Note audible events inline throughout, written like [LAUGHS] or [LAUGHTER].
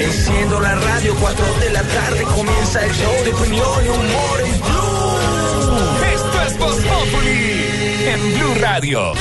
Enciendo la radio, 4 de la tarde comienza el show de opinión y humor en Blue. Esto es Voz Populi en Blue Radio.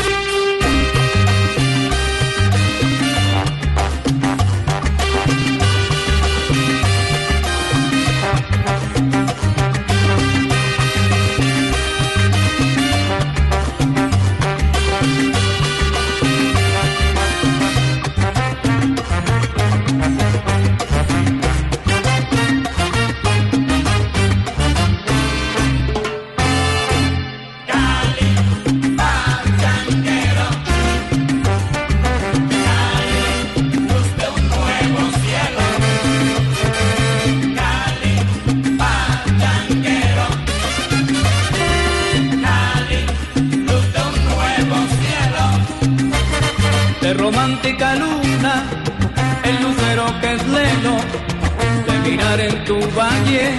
Que es leno, de mirar en tu valle,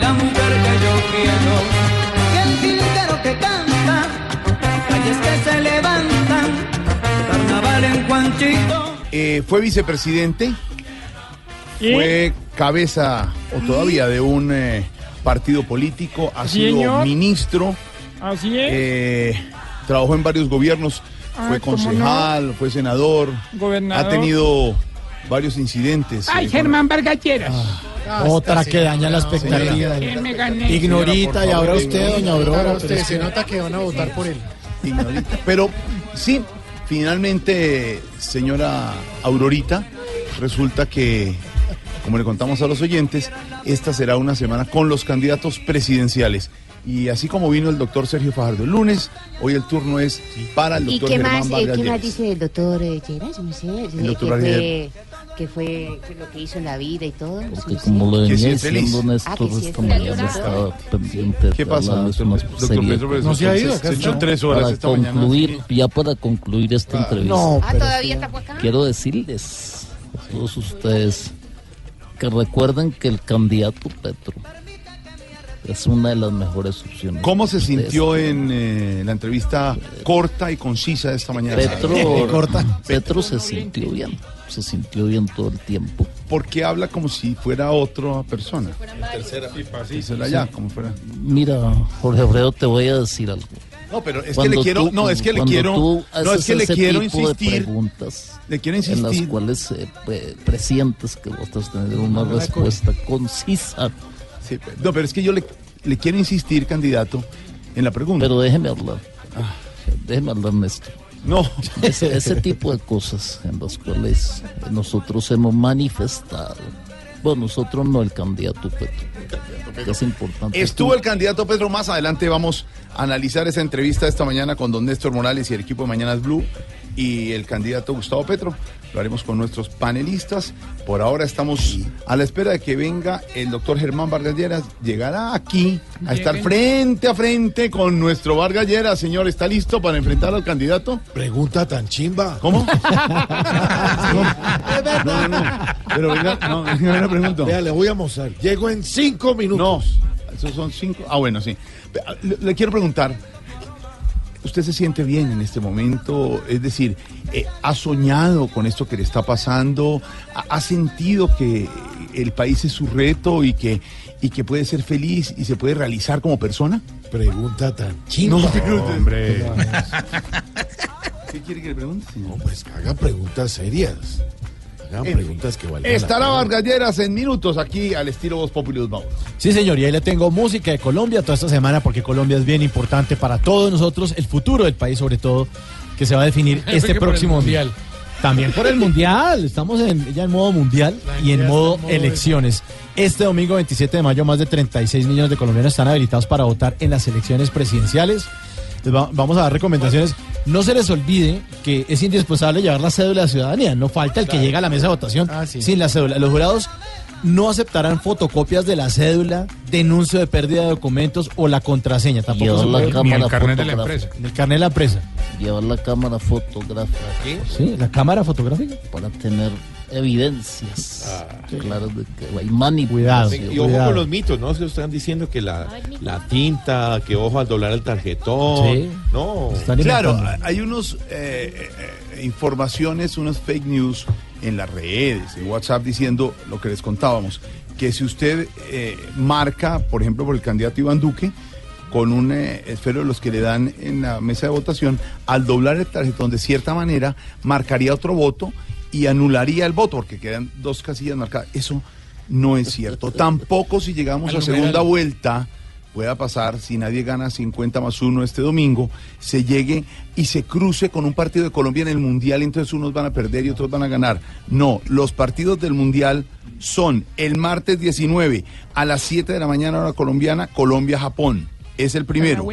la mujer que yo quiero. Y el jilguero que canta, calles que se levantan, carnaval en Juanchito. Eh, fue vicepresidente, fue cabeza o todavía de un eh, partido político, ha sido Señor. ministro, Así es, eh, trabajó en varios gobiernos, Ah, fue ¿cómo no? concejal, fue senador, gobernador. ha tenido varios incidentes. Ay, eh, Germán Vargas Lleras. Otra que daña la expectativa. ¿Quién me gané? Ignorita, y ahora usted, doña Aurora. es que- nota que van a votar por él. Ignorita. Pero sí, finalmente, señora Aurorita, resulta que, como le contamos a los oyentes, esta será una semana con los candidatos presidenciales. Y así como vino el doctor Sergio Fajardo el lunes, hoy el turno es para el ¿Y doctor qué Germán más, Vargas qué más dice el doctor eh, Lleras? No sé, El doctor que, fue, que fue lo que hizo en la vida y todo. no Porque sé. como lo sí venía es feliz. diciendo Ah, Néstor que sí es esta mañana estaba pendiente de ¿Qué pasa, doctor, doctor? Pues, No se ha ido, se- echó tres horas Para esta mañana. concluir, ya para concluir esta entrevista, No, Ah, todavía está por acá. quiero decirles a todos ustedes que recuerden que el candidato Petro es una de las mejores opciones. ¿Cómo se sintió en eh, la entrevista corta y concisa de esta mañana? Petro, [LAUGHS] Corta. Petro se sintió bien, se sintió bien todo el tiempo. Porque habla como si fuera otra persona. Tercera ya, como fuera. Mira, Jorge Alfredo, te voy a decir algo. No, pero es que le quiero, tú- no, es que le quiero, tú no, es que le quiero insistir, preguntas le quiero en las insistir. cuales eh, pre- presientes que vas a tener una respuesta concisa. Sí, pero- no, pero es que yo le, le quiero insistir, candidato, en la pregunta. Pero déjeme hablar. Déjeme hablar, Néstor. No, [LAUGHS] Ese, ese tipo de cosas en las cuales nosotros hemos manifestado. Bueno, nosotros no, el candidato Petro. que Es importante. estuvo el candidato Pedro. Más adelante vamos a analizar esa entrevista esta mañana con don Néstor Morales y el equipo de Mañanas Blue y el candidato Gustavo Petro. Lo haremos con nuestros panelistas. Por ahora estamos a la espera de que venga el doctor Germán Vargas Lleras. Llegará aquí a estar frente a frente con nuestro Vargas Lleras. Señor, ¿está listo para enfrentar al candidato? Pregunta tan chimba. ¿Cómo? [LAUGHS] No, no, no. Pero venga, no, [LAUGHS] venga, le pregunto. Vea, le voy a mostrar. Llego en cinco No, minutos. esos son cinco. Ah, bueno, sí. Le, le quiero preguntar, ¿usted se siente bien en este momento? Es decir, eh, ¿ha soñado con esto que le está pasando? ¿Ha, ha sentido que el país es su reto y que, y que puede ser feliz y se puede realizar como persona? Pregunta tan chimba. No, hombre. ¿Qué quiere que le pregunte? No, pues haga preguntas serias. Haga En preguntas que valgan. Estará pena. Vargas Lleras en minutos aquí al estilo Voz Populi Vamos. Sí, señor, y ahí le tengo música de Colombia toda esta semana porque Colombia es bien importante para todos nosotros, el futuro del país sobre todo, que se va a definir [LAUGHS] este próximo mundial. También por el mundial, estamos en, ya en modo mundial y en modo modo elecciones. Este domingo 27 de mayo más de 36 millones de colombianos están habilitados para votar en las elecciones presidenciales. Va- vamos a dar recomendaciones. No se les olvide que es indispensable llevar la cédula de ciudadanía. No falta el que Claro. llega a la mesa de votación sin la cédula. Los jurados no aceptarán fotocopias de la cédula, denuncio de pérdida de documentos o la contraseña. Tampoco Llevar se la cámara fotográfica. El carnet de la empresa. Llevar la cámara fotográfica. Sí, la cámara fotográfica. Para tener evidencias claras de que hay manipulación. Y ojo con los mitos, ¿no? Se están diciendo que la, la tinta, que ojo al doblar el tarjetón. Sí. No. Claro, hay unos eh, eh, informaciones, unas fake news en las redes, en WhatsApp diciendo lo que les contábamos, que si usted eh, marca, por ejemplo, por el candidato Iván Duque, con un eh, esfero de los que le dan en la mesa de votación, al doblar el tarjetón de cierta manera, marcaría otro voto y anularía el voto, porque quedan dos casillas marcadas. Eso no es cierto. Tampoco si llegamos a segunda vuelta pueda pasar si nadie gana 50 más 1 este domingo, se llegue y se cruce con un partido de Colombia en el Mundial entonces unos van a perder y otros van a ganar. No, los partidos del Mundial son el martes 19 a las 7 de la mañana hora colombiana, Colombia-Japón. Es el primero.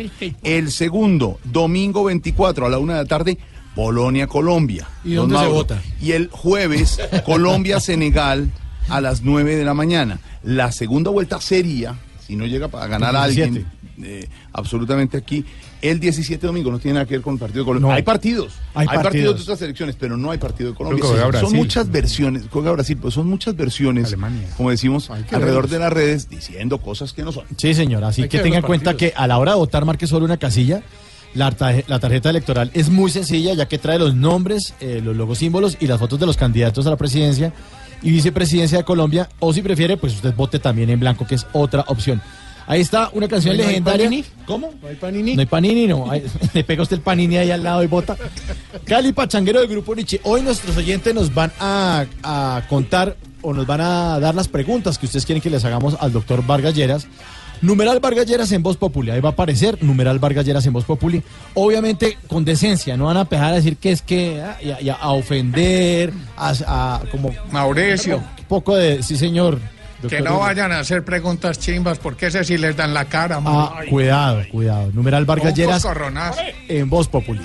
El segundo, domingo 24 a la 1 de la tarde, Polonia-Colombia. ¿Y Don dónde se vota? Y el jueves, [LAUGHS] Colombia-Senegal a las 9 de la mañana. La segunda vuelta sería, si no llega a ganar a alguien eh, absolutamente aquí, el 17 domingo no tiene nada que ver con el partido de Colombia. Hay partidos, Hay hay, partidos. partidos. de otras elecciones, pero no hay partido de Colombia. Son Brasil. muchas versiones, juega Brasil, pues son muchas versiones, como decimos, alrededor verlos. de las redes diciendo cosas que no son. Sí, señor. Así Hay que que tenga en cuenta que a la hora de votar marque solo una casilla. La, la tarjeta electoral es muy sencilla ya que trae los nombres, eh, los logos símbolos y las fotos de los candidatos a la presidencia y vicepresidencia de Colombia. O si prefiere, pues usted vote también en blanco, que es otra opción. Ahí está una canción ¿No hay legendaria. panini? ¿Cómo? ¿No hay panini? No hay panini, no. [LAUGHS] Le pega usted el panini ahí al lado y vota. Cali Pachanguero del Grupo Nietzsche. Hoy nuestros oyentes nos van a, a contar o nos van a dar las preguntas que ustedes quieren que les hagamos al doctor Vargas Lleras. Numeral Vargas Lleras en Voz Populi. Ahí va a aparecer numeral Vargas Lleras en Voz Populi. Obviamente con decencia. No van a empezar a decir que es que ah, y a, y a- a ofender, a, a- como... Mauricio. Un poco de... Sí, señor. Que no vayan a hacer preguntas chimbas porque ese sí les dan la cara. Ah, cuidado, cuidado. Numeral Vargas Un Lleras coscorronazo. en Voz Populi.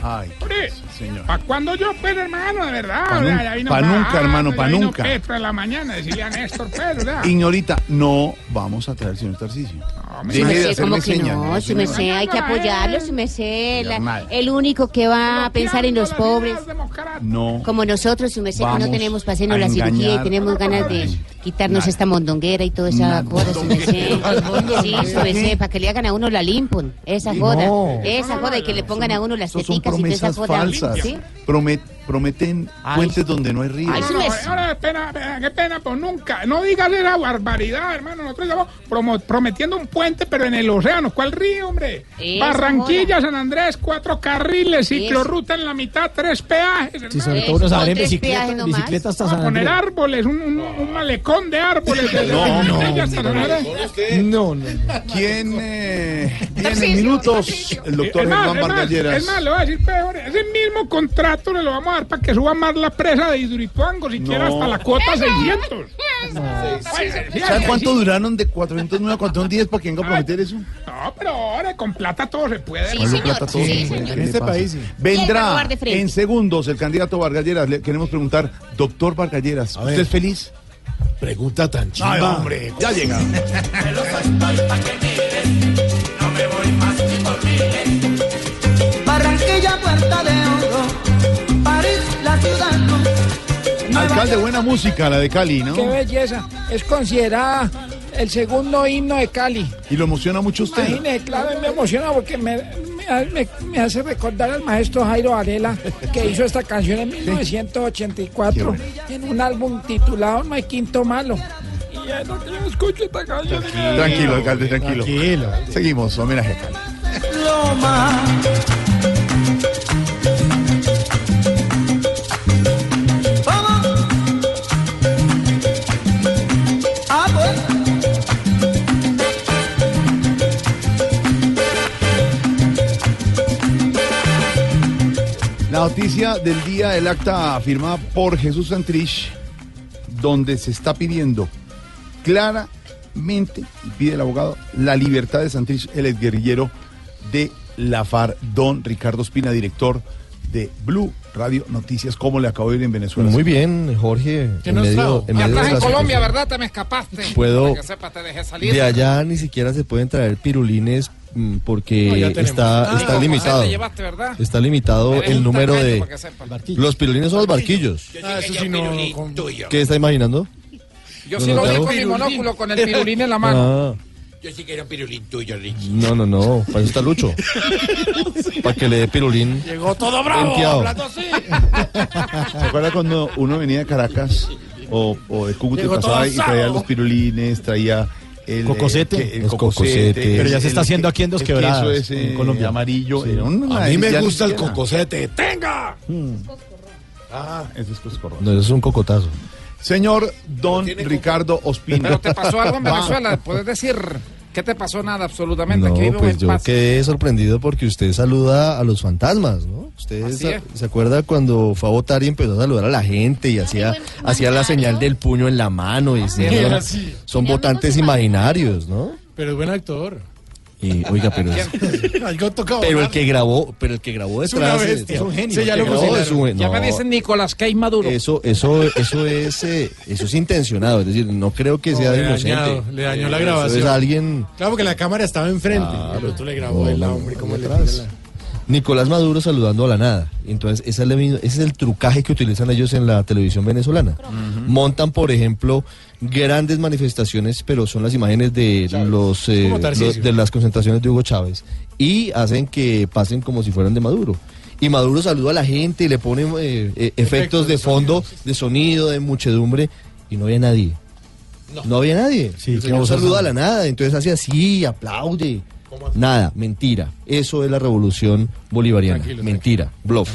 ¿Para cuándo yo, pues, hermano, de verdad? Pa' O sea, nun- ya vino pa' nunca, hermano, ya pa' vino nunca. Petro en la mañana, decirle a Néstor, pero, ¿verdad? Ignorita, no vamos a traer al señor Tarcisio. Deje de merced, hacerme como que no, su merced, hay que apoyarlo, su merced, la- Nada. el único que va a pensar en los pobres, No. como nosotros, su merced, que no tenemos para hacernos la cirugía y tenemos ganas de quitarnos Nada. esta mondonguera y toda esa Nada. joda, su merced. Sí, su merced, para que le hagan a uno la limpon, esa joda, no. esa joda y que le pongan a uno las teticas y toda esa joda. Falsas. ¿sí? Promet- prometen puentes donde no hay río. Ay, no, ahora, qué pena, qué pena, pues nunca. No digas esa barbaridad, hermano. Nosotros estamos promo- prometiendo un puente, pero en el océano. ¿Cuál río, hombre? Barranquilla, San Andrés, cuatro carriles, ciclorruta en la mitad, tres peajes. Sí, sobre todo en bicicleta, bicicleta hasta San Vamos a poner Andrés. árboles, un, un- un malecón de árboles. No, no, Andrés. No, no. ¿Quién eh, tiene minutos? El doctor Es más, Germán es más, Vargas Lleras. Es más, le voy a decir peor. Ese mismo contrato le lo vamos a dar para que suba más la presa de Hidroituango, siquiera No. hasta la cuota 600. [LAUGHS] ¿Saben cuánto duraron de 409 a 410 para que venga a prometer eso? No, pero ahora con plata todo se puede. Con hermano. plata todo él va a Vendrá en segundos el candidato Vargas Lleras. Le queremos preguntar, doctor Vargas Lleras, ¿usted es feliz? Pregunta tan chimba. Ay, hombre, ya llega. [LAUGHS] Alcalde, buena música, la de Cali, ¿no? Qué belleza. Es considerada el segundo himno de Cali. Y lo emociona mucho usted. Imagínese, claro, me emociona porque me, me, me- me hace recordar al maestro Jairo Varela que hizo esta canción en 1984 en un álbum titulado No hay quinto malo. Y es lo que yo escucho esta canción. Tranquilo, alcalde, tranquilo. Tranquilo. Seguimos, homenaje a Cali. Noticia del día, el acta firmada por Jesús Santrich, donde se está pidiendo claramente, y pide el abogado, la libertad de Santrich, el exguerrillero de la FARC, don Ricardo Espina, director de Blue Radio Noticias. ¿Cómo le acabo de ir en Venezuela? Muy bien, Jorge. ¿Qué en nos medio- en medio de en Colombia. ¿verdad? Te me escapaste. Puedo- Para que sepa, te dejé salir. De allá ni siquiera se pueden traer pirulines porque No, ya tenemos. está, Ah, está limitado. Está limitado el número de... Los pirulines son los barquillos. Ah, eso sí no. con- ¿Qué está imaginando? Yo ¿No sí lo vi con mi monóculo, con el pirulín en la [LAUGHS] mano. Ah, Yo sí quiero un pirulín tuyo, Richie. no, no, no, para eso está Lucho. [LAUGHS] Para que le dé pirulín. Llegó todo bravo, hablando así. ¿Se acuerda cuando uno venía de Caracas o, o de Cúcuta y pasaba y traía los pirulines, traía el Cocosete. eh, que- el Es cocosete, cocosete. Pero ya se el- está haciendo aquí en Dos Quebradas, queso ese en Colombia. amarillo. Sí. era una A mí me gusta el cocosete. ¡Tenga! Ah, eso es coscorrón. No, eso es un cocotazo. Señor Don Ricardo Ospina. Pero te pasó algo en. Venezuela, [LAUGHS] puedes decir. ¿Qué te pasó? Nada, absolutamente. No, Aquí pues yo paz. quedé sorprendido porque usted saluda a los fantasmas, ¿no? Usted se, acuerda cuando fue a votar y empezó a saludar a la gente y hacía, hacía la señal del puño en la mano y así. son votantes imaginarios, ¿no? Pero es buen actor. Y oiga, pero es- [LAUGHS] Algo toca pero el que grabó, pero el que grabó Es una detrás bestia. es un genio. Sí, ya lo que grabó es un- Ya me no, dicen Nicolás Maduro. eso, eso, eso es, eh, eso es intencionado, es decir, no creo que No, sea le inocente. dañado, le dañó la grabación. es alguien. Claro, porque la cámara estaba enfrente. Claro. El otro le grabó No, el no, hombre. ¿Cómo le Nicolás Maduro saludando a la nada. Entonces, ese es, el, ese es el trucaje que utilizan ellos en la televisión venezolana. Montan, por ejemplo, grandes manifestaciones, pero son las imágenes de los eh, los- de las concentraciones de Hugo Chávez y hacen que pasen como si fueran de Maduro. Y Maduro saluda a la gente y le pone eh, eh, efectos de fondo, de sonido, de muchedumbre y no había nadie. No, había nadie. Sí, el señor saluda a la nada, entonces hace así, aplaude. Nada, mentira. Eso es la revolución bolivariana. Tranquilo, mentira, bluff.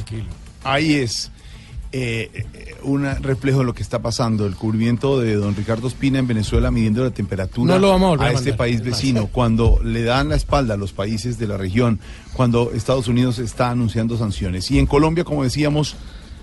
Ahí es eh, eh, un reflejo de lo que está pasando, el cubrimiento de don Ricardo Espina en Venezuela midiendo la temperatura No lo vamos a a este país vecino, cuando le dan la espalda a los países de la región, cuando Estados Unidos está anunciando sanciones. Y en Colombia, como decíamos,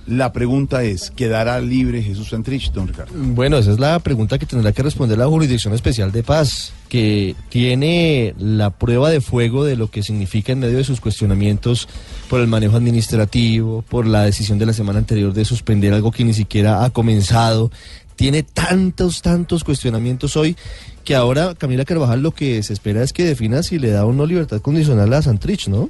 la pregunta es, ¿quedará libre Jesús Santrich, don Ricardo? Bueno, esa es la pregunta que tendrá que responder la Jurisdicción Especial de Paz, que tiene la prueba de fuego de lo que significa en medio de sus cuestionamientos por el manejo administrativo, por la decisión de la semana anterior de suspender algo que ni siquiera ha comenzado. Tiene tantos, tantos cuestionamientos hoy que ahora Camila Carvajal lo que se espera es que defina si le da o no libertad condicional a Santrich, ¿no?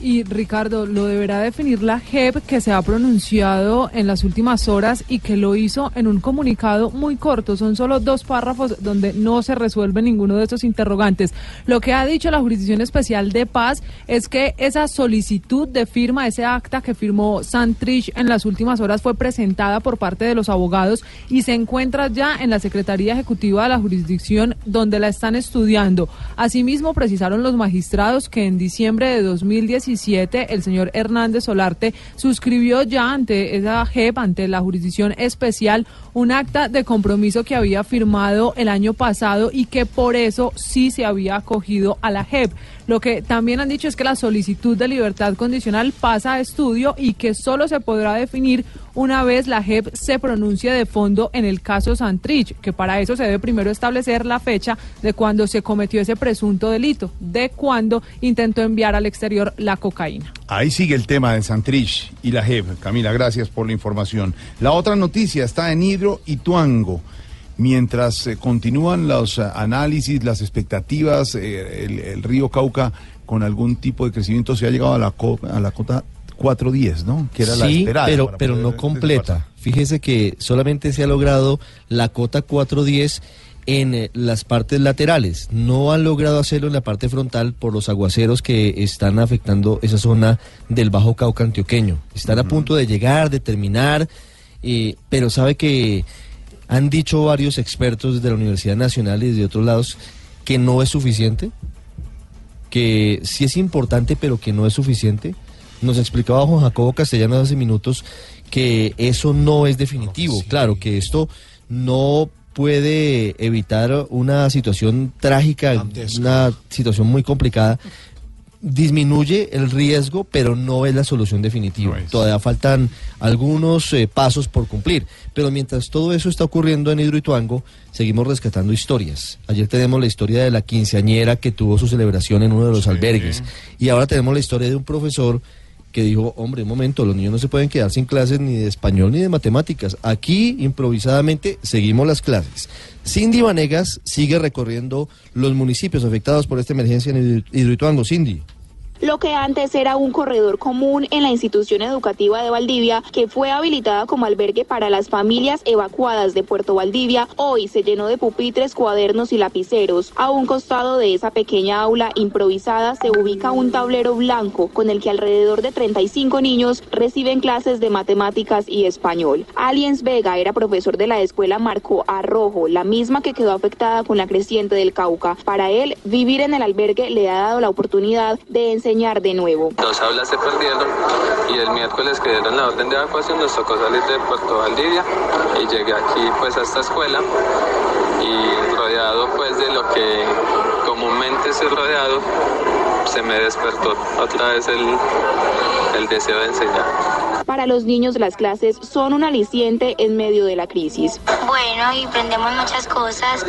Y Ricardo, lo deberá definir la JEP que se ha pronunciado en las últimas horas y que lo hizo en un comunicado muy corto. Son solo dos párrafos donde no se resuelve ninguno de estos interrogantes. Lo que ha dicho la Jurisdicción Especial de Paz es que esa solicitud de firma, ese acta que firmó Santrich en las últimas horas fue presentada por parte de los abogados y se encuentra ya en la Secretaría Ejecutiva de la jurisdicción donde la están estudiando. Asimismo, precisaron los magistrados que en diciembre de 2017 el señor Hernández Solarte suscribió ya ante esa JEP, ante la jurisdicción especial, un acta de compromiso que había firmado el año pasado y que por eso sí se había acogido a la JEP. Lo que también han dicho es que la solicitud de libertad condicional pasa a estudio y que solo se podrá definir una vez la JEP se pronuncie de fondo en el caso Santrich, que para eso se debe primero establecer la fecha de cuando se cometió ese presunto delito, de cuando intentó enviar al exterior la cocaína. Ahí sigue el tema de Santrich y la JEP. Camila, gracias por la información. La otra noticia está en Hidro y Tuango. Mientras eh, continúan los eh, análisis, las expectativas, eh, el, el río Cauca con algún tipo de crecimiento se ha llegado a la, co- a la cota 410, ¿no? Que era la sí, esperada. pero, pero no completa. Fíjese que solamente se ha logrado la cota 410 en eh, las partes laterales. No han logrado hacerlo en la parte frontal por los aguaceros que están afectando esa zona del Bajo Cauca antioqueño. Están a punto de llegar, de terminar, eh, pero sabe que han dicho varios expertos desde la Universidad Nacional y de otros lados que no es suficiente, que sí es importante, pero que no es suficiente. Nos explicaba Juan Jacobo Castellanos hace minutos que eso no es definitivo. Claro, que esto no puede evitar una situación trágica, una situación muy complicada, disminuye el riesgo, pero no es la solución definitiva. Todavía faltan algunos eh, pasos por cumplir. Pero mientras todo eso está ocurriendo en Hidroituango, seguimos rescatando historias. Ayer tenemos la historia de la quinceañera que tuvo su celebración en uno de los albergues. Y ahora tenemos la historia de un profesor que dijo, hombre, un momento, los niños no se pueden quedar sin clases ni de español ni de matemáticas. Aquí, improvisadamente, seguimos las clases. Cindy Vanegas sigue recorriendo los municipios afectados por esta emergencia en Hidroituango. Cindy. Lo que antes era un corredor común en la institución educativa de Valdivia, que fue habilitada como albergue para las familias evacuadas de Puerto Valdivia, hoy se llenó de pupitres, cuadernos y lapiceros. A un costado de esa pequeña aula improvisada se ubica un tablero blanco con el que alrededor de 35 niños reciben clases de matemáticas y español. Aliens Vega era profesor de la escuela Marco Arrojo, la misma que quedó afectada con la creciente del Cauca. Para él, vivir en el albergue le ha dado la oportunidad de enseñar de nuevo. Dos aulas se perdieron y el miércoles que dieron la orden de evacuación nos tocó salir de Puerto Valdivia y llegué aquí pues a esta escuela y rodeado pues de lo que comúnmente estoy rodeado se me despertó otra vez el, el deseo de enseñar. Para los niños las clases son un aliciente en medio de la crisis. Bueno, y aprendemos muchas cosas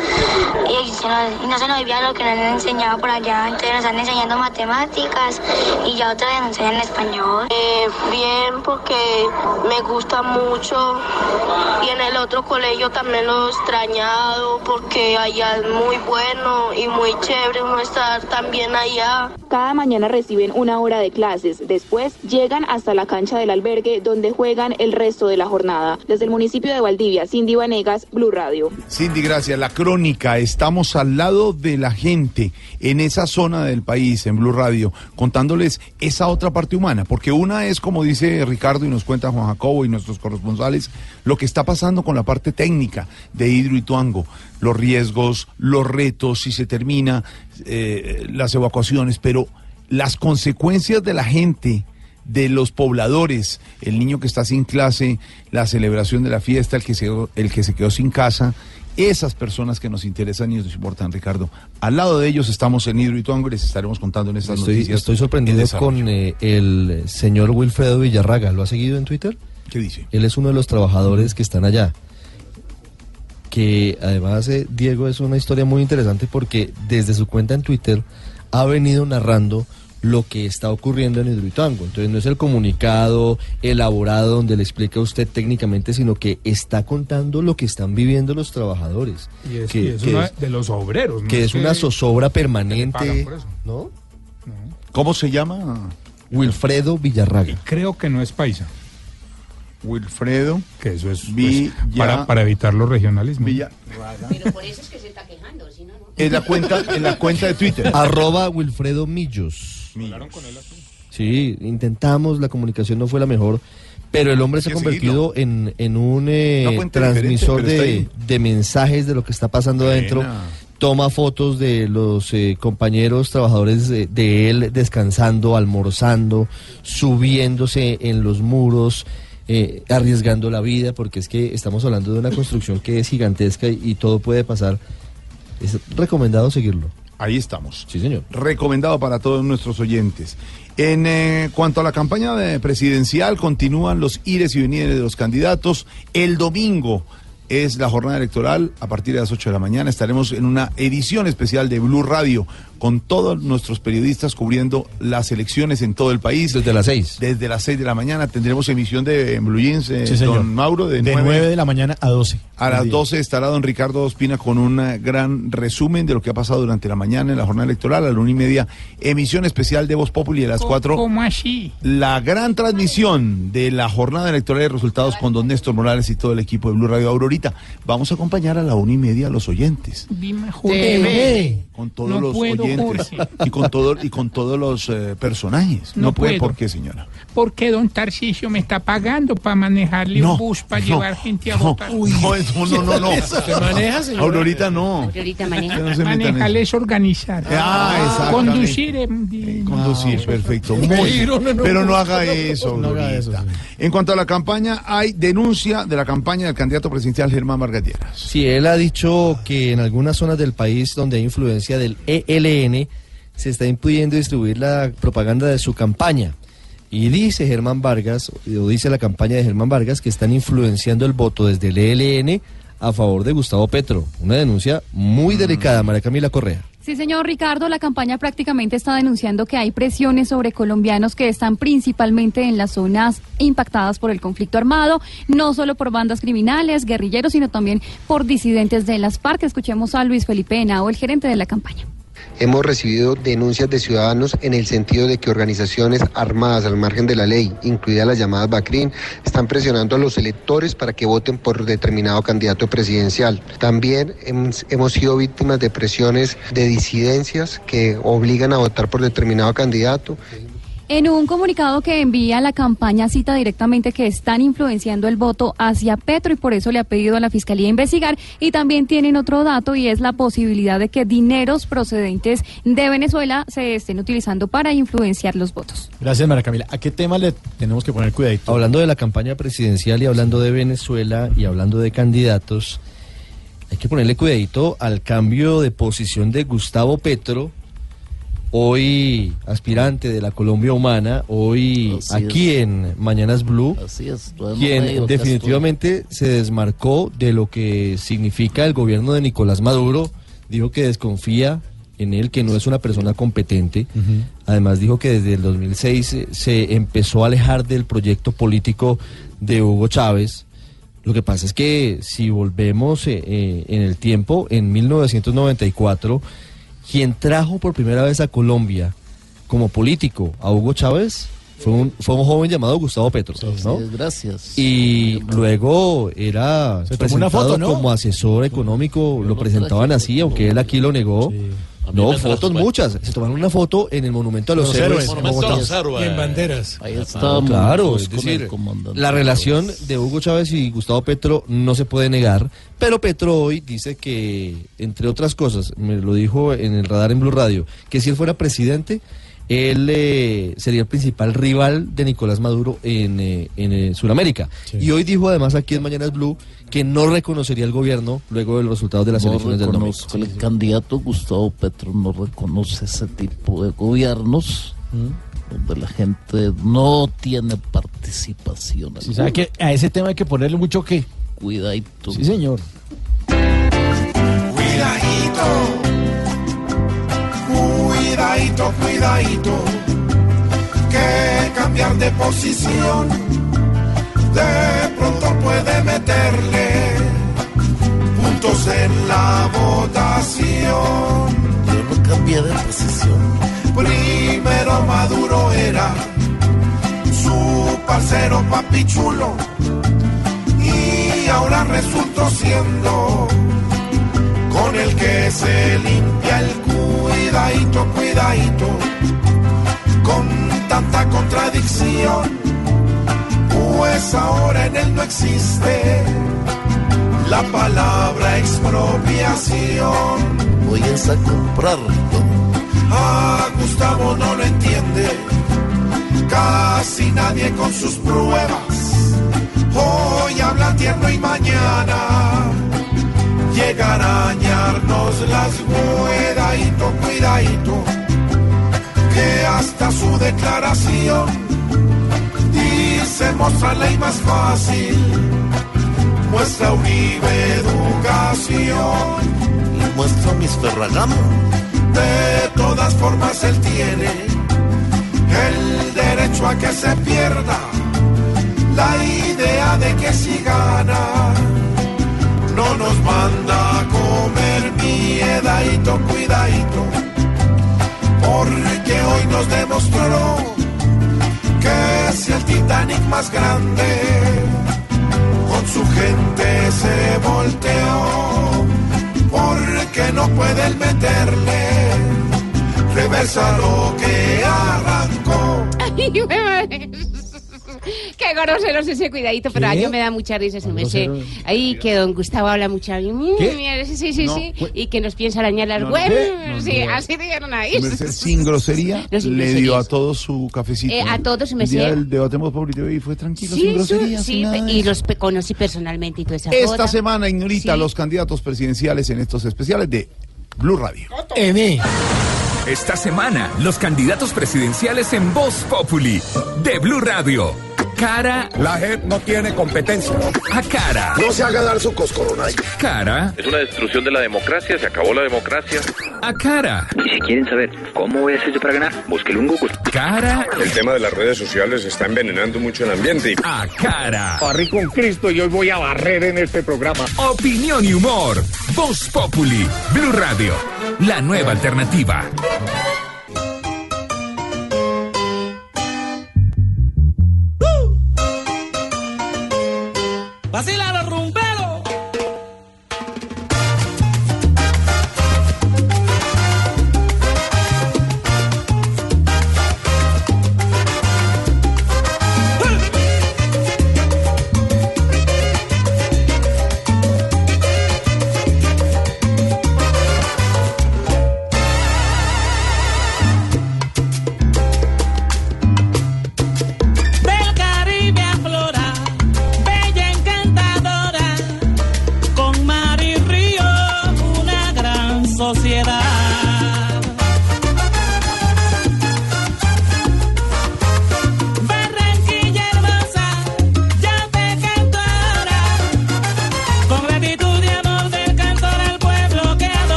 y, se nos- y no se nos olvida lo que nos han enseñado por allá. Entonces nos están enseñando matemáticas y ya otra vez nos enseñan español. Eh, bien, porque me gusta mucho y en el otro colegio también lo he extrañado porque allá es muy bueno y muy chévere uno estar también allá. Cada mañana reciben una hora de clases. Después llegan hasta la cancha del albergue donde juegan el resto de la jornada. Desde el municipio de Valdivia, Cindy Vanegas, Blue Radio. Cindy, gracias. La crónica, estamos al lado de la gente en esa zona del país, en Blue Radio, contándoles esa otra parte humana, porque una es, como dice Ricardo y nos cuenta Juan Jacobo y nuestros corresponsales, lo que está pasando con la parte técnica de Hidroituango, los riesgos, los retos, si se termina, eh, las evacuaciones, pero las consecuencias de la gente de los pobladores, el niño que está sin clase, la celebración de la fiesta, el que se, el que se quedó sin casa, esas personas que nos interesan y nos importan, Ricardo. Al lado de ellos estamos en Hidroituango y les estaremos contando en estas Estoy, noticias. estoy en sorprendido con eh, el señor Wilfredo Villarraga. ¿Lo ha seguido en Twitter? ¿Qué dice? Él es uno de los trabajadores que están allá. Que además, eh, Diego, es una historia muy interesante porque desde su cuenta en Twitter ha venido narrando lo que está ocurriendo en Hidroituango. Entonces no es el comunicado elaborado donde le explica a usted técnicamente, sino que está contando lo que están viviendo los trabajadores. Y es, que, y es que una es- de los obreros. ¿no? que es una zozobra permanente, por eso. ¿no? ¿Cómo se llama? Wilfredo Villarraga. Creo que no es paisa. Wilfredo. Que eso es pues, Villa- para, para evitar los regionalismos. Pero por eso es que se está quejando, si no, no. Es la cuenta, en la cuenta de Twitter. Arroba Wilfredo Millos. Sí, intentamos, la comunicación no fue la mejor, pero el hombre se ha convertido en, en un eh, transmisor de, de mensajes de lo que está pasando adentro. Toma fotos de los eh, compañeros trabajadores de, de él descansando, almorzando, subiéndose en los muros, eh, arriesgando la vida, porque es que estamos hablando de una construcción que es gigantesca y, y todo puede pasar. Es recomendado seguirlo. Ahí estamos. Sí, señor. Recomendado para todos nuestros oyentes. En eh, cuanto a la campaña de presidencial, continúan los ires y venires de los candidatos. El domingo es la jornada electoral. A partir de las 8 de la mañana estaremos en una edición especial de Blue Radio con todos nuestros periodistas cubriendo las elecciones en todo el país. Desde las 6. Desde las 6 de la mañana tendremos emisión de en Blue Jeans, eh, Sí, señor. don Mauro, de, De 9 9 de la mañana a 12. a las 12 estará don Ricardo Ospina con un gran resumen de lo que ha pasado durante la mañana en la jornada electoral. A la una y media, emisión especial de Voz Populi. A las 4, ¿Cómo así? la gran transmisión de la jornada electoral de resultados con don Néstor Morales y todo el equipo de Blue Radio Aurorita. Vamos a acompañar a la una y media a los oyentes. Dime, TV. Con todos No los puedo, oyentes Y con, todo, y con todos los eh, personajes. No, No puede, puedo. ¿por qué, señora? Porque don Tarcisio me está pagando para manejarle No, un bus para no, llevar gente a no, votar. no, eso no, no, no. ¿Se [LAUGHS] maneja, señora? Aurorita no. Aurorita maneja. No Manejar es organizar. Ah. Conducir. Conducir, perfecto. Muy no, no, no. Pero no haga eso, No haga Aurorita. eso, En cuanto a la campaña, hay denuncia de la campaña del candidato presidencial Germán Margatieras. Sí, él ha dicho que en algunas zonas del país donde hay influencia del ELN se está impidiendo distribuir la propaganda de su campaña. Y dice Germán Vargas, o dice la campaña de Germán Vargas, que están influenciando el voto desde el ELN a favor de Gustavo Petro. Una denuncia muy delicada, María Camila Correa. Sí, señor Ricardo, la campaña prácticamente está denunciando que hay presiones sobre colombianos que están principalmente en las zonas impactadas por el conflicto armado, no solo por bandas criminales, guerrilleros, sino también por disidentes de las FARC. Escuchemos a Luis Felipe Henao, el gerente de la campaña. Hemos recibido denuncias de ciudadanos en el sentido de que organizaciones armadas al margen de la ley, incluidas las llamadas BACRIN, están presionando a los electores para que voten por determinado candidato presidencial. También hemos, hemos sido víctimas de presiones de disidencias que obligan a votar por determinado candidato. En un comunicado que envía la campaña cita directamente que están influenciando el voto hacia Petro y por eso le ha pedido a la Fiscalía investigar y también tienen otro dato y es la posibilidad de que dineros procedentes de Venezuela se estén utilizando para influenciar los votos. Gracias, María Camila. ¿A qué tema le tenemos que poner cuidadito? Hablando de la campaña presidencial y hablando de Venezuela y hablando de candidatos, hay que ponerle cuidadito al cambio de posición de Gustavo Petro, hoy aspirante de la Colombia Humana, hoy Así aquí es. en Mañanas Blue, Así es, quien definitivamente se desmarcó de lo que significa el gobierno de Nicolás Maduro, dijo que desconfía en él, que no es una persona competente. Además dijo que desde el 2006 se, se empezó a alejar del proyecto político de Hugo Chávez. Lo que pasa es que si volvemos eh, eh, en el tiempo, en 1994, quien trajo por primera vez a Colombia como político a Hugo Chávez fue un, fue un joven llamado Gustavo Petro, ¿no? Sí, gracias. Y luego era una presentado foto, ¿no? como asesor económico, lo presentaban así, aunque él aquí lo negó. No, fotos pues. muchas. Se tomaron una foto en el Monumento a los, Los Héroes. en. Y banderas. Ahí estábamos Claro, es decir, la relación de Hugo Chávez y Gustavo Petro no se puede negar, pero Petro hoy dice que, entre otras cosas, me lo dijo en el radar en Blue Radio, que si él fuera presidente, él eh, sería el principal rival de Nicolás Maduro en, eh, en eh, Sudamérica. Y hoy dijo además aquí en Mañanas Blue que no reconocería el gobierno luego de los resultados de las no elecciones del domingo. el candidato Gustavo Petro no reconoce ese tipo de gobiernos donde la gente no tiene participación. Sí, sabe que a ese tema hay que ponerle mucho que. Cuidadito. Sí, señor. Cuidadito, cuidadito, cuidadito, que cambiar de posición de pronto puede meterle puntos en la votación. Yo no cambié de posición. Primero Maduro era su parcero papichulo y ahora resultó siendo con el que se limpia el cuidadito, cuidadito, con tanta contradicción, pues ahora en él no existe la palabra expropiación. Voy a comprarlo. A Gustavo no lo entiende, casi nadie con sus pruebas. Hoy habla tierno y mañana llegar a arañarnos las cuidadito, cuidadito, que hasta su declaración dice mostrar ley más fácil, muestra Uribe educación. Le muestro mis Ferragamo. De todas formas él tiene el derecho a que se pierda la idea de que si gana no nos manda a comer miedadito, cuidadito, porque hoy nos demostró que es el Titanic más grande, con su gente se volteó, porque no puede él meterle reversa lo que arrancó. [LAUGHS] Me. [LAUGHS] Qué groseros ese cuidadito, pero a yo me da mucha risa ese me sé. grosero? Ahí que don Gustavo habla mucho. Sí, sí, sí, No, sí. pues- Y que nos piensa arañar las No, no, web. ¿qué? No, sí, no. así dijeron ahí. Sin grosería, [LAUGHS] No, sin le dio a todos su cafecito. Eh, a todos El del debatemos por TV y fue tranquilo, sin Sí, groserías, sí, sin nada de y los conocí personalmente y toda esa Esta joda. semana, Ignorita, Sí. los candidatos presidenciales en estos especiales de Blue Radio. N. Esta semana, los candidatos presidenciales en Voz Populi de Blue Radio. Cara La JEP no tiene competencia. a cara. No se haga dar su coscorona. Cara Es una destrucción de la democracia, se acabó la democracia. a cara. Y si quieren saber cómo voy a hacer yo para ganar, búsquelo en Google. Cara El tema de las redes sociales está envenenando mucho el ambiente. a cara. Barrí con Cristo y hoy voy a barrer en este programa. Opinión y humor. Voz Populi. Blue Radio. La nueva alternativa. Vacila los rumberos.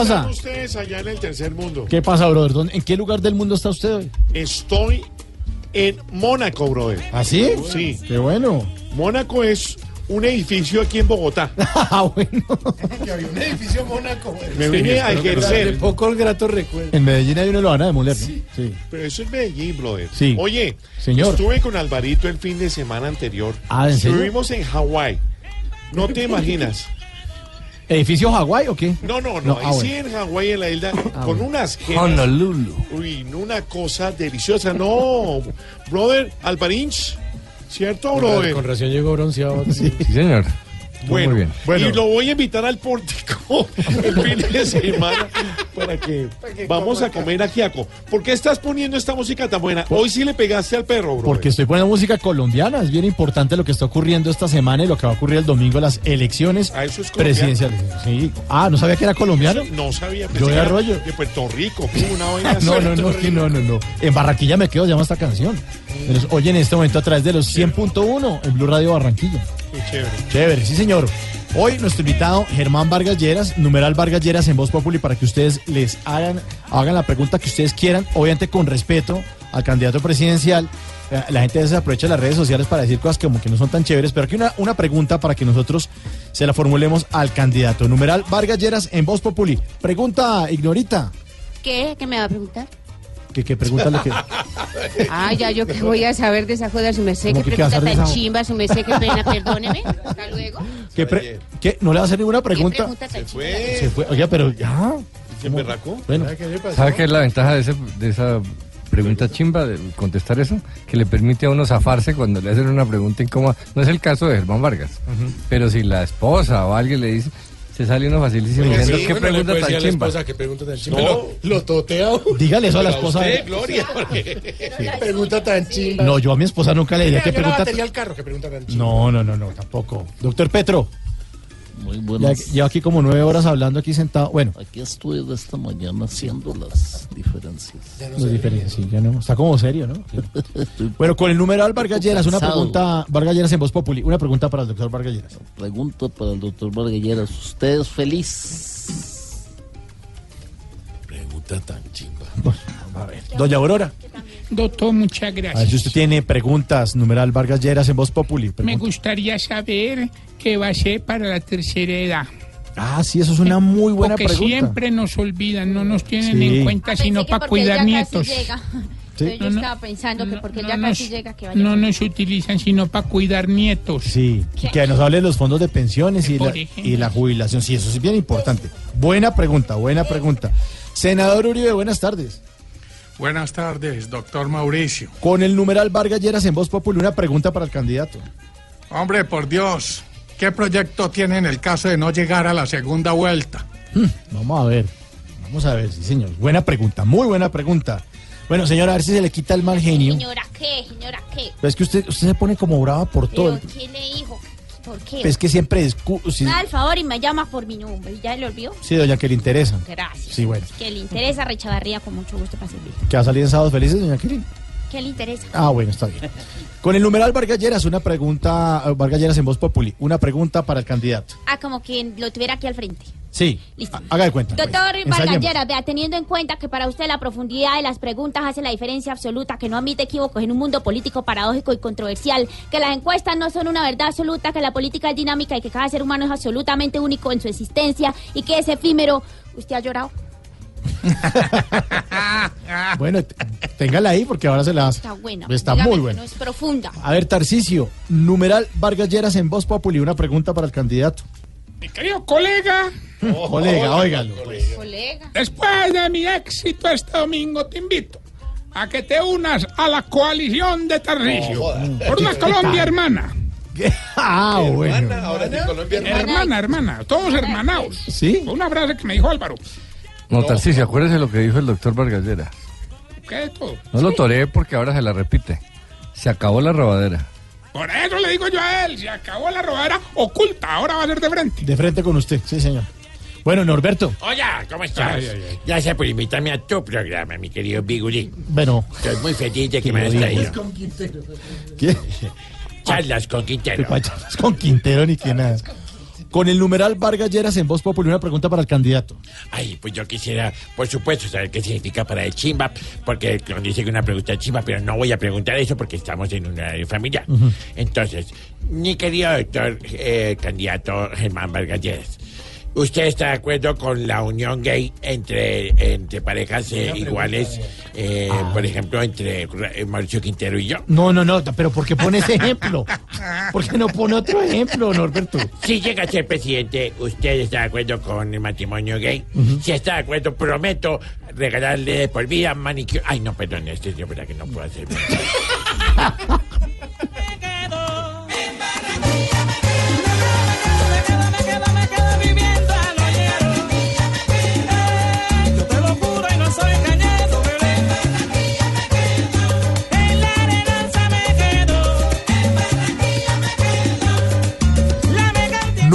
Pasa? están ustedes allá en el tercer mundo? ¿Qué pasa, brother? ¿Dónde- ¿En qué lugar del mundo está usted hoy? Estoy en Mónaco, brother. ¿Ah, sí? Sí. Qué bueno. Mónaco es un edificio aquí en Bogotá. [LAUGHS] Ah, bueno. [LAUGHS] Que había un edificio Mónaco. güey. Me vine a ejercer. De poco el grato recuerdo. En Medellín hay uno lo van a demoler, ¿no? Sí. Pero eso es Medellín, brother. Sí. Oye, Señor. estuve con Alvarito el fin de semana anterior. Ah, ¿en serio? Estuvimos en Hawái. No te [LAUGHS] imaginas. ¿Edificio Hawái o qué? No, no, no. No, ahí ah, sí en Hawái, en la isla, con bueno. unas gemas. Honolulu. Uy, una cosa deliciosa. No, brother, Alvarinch. ¿Cierto, brother? Con razón llegó bronceado. Sí, señor. Bueno, Muy bien. Bueno. y lo voy a invitar al pórtico [LAUGHS] el fin de semana para que vamos a comer ajiaco. ¿Por qué estás poniendo esta música tan buena? Hoy sí le pegaste al perro, bro. Porque estoy poniendo música colombiana. Es bien importante lo que está ocurriendo esta semana y lo que va a ocurrir el domingo, las elecciones Ah, eso es colombiano. presidenciales. Sí. Ah, ¿no sabía que era colombiano? No sabía. Yo era Arroyo. De Puerto Rico, [LAUGHS] una vaina así. No, no, no, no, no, no. En Barranquilla me quedo, llama esta canción. Nos oye en este momento a través de los 100.1 en Blue Radio Barranquilla. Qué chévere. Chévere, sí señor. Hoy nuestro invitado Germán Vargas Lleras, numeral Vargas Lleras en Voz Populi para que ustedes les hagan, hagan la pregunta que ustedes quieran, obviamente con respeto al candidato presidencial. Eh, La gente a veces aprovecha las redes sociales para decir cosas como que no son tan chéveres, pero aquí una, una pregunta para que nosotros se la formulemos al candidato. Numeral Vargas Lleras en Voz Populi. Pregunta, Ignorita. ¿Qué? ¿Qué me va a preguntar? ¿Qué, qué pregunta le que [LAUGHS] Ah, ya yo que voy a saber de esa joda, su merced, ¿Cómo qué que qué a pregunta tan chimba, su merced, qué pena, perdóneme. Hasta luego. qué pre- qué? ¿No le va a hacer ninguna pregunta? pregunta tan Se fue. Se fue. Oye, pero ya. ¿Se emberracó? Bueno, ¿Sabe qué es la ventaja de, ese- de esa pregunta chimba, de contestar eso? Que le permite a uno zafarse cuando le hacen una pregunta incómoda. No es el caso de Germán Vargas, pero si la esposa o alguien le dice, se sale uno facilísimo diciendo, sí, ¿qué bueno, pregunta tan chimba? esposa, ¿Qué pregunta tan chimba? No. Lo, [LAUGHS] lo totea. dígale eso a la esposa. usted, Gloria, porque- ¿Qué [LAUGHS] pregunta tan chimba? No, yo a mi esposa nunca le diría qué pregunta. batería al carro, ¿qué pregunta tan chimba? No, no, no, no, tampoco. Doctor Petro, Muy ya, buenas. lleva aquí como nueve horas hablando aquí sentado. Bueno, Aquí estoy de esta mañana haciendo las diferencias. no es diferente, sí, ya no. Está como serio, ¿no? [LAUGHS] bueno, con el numeral Vargas Lleras, una pregunta, Vargas Lleras en Voz Populi, una pregunta para el doctor Vargas Lleras. Pregunta para el doctor Vargalleras. ¿Usted es feliz? Pregunta tan chimba. A ver, doña Aurora, Doctor, muchas a ver si gracias. usted tiene preguntas, numeral Vargas Lleras en Voz Populi. Me gustaría saber qué va a ser para la tercera edad. Ah, sí, eso es una muy buena Porque pregunta. siempre nos olvidan, no nos tienen Sí. en cuenta sino para cuidar nietos. Entonces yo No, no. estaba pensando que porque no ya nos- casi llega que vaya. No, no se utilizan sino para cuidar nietos. Sí, y que nos hable de los fondos de pensiones y la, y la jubilación. Sí, eso es bien importante. Buena pregunta, buena pregunta. Senador Uribe, buenas tardes. Buenas tardes, doctor Mauricio. Con el numeral Vargas Lleras en Voz Populi, una pregunta para el candidato. Hombre, por Dios, ¿qué proyecto tiene en el caso de no llegar a la segunda vuelta? Vamos a ver, vamos a ver, sí señor. Buena pregunta, muy buena pregunta. Bueno, señora, a ver si se le quita el mal genio. Señora, ¿qué? Señora, ¿qué? Pero es que usted, usted se pone como brava por todo. ¿Pero quién le dijo? ¿Por qué? Es que siempre Me da el favor y me llama por mi nombre. ¿Ya le olvidó? sí, doña, que le interesa. Gracias. Sí, bueno. Que le interesa Rechavarría con mucho gusto para servir. ¿Que va a salir en Sábados Felices, doña Kelly? ¿Qué le interesa? Ah, bueno, está bien. Con el numeral Vargas Lleras, una pregunta, eh, Vargas Lleras en Voz Populi, una pregunta para el candidato. Ah, como quien lo tuviera aquí al frente. Sí, Listo. ha- haga de cuenta. Doctor pues. Vargallera, vea, teniendo en cuenta que para usted la profundidad de las preguntas hace la diferencia absoluta, que no admite equívocos en un mundo político paradójico y controversial, que las encuestas no son una verdad absoluta, que la política es dinámica y que cada ser humano es absolutamente único en su existencia y que es efímero. ¿Usted ha llorado? [LAUGHS] Bueno, téngala ahí porque ahora se la hace. Está buena. Está Dígame muy buena. No es profunda. A ver, Tarcicio, numeral Vargas Lleras en Voz Populi, una pregunta para el candidato. Mi querido colega, Colega, óigalo. pues. Colega. después de mi éxito este domingo, te invito a que te unas a la coalición de Tarcisio por una Colombia hermana. Ah, bueno. Ahora Colombia, hermana. Hermana, hermana, todos hermanados. ¿Sí? Una frase que me dijo Álvaro. No, Tarcisio, acuérdese lo que dijo el doctor Vargas Lleras. ¿Qué de todo? No lo toreé porque ahora se la repite. Se acabó la robadera. Por eso le digo yo a él, se acabó la robadera oculta, ahora va a ser de frente. De frente con usted, sí, señor. Bueno, Norberto. Hola, ¿cómo estás? Ay, ay, ay. Gracias por invitarme a tu programa, mi querido Bigulín. Bueno, Estoy muy feliz de que me hayas traído. ¿qué? Charlas con Quintero. ¿Qué pachas con Quintero ni que nada. Con el numeral Vargas Lleras en Voz Populi, una pregunta para el candidato. Ay, pues yo quisiera, por supuesto, saber qué significa para el chimba, porque nos dice que una pregunta es chimba, pero no voy a preguntar eso porque estamos en una familia. Ujú. Entonces, mi querido doctor eh, candidato Germán Vargas Lleras, ¿usted está de acuerdo con la unión gay entre, entre parejas eh, iguales, eh, Ah. por ejemplo, entre eh, Mauricio Quintero y yo? No, no, no, pero ¿por qué pone ese ejemplo? ¿Por qué no pone otro ejemplo, Norberto? Si llega a ser presidente, ¿usted está de acuerdo con el matrimonio gay? Si está de acuerdo, prometo regalarle por vida manicure. Ay, no, perdón, este es yo, verdad que no puedo hacer. [LAUGHS]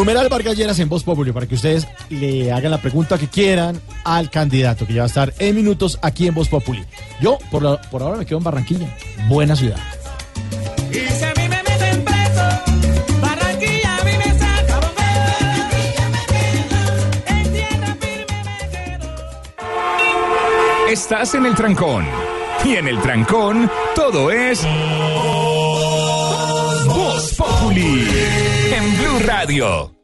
Numeral Vargas Lleras en Voz Populi para que ustedes le hagan la pregunta que quieran al candidato que ya va a estar en minutos aquí en Voz Populi. Yo, por, la- por ahora, me quedo en Barranquilla. Buena ciudad. Estás en el trancón. Y en el trancón, todo es. Voz Populi. En Blue Radio.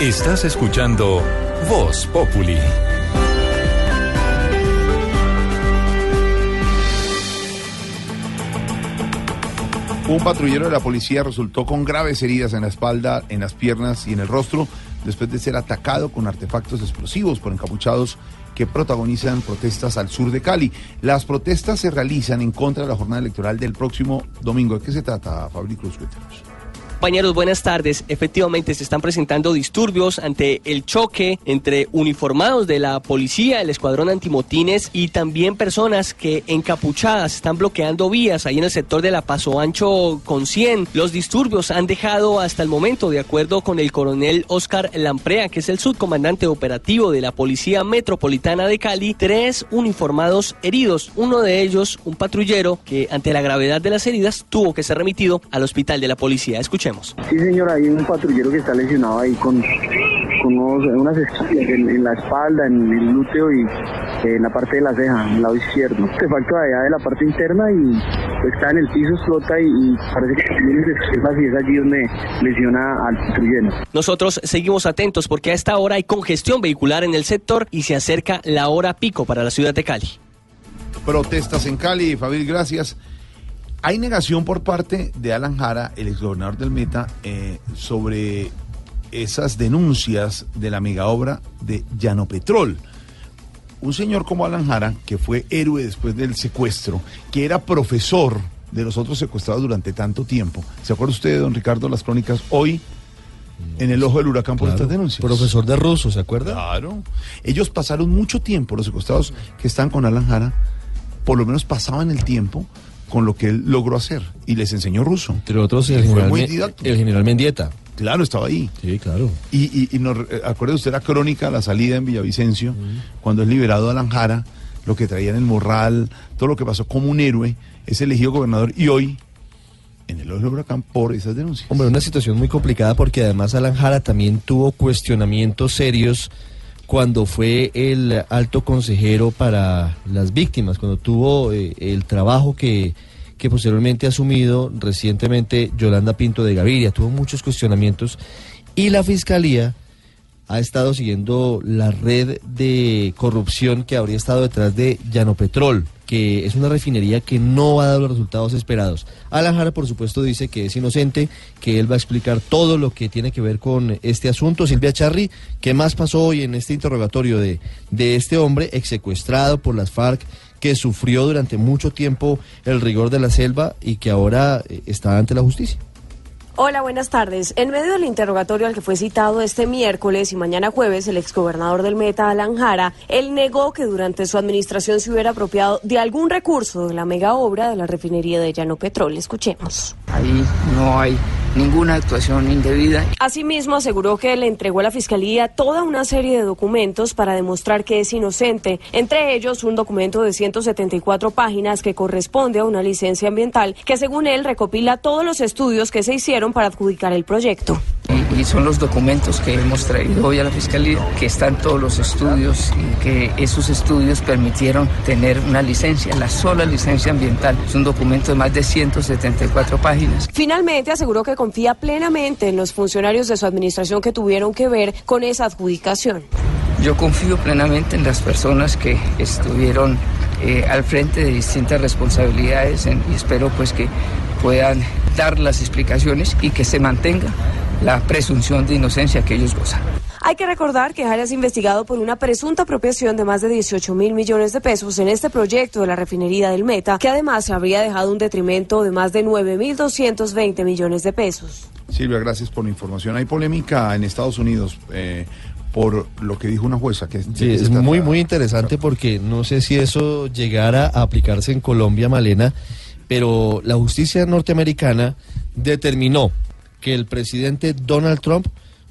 Estás escuchando Voz Populi. Un patrullero de la policía resultó con graves heridas en la espalda, en las piernas y en el rostro después de ser atacado con artefactos explosivos por encapuchados que protagonizan protestas al sur de Cali. Las protestas se realizan en contra de la jornada electoral del próximo domingo. ¿De qué se trata, Fabri Cruz? Cuéntanos. Compañeros, buenas tardes. Efectivamente, se están presentando disturbios ante el choque entre uniformados de la policía, el escuadrón antimotines y también personas que encapuchadas están bloqueando vías ahí en el sector de la Paso Ancho con 100. Los disturbios han dejado hasta el momento, de acuerdo con el coronel Oscar Lamprea, que es el subcomandante operativo de la Policía Metropolitana de Cali, tres uniformados heridos. Uno de ellos, un patrullero, que ante la gravedad de las heridas tuvo que ser remitido al hospital de la policía. Escuchemos. Sí, señor, hay un patrullero que está lesionado ahí con, con unos- unas esquillas en, en la espalda, en el glúteo y eh, en la parte de la ceja, en el lado izquierdo. Artefacto de allá de la parte interna y pues, está en el piso, explota y, y parece que tiene unas esquirlas y es allí donde lesiona al patrullero. Nosotros seguimos atentos porque a esta hora hay congestión vehicular en el sector y se acerca la hora pico para la ciudad de Cali. Protestas en Cali, Fabil, gracias. Hay negación por parte de Alan Jara, el exgobernador del Meta, eh, sobre esas denuncias de la mega obra de Llano Petrol. Un señor como Alan Jara, que fue héroe después del secuestro, que era profesor de los otros secuestrados durante tanto tiempo. ¿Se acuerda usted, don Ricardo, las crónicas hoy en el ojo del huracán por Claro, estas denuncias? Profesor de ruso, ¿se acuerda? Claro. Ellos pasaron mucho tiempo, los secuestrados que están con Alan Jara, por lo menos pasaban el tiempo con lo que él logró hacer y les enseñó ruso. Entre otros, el general, muy el general Mendieta. Claro, estaba ahí. Sí, claro. Y, y, y nos eh, acuerde usted la crónica, la salida en Villavicencio, cuando es liberado Alan Jara, lo que traía en el morral, todo lo que pasó como un héroe, es elegido gobernador y hoy en el ojo del huracán por esas denuncias. Hombre, una situación muy complicada porque además Alan Jara también tuvo cuestionamientos serios cuando fue el alto consejero para las víctimas, cuando tuvo eh, el trabajo que, que posteriormente ha asumido recientemente Yolanda Pinto de Gaviria. Tuvo muchos cuestionamientos y la fiscalía ha estado siguiendo la red de corrupción que habría estado detrás de Llanopetrol, que es una refinería que no ha dado los resultados esperados. Alan Jara, por supuesto, dice que es inocente, que él va a explicar todo lo que tiene que ver con este asunto. Silvia Charri, ¿qué más pasó hoy en este interrogatorio de, de este hombre exsecuestrado por las FARC? que sufrió durante mucho tiempo el rigor de la selva y que ahora eh, está ante la justicia. Hola, buenas tardes. En medio del interrogatorio al que fue citado este miércoles y mañana jueves el exgobernador del Meta, Alan Jara, él negó que durante su administración se hubiera apropiado de algún recurso de la mega obra de la refinería de Llano Petrol. Escuchemos. Ahí no hay ninguna actuación indebida. Asimismo, aseguró que le entregó a la Fiscalía toda una serie de documentos para demostrar que es inocente, entre ellos un documento de 174 páginas que corresponde a una licencia ambiental que según él recopila todos los estudios que se hicieron para adjudicar el proyecto. Y, y son los documentos que hemos traído hoy a la Fiscalía, que están todos los estudios y que esos estudios permitieron tener una licencia, la sola licencia ambiental. Es un documento de más de 174 páginas. Finalmente aseguró que confía plenamente en los funcionarios de su administración que tuvieron que ver con esa adjudicación. Yo confío plenamente en las personas que estuvieron eh, al frente de distintas responsabilidades en- y espero pues que puedan dar las explicaciones y que se mantenga la presunción de inocencia que ellos gozan. Hay que recordar que Jara es investigado por una presunta apropiación de más de 18 mil millones de pesos en este proyecto de la refinería del Meta, que además habría dejado un detrimento de más de 9 mil 220 millones de pesos. Silvia, gracias por la información. Hay polémica en Estados Unidos eh, por lo que dijo una jueza. Que, Sí, es muy, muy interesante porque no sé si eso llegara a aplicarse en Colombia, Malena, pero la justicia norteamericana determinó que el presidente Donald Trump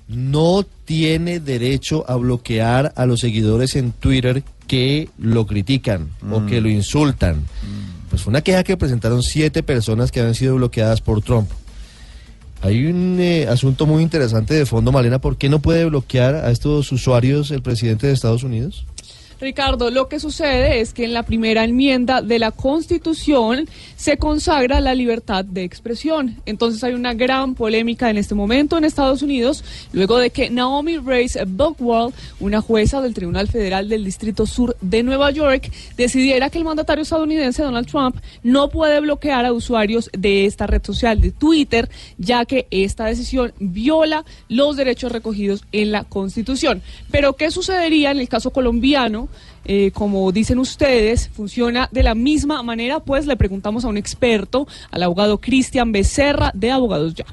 no tiene derecho a bloquear a los seguidores en Twitter que lo critican o que lo insultan. Pues fue una queja que presentaron siete personas que habían sido bloqueadas por Trump. Hay un eh, asunto muy interesante de fondo, Malena. ¿Por qué no puede bloquear a estos usuarios el presidente de Estados Unidos? Ricardo, lo que sucede es que en la primera enmienda de la Constitución se consagra la libertad de expresión. Entonces hay una gran polémica en este momento en Estados Unidos, luego de que Naomi Race Buckwald, una jueza del Tribunal Federal del Distrito Sur de Nueva York, decidiera que el mandatario estadounidense Donald Trump no puede bloquear a usuarios de esta red social de Twitter, ya que esta decisión viola los derechos recogidos en la Constitución. Pero ¿qué sucedería en el caso colombiano? Eh, como dicen ustedes, funciona de la misma manera, pues le preguntamos a un experto, al abogado Cristian Becerra de Abogados Ya.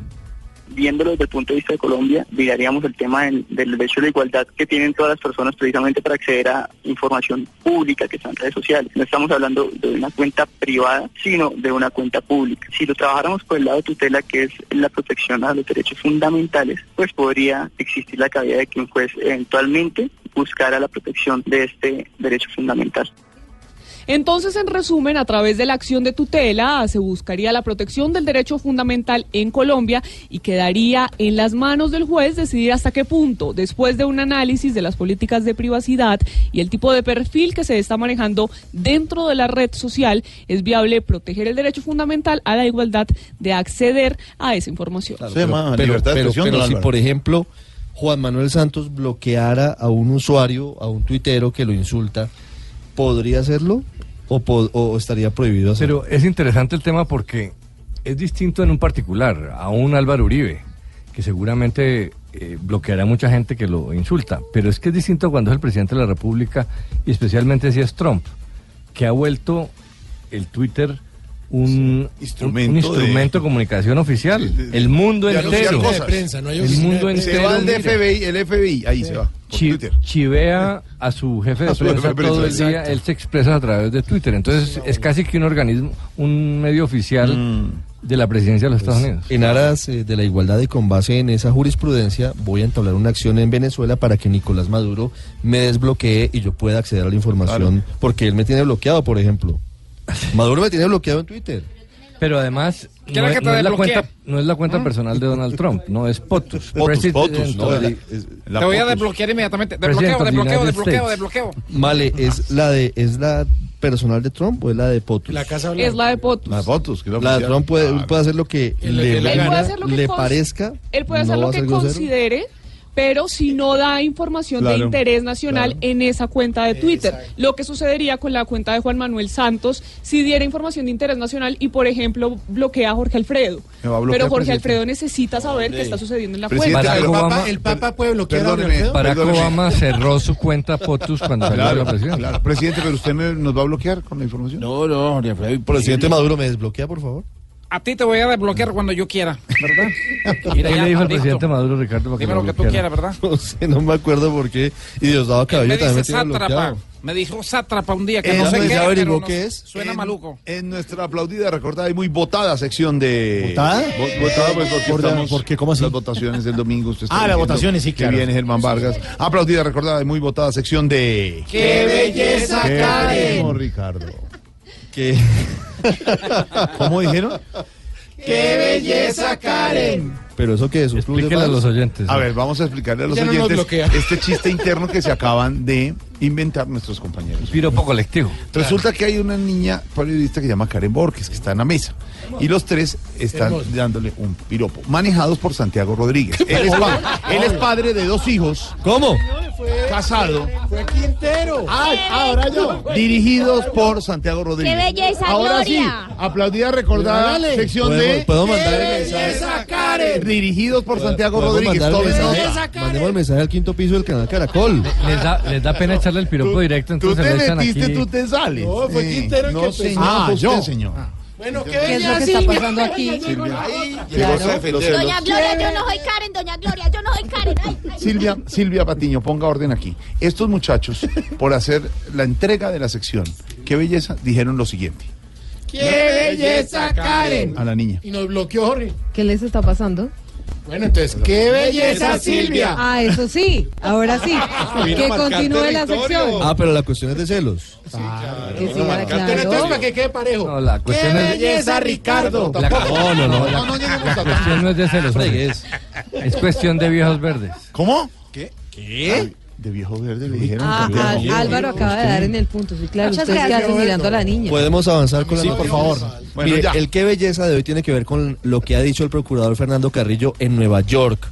viéndolo desde el punto de vista de Colombia, miraríamos el tema del, derecho a la igualdad que tienen todas las personas precisamente para acceder a información pública que está en redes sociales. No estamos hablando de una cuenta privada, sino de una cuenta pública. Si lo trabajáramos por el lado de tutela, que es la protección a los derechos fundamentales, pues podría existir la cabida de que un juez eventualmente buscara la protección de este derecho fundamental. Entonces, en resumen, a través de la acción de tutela se buscaría la protección del derecho fundamental en Colombia y quedaría en las manos del juez decidir hasta qué punto, después de un análisis de las políticas de privacidad y el tipo de perfil que se está manejando dentro de la red social, es viable proteger el derecho fundamental a la igualdad de acceder a esa información. pero, pero- pero- pero si, por ejemplo, Juan Manuel Santos bloqueara a un usuario, a un tuitero que lo insulta, ¿podría hacerlo? o, estaría prohibido hacerlo? Pero es interesante el tema porque es distinto en un particular, a un Álvaro Uribe, que seguramente eh, bloqueará a mucha gente que lo insulta, pero es que es distinto cuando es el presidente de la República y especialmente si es Trump, que ha vuelto el Twitter un Instrumento un, un instrumento de, de- comunicación oficial. el mundo entero. cosas. De prensa, no hay el mundo entero. Se va al mira. FBI, el FBI, ahí se va. Chi- Twitter. chivea a su jefe de su prensa todo el día, él se expresa a través de Twitter. Entonces es casi que un organismo, un medio oficial Mm. de la presidencia de los Pues, Estados Unidos. En aras eh, de la igualdad y con base en esa jurisprudencia, voy a entablar una acción en Venezuela para que Nicolás Maduro me desbloquee y yo pueda acceder a la información, porque él me tiene bloqueado, por ejemplo. [LAUGHS] Maduro me tiene bloqueado en Twitter. Pero además no ¿Quiere es, que te no es la cuenta, no es la cuenta personal de Donald Trump, [LAUGHS] no es POTUS. POTUS, POTUS, no, Te voy a desbloquear inmediatamente. Desbloqueo, desbloqueo, desbloqueo, desbloqueo. Vale, ¿es la de es la personal de Trump o es la de POTUS? La Casa Es la de POTUS. La de que es la La de. Trump puede, puede hacer lo que le, él puede venga, hacer lo que le cons- parezca. Él puede hacer lo que grosero. Pero si no da información de interés nacional claro. en esa cuenta de Twitter. Lo que sucedería con la cuenta de Juan Manuel Santos si diera información de interés nacional y, por ejemplo, bloquea a Jorge Alfredo. A Pero Jorge presidente. Alfredo necesita saber qué está sucediendo en la Presidente, cuenta. pero Barack Papa- Obama- el Papa puede bloquear a Jorge. Barack perdóneme. Obama cerró su cuenta POTUS cuando salió Claro, la presidencia. claro. Presidente, pero usted me- nos va a bloquear con la información. No, no, Jorge Alfredo. Presidente Maduro, ¿me desbloquea, por favor? A ti te voy a desbloquear cuando yo quiera, ¿verdad? [LAUGHS] ¿Qué ya, le dijo el presidente Maduro, Ricardo? para que Dime lo que tú quieras, ¿verdad? [LAUGHS] No sé, no me acuerdo por qué. Y Diosdado Cabello me también me tiene bloqueado. Me dijo sátrapa un día que Eh, no sé ¿ya qué, pero qué es? Suena En- maluco. En nuestra aplaudida, recordada y muy votada sección de... ¿Votada? Vo- Votada, pues porque ¿Por- estamos... por qué? ¿Cómo así? Las votaciones del domingo. usted está Ah, las votaciones, sí, claro. Que viene Germán Vargas. Aplaudida, recordada y muy votada sección de... ¡Qué belleza, ¿Qué Karen! Ricardo? ¿Qué? [LAUGHS] ¿Cómo dijeron? ¡Qué belleza, Karen! Pero eso que es un club de a los oyentes. A ver, vamos a explicarle a los Ya oyentes este chiste interno que se acaban de inventar nuestros compañeros. Piropo colectivo. Resulta que hay una niña periodista que se llama Karen Borges, que está en la mesa. Y los tres están Hermoso. dándole un piropo, manejados por Santiago Rodríguez. [LAUGHS] Él es, él es padre de dos hijos, ¿Cómo? casado, Fue Quintero. Ah, ahora yo. dirigidos por Santiago Rodríguez. ¡Qué belleza, Ahora Gloria! sí, aplaudida recordada Dale. sección de ¿Puedo, mandar el mensaje? ¡Belleza, Karen! dirigidos por Santiago ¿Podemos Rodríguez. Mandemos el mensaje al quinto piso del canal Caracol. Les da, les da pena echarle el piropo directo, Tú entonces te le echan metiste, aquí. tú te sales. No, fue. Quintero No, que señor, Ah, yo. usted, señor. Bueno, ¿qué, ¿Qué es lo belleza, que está pasando aquí? Ay, Claro. Doña Gloria, yo no soy Karen, doña Gloria, yo no soy Karen. Ay, ay. Silvia, Silvia Patiño, ponga orden aquí. Estos muchachos, por hacer la entrega de la sección, qué belleza, dijeron lo siguiente ¡Qué belleza, Karen! a la niña. Y nos bloqueó Jorge. ¿Qué les está pasando? Bueno, entonces, ¡qué belleza, Silvia! Ah, eso sí, ahora sí. [LAUGHS] Que continúe la sección. Ah, pero la cuestión es de celos. Que Entonces, claro. para que quede parejo. No, la ¡Qué cuestión es. belleza, Ricardo! La, no, no, no. La, No, no lleguemos la a- cuestión no es de celos. hombre. Es cuestión de viejos verdes. ¿Cómo? ¿Qué? ¿Qué? De viejo verde le dijeron. Ah, también. Al- Viejo. Álvaro acaba de dar en el punto. Sí, claro. Muchas Ustedes qué gracias. hacen mirando a la niña. Podemos avanzar con la Sí, por noticia? favor. Bueno, Mire, ya. el qué belleza de hoy tiene que ver con lo que ha dicho el procurador Fernando Carrillo en Nueva York.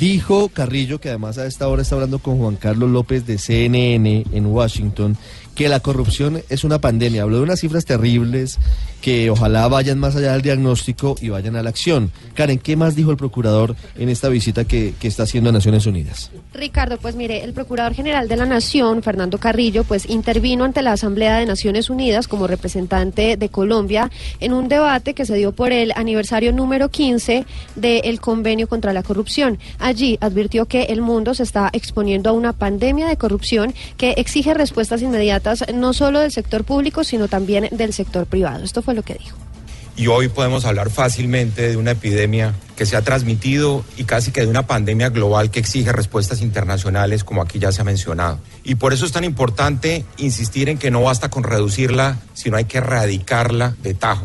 Dijo Carrillo, que además a esta hora está hablando con Juan Carlos López de CNN en Washington, que la corrupción es una pandemia. Habló de unas cifras terribles que ojalá vayan más allá del diagnóstico y vayan a la acción. Karen, ¿qué más dijo el procurador en esta visita que, que está haciendo a Naciones Unidas? Ricardo, pues mire, el Procurador General de la Nación, Fernando Carrillo, pues intervino ante la Asamblea de Naciones Unidas como representante de Colombia en un debate que se dio por el aniversario número 15 del Convenio contra la Corrupción. Allí advirtió que el mundo se está exponiendo a una pandemia de corrupción que exige respuestas inmediatas no solo del sector público, sino también del sector privado. Esto fue lo que dijo. Y hoy podemos hablar fácilmente de una epidemia que se ha transmitido y casi que de una pandemia global que exige respuestas internacionales, como aquí ya se ha mencionado. Y por eso es tan importante insistir en que no basta con reducirla, sino hay que erradicarla de tajo.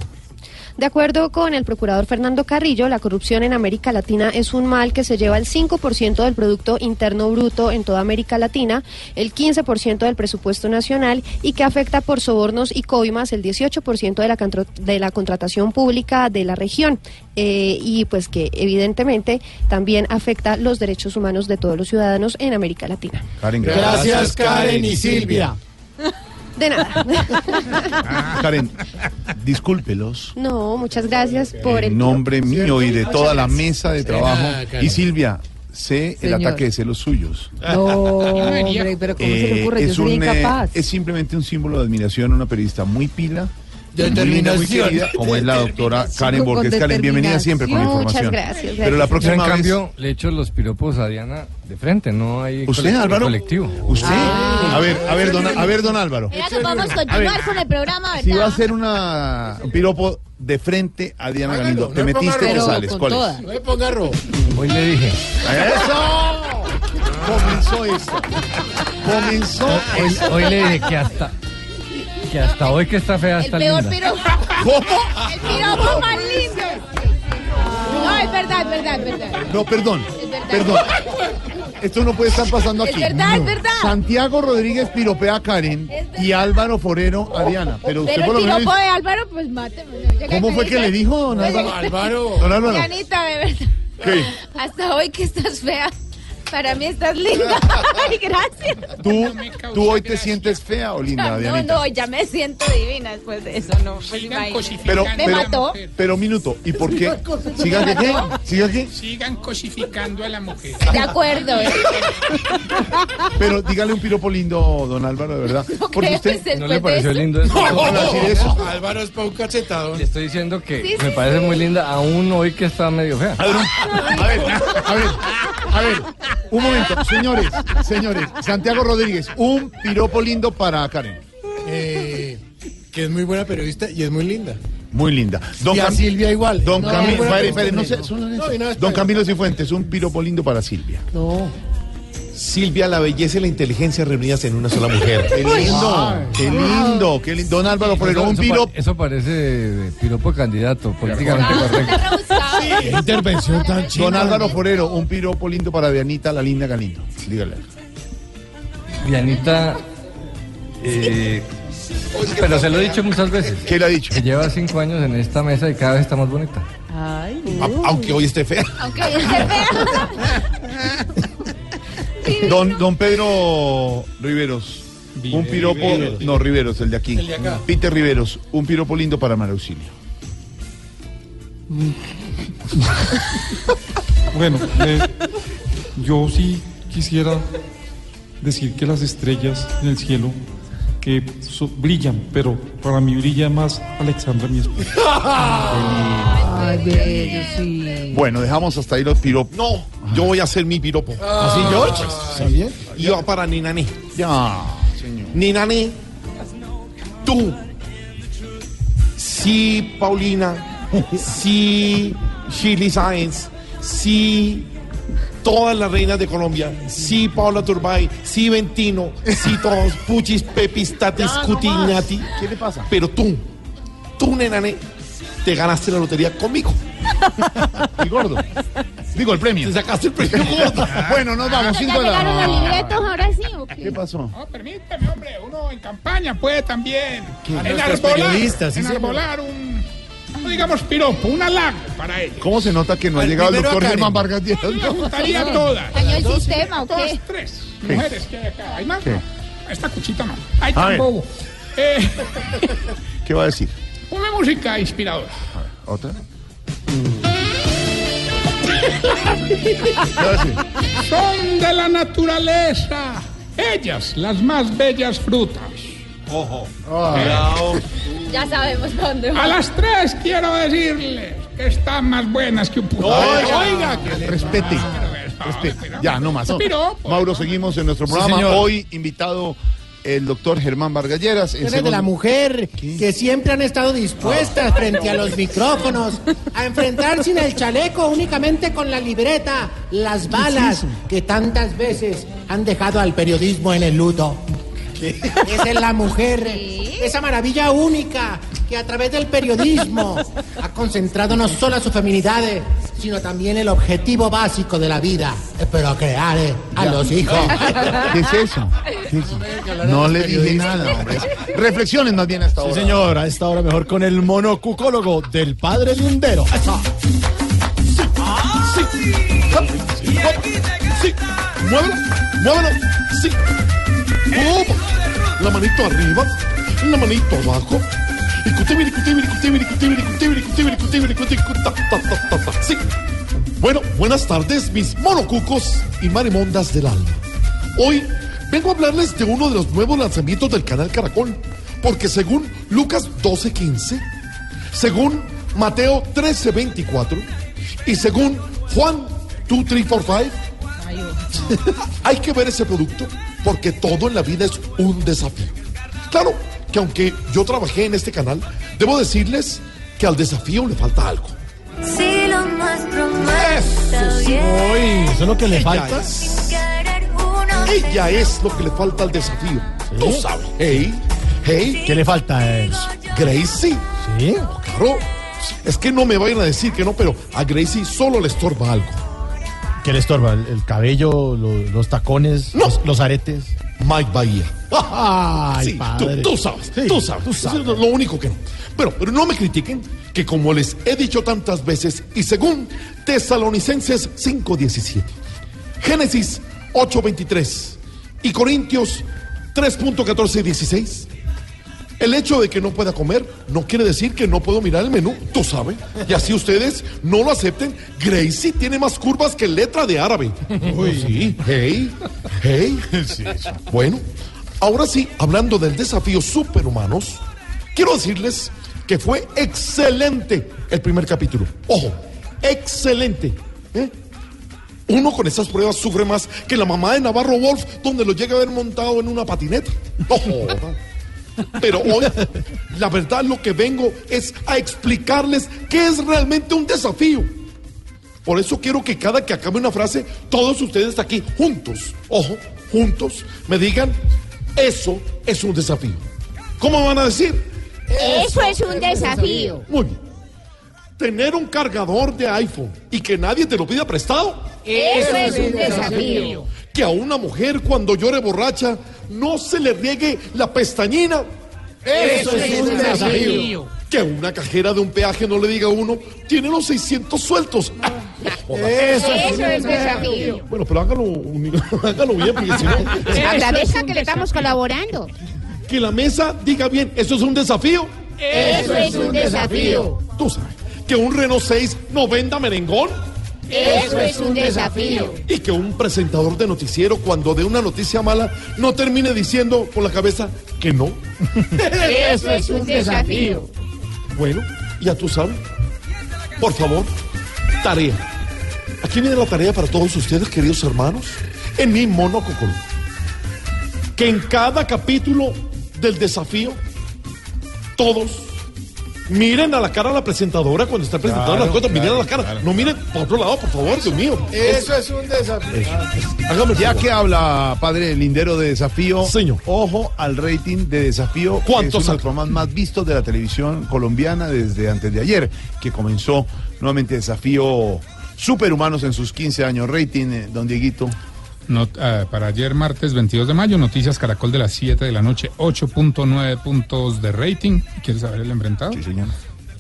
De acuerdo con el procurador Fernando Carrillo, la corrupción en América Latina es un mal que se lleva el 5% del Producto Interno Bruto en toda América Latina, el 15% del presupuesto nacional y que afecta por sobornos y coimas el 18% de la, de la contratación pública de la región eh, y pues que evidentemente también afecta los derechos humanos de todos los ciudadanos en América Latina. Karen, Gracias, Karen y Silvia. De nada. Karen, discúlpelos. No, muchas gracias por el En nombre mío y de toda la mesa de trabajo. Y Silvia, sé el ataque de celos suyos. No, hombre, pero ¿cómo se le Eh, ocurre? Yo es, soy un, eh, incapaz. es simplemente un símbolo de admiración a una periodista muy pila. Determinación. querida, como es la doctora Karen Borges. Karen, bienvenida siempre con la información. Muchas gracias, Pero la próxima en vez- cambio, le echo los piropos a Diana de frente, no hay ¿Usted, Álvaro? colectivo. ¿Usted? a ver, a ver, don, a ver, don Álvaro. Mira que podemos continuar con el programa, ¿verdad? Si va a hacer una, un piropo de frente a Diana Galindo, ¿te metiste o sales? ¿Cuál es? No le ponga rojo. Hoy le dije. ¡Eso! Comenzó eso. Comenzó Hoy, eso. hoy le dije que hasta que hasta hoy que está fea El está peor linda. piropo. ¿Cómo? El piropo más lindo. No, es verdad, es verdad, es verdad. No, perdón. verdad. Perdón. Esto no puede estar pasando Es aquí. verdad, es verdad. Santiago Rodríguez piropea a Karen y Álvaro Forero a Diana. Pero usted Pero por el lo menos. piropo de Álvaro, pues y ¿Cómo fue que le dijo, don Oye, Álvaro? [LAUGHS] Don Álvaro. Dianita, de verdad. ¿Qué? Hasta hoy que estás fea. Para mí estás linda. [LAUGHS] Ay, gracias. ¿Tú, ¿Tú hoy te sientes fea o linda, No, Dianita? no, ya me siento divina después de eso, no. Pues imagínate. Pero, me mató. pero minuto, ¿y por qué? Sigan cosificando a la mujer. De acuerdo. [LAUGHS] Pero dígale un piropo lindo, don Álvaro, de verdad. Porque creo, usted ¿No le pareció lindo eso? ¿Cómo van a decir eso? [LAUGHS] Álvaro es para un cachetado. Le estoy diciendo que Sí, me sí, parece muy linda aún hoy que está medio fea. A ver, a ver, a ver, a ver, un momento, señores, señores, Santiago Rodríguez, un piropo lindo para Karen. Eh, que es muy buena periodista y es muy linda. Muy linda. Y a Cam- Silvia igual. Don No, Camilo, no sé, solo No, Don. Camilo Cifuentes, un piropo lindo para Silvia. No. Silvia, la belleza y la inteligencia reunidas en una sola mujer. Qué lindo, qué lindo, qué lindo. Don Álvaro Forero, un piropo. Eso parece de piropo de candidato, políticamente correcto. Qué intervención tan chida. Don Álvaro Forero, un piropo lindo para Dianita, la linda Galindo. Dígale. Dianita, eh, pero se lo he dicho muchas veces. ¿Qué le ha dicho? Que lleva cinco años en esta mesa y cada vez está más bonita. Ay, A- Aunque hoy esté fea. Aunque hoy esté fea. [LAUGHS] Don, don Pedro Riveros, un piropo. Riveros. No, Riveros, el de aquí. El de acá. Peter Riveros, un piropo lindo para María Auxilio. [LAUGHS] Bueno, eh, yo sí quisiera decir que las estrellas en el cielo que so- brillan, pero para mí brilla más Alexandra, mi esposa. Ay, bello, sí. Bueno, dejamos hasta ahí los piropos. No, yo voy a hacer mi piropo. ¿Así, George? ¿Está bien? Y va para Ninani. Ya, señor. Ninani, tú, sí, Paulina, sí, Shirley Sáenz, sí, todas las reinas de Colombia, sí, Paula Turbay, sí, Ventino, sí, todos, [LAUGHS] Puchis, Pepis, Tatis, Ya, no Cutiñati. más. ¿Qué le pasa? Pero tú, tú, Nenane, te ganaste la lotería conmigo. El gordo. Digo, el premio. Te sacaste el premio gordo. [LAUGHS] bueno, nos vamos. ¿Ya Cinco de llegaron los libretos ahora sí o qué? ¿Qué pasó? No, permíteme, hombre, uno en campaña puede también enarbolar, sí, enarbolar un, no digamos piropo, un halago para ellos. ¿Cómo se nota que no ha Al llegado el doctor a. Germán Vargas Díaz? Me gustaría todas. ¿Dañó el Dos, sistema o dos, tres ¿Qué? mujeres que hay acá. ¿Hay más? ¿Qué? No. Esta cuchita no. Ay, A tan ver. bobo. Eh, [LAUGHS] ¿Qué va a decir? una música inspiradora. ¿Otra? Son de la naturaleza. Ellas, las más bellas frutas. Ojo. Ya sabemos dónde A va. las tres quiero decirles que están más buenas que un puto. Oiga, Oiga, que Respete. Respete. Ya, no más. Piropo. Mauro, seguimos en nuestro Sí, programa. señor. Hoy invitado el doctor Germán Vargas Lleras. en Mujeres de segundo- la mujer que siempre han estado dispuestas frente a los micrófonos a enfrentar sin el chaleco, únicamente con la libreta, las balas que tantas veces han dejado al periodismo en el luto. Esa es la mujer, esa maravilla única que a través del periodismo ha concentrado no solo su feminidad, sino también el objetivo básico de la vida, pero crear eh, a Ya. los hijos. ¿Qué es eso? ¿Qué es eso? No le dije nada, hombre. Reflexiones más bien hasta Sí, ahora. señor, a esta hora mejor con el monocucólogo del padre Lundero. Sí. Muévelo, muévelo. Sí. La manito arriba, la manito abajo. Sí. Bueno, buenas tardes, mis monocucos y marimondas del alma. Hoy vengo a hablarles de uno de los nuevos lanzamientos del canal Caracol, porque según Lucas 12:15, según Mateo 13:24 y según Juan 2345, [LAUGHS] hay que ver ese producto porque todo en la vida es un desafío. Claro que aunque yo trabajé en este canal, debo decirles que al desafío le falta algo. Si lo nuestro Uy, ¿eso es lo que le falta? Ella es lo que le falta al desafío. Tú sabes. Hey, hey. ¿Qué le falta a él? Gracie. ¿Sí? Claro. Es que no me vayan a decir que no, pero a Gracie solo le estorba algo. ¿Qué le estorba? ¿El, el cabello, lo- los, tacones, los, los aretes? Mike Bahía. [LAUGHS] Ay, Sí, tú, padre. tú sabes, Sí, tú sabes. tú sabes. Eso es lo único que no. Pero, pero no me critiquen que como les he dicho tantas veces y según Tesalonicenses 5.17, Génesis 8.23 y Corintios 3.14 y 16, el hecho de que no pueda comer no quiere decir que no puedo mirar el menú, tú sabes. Y así ustedes no lo acepten. Gracie tiene más curvas que letra de árabe. Uy, sí. Hey, hey. [LAUGHS] Bueno, ahora sí, hablando del desafío superhumanos, quiero decirles que fue excelente el primer capítulo. Ojo, excelente. ¿eh? Uno con esas pruebas sufre más que la mamá de Navarro Wolf, donde lo llega a ver montado en una patineta. No joda. [LAUGHS] Pero hoy, la verdad, lo que vengo es a explicarles qué es realmente un desafío. Por eso quiero que cada que acabe una frase, todos ustedes aquí, juntos, ojo, juntos, me digan, eso es un desafío. ¿Cómo van a decir? Eso es un desafío. Muy bien. Tener un cargador de iPhone y que nadie te lo pida prestado. Eso es un desafío. Que a una mujer cuando llore borracha no se le riegue la pestañina. Eso es un desafío. Que a una cajera de un peaje no le diga a uno, tiene los 600 sueltos. [LAUGHS] Eso es un desafío. Bueno, pero hágalo, [LAUGHS] hágalo bien, porque si no... Agradezca que le estamos colaborando. Que la mesa diga bien, eso es un desafío. Eso es un desafío. Tú sabes, que un Renault 6 no venda merengón. Eso es un desafío. Y que un presentador de noticiero, cuando dé una noticia mala, no termine diciendo con la cabeza que no. [LAUGHS] Eso es un desafío. Bueno, ya tú sabes. Por favor, tarea. Aquí viene la tarea para todos ustedes, queridos hermanos, en mi monococolo. Que en cada capítulo del desafío, todos miren a la cara a la presentadora cuando está presentando Claro, las cosas. Miren a la cara. claro. No miren para otro lado, por favor, Dios mío. Eso es un desafío. Hágame Ya favor. que habla, padre Lindero, de desafío, Señor. ojo al rating de desafío. que ¿Cuánto Es uno más vistos de la televisión colombiana desde antes de ayer, que comenzó nuevamente desafío superhumanos en sus 15 años. Rating, eh, don Dieguito. Not- ah, para ayer martes 22 de mayo, Noticias Caracol de las 7 de la noche, 8.9 puntos de rating. ¿Quieres saber el enfrentado? Sí, señor.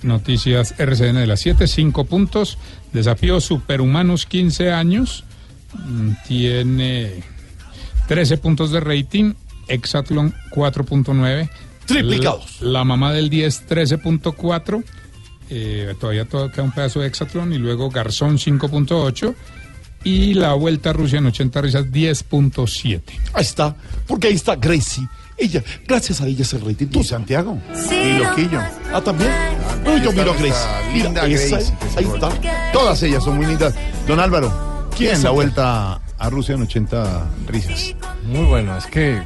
Noticias RCN de las 7, 5 puntos. Desafío Superhumanos 15 años. mm, Tiene 13 puntos de rating. Exatlón 4.9. Triplicados. La, la mamá del 10, 13.4. Eh, todavía todo, queda un pedazo de Exatlón. Y luego Garzón 5.8. Y la vuelta a Rusia en 80 risas 10.7. Ahí está, porque ahí está Gracie. Ella, gracias a ella es el rating. Tú, Santiago. Y Loquillo. Ah, también. No, yo miro a Gracie. Mira, linda esa, Gracie, que se ahí está. Todas ellas son muy lindas. Don Álvaro, ¿Quién ¿quién es la el- vuelta a Rusia en 80 risas? Muy bueno, es que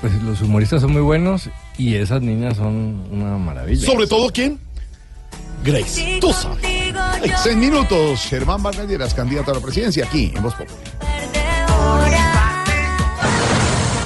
pues, los humoristas son muy buenos y esas niñas son una maravilla. Sobre todo, ¿quién? Grace. Tú sabes. Seis minutos. Germán Vargas Lleras, candidato a la presidencia, aquí en Voz Populi.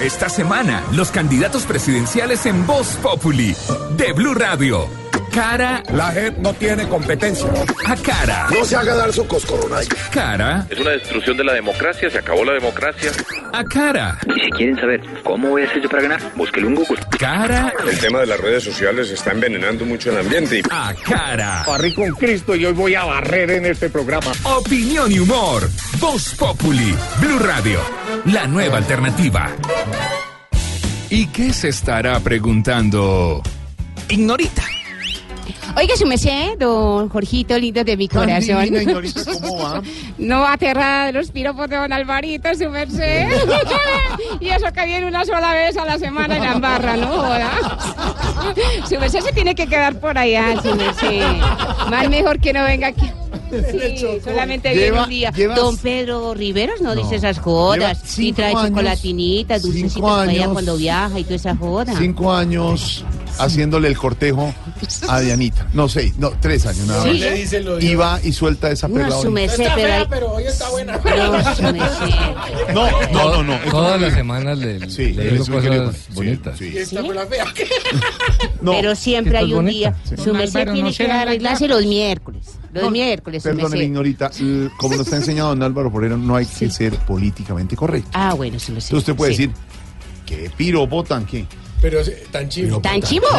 Esta semana, los candidatos presidenciales en Voz Populi de Blue Radio. Cara La JEP no tiene competencia. a cara. No se haga dar su coscoronay. Cara Es una destrucción de la democracia, se acabó la democracia. a cara. Y si quieren saber cómo voy a hacer yo para ganar, búsquelo en Google. Cara El tema de las redes sociales está envenenando mucho el ambiente. a cara. Barrí con Cristo y hoy voy a barrer en este programa. Opinión y humor. Voz Populi. Blue Radio. La nueva alternativa. ¿Y qué se estará preguntando? Ignorita. Oiga, su merced, don Jorgito, lindo de mi corazón. divina, Ignorita, ¿cómo va? [LAUGHS] No aterrada de los piropos de don Alvarito, su merced. [LAUGHS] y eso que viene una sola vez a la semana en Ambarra, ¿no? Joda. [LAUGHS] Su merced se tiene que quedar por allá, su merced. Más mejor que no venga aquí. Sí, solamente viene un día. llevas- Don Pedro Riveros no, No. dice esas jodas. Y trae años- chocolatinitas, dulcecitos para allá años- cuando viaja y toda esa joda. Cinco años haciéndole el cortejo [LAUGHS] a Dianita. No, seis, no, tres años nada Sí. más. Lo Y va y suelta esa No, perla. su merced, pero hay... pero hoy está buena. [LAUGHS] No, su. No, no, no, no. Todas las semanas le, le Sí, digo cosas sí, bonitas. sí. Esta. [LAUGHS] Pero siempre hay un día. Sí. Su Álvaro, tiene ¿no que arreglarse los miércoles. Los miércoles, Perdóneme. Ignorita, como lo está enseñando don Álvaro Porero, no hay que ser políticamente correcto. Ah, bueno, su merced. Entonces usted puede Sí. decir, ¿qué piropo tan qué? Pero eh, tan chivo. ¿Tan chivo? [LAUGHS]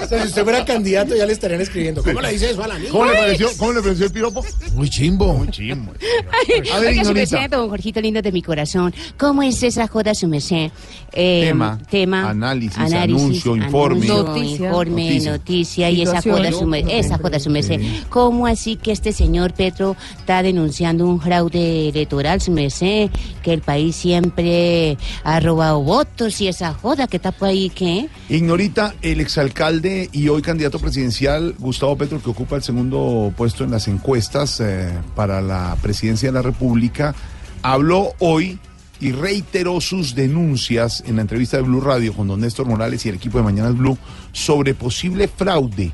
O sea, si usted fuera candidato ya le estarían escribiendo. ¿Cómo le dice eso a la niña? ¿Cómo le pareció, cómo le pareció el piropo? Muy chimbo. Muy chimbo. A ver, Oiga, su merced, don Jorgito lindo de mi corazón. ¿Cómo es esa joda, su merced? Eh, Tema, tema, análisis, anuncio, informe. anuncio, Noticia. informe, Noticia. noticia, y esa joda, su, mer- esa joda, su merced. ¿Cómo así que este señor Petro está denunciando un fraude electoral, su merced? Que el país siempre ha robado votos y esa joda que por ahí, ¿qué? Ignorita, el exalcalde y hoy candidato presidencial Gustavo Petro, que ocupa el segundo puesto en las encuestas eh, para la presidencia de la República, habló hoy y reiteró sus denuncias en la entrevista de Blue Radio con don Néstor Morales y el equipo de Mañanas Blue sobre posible fraude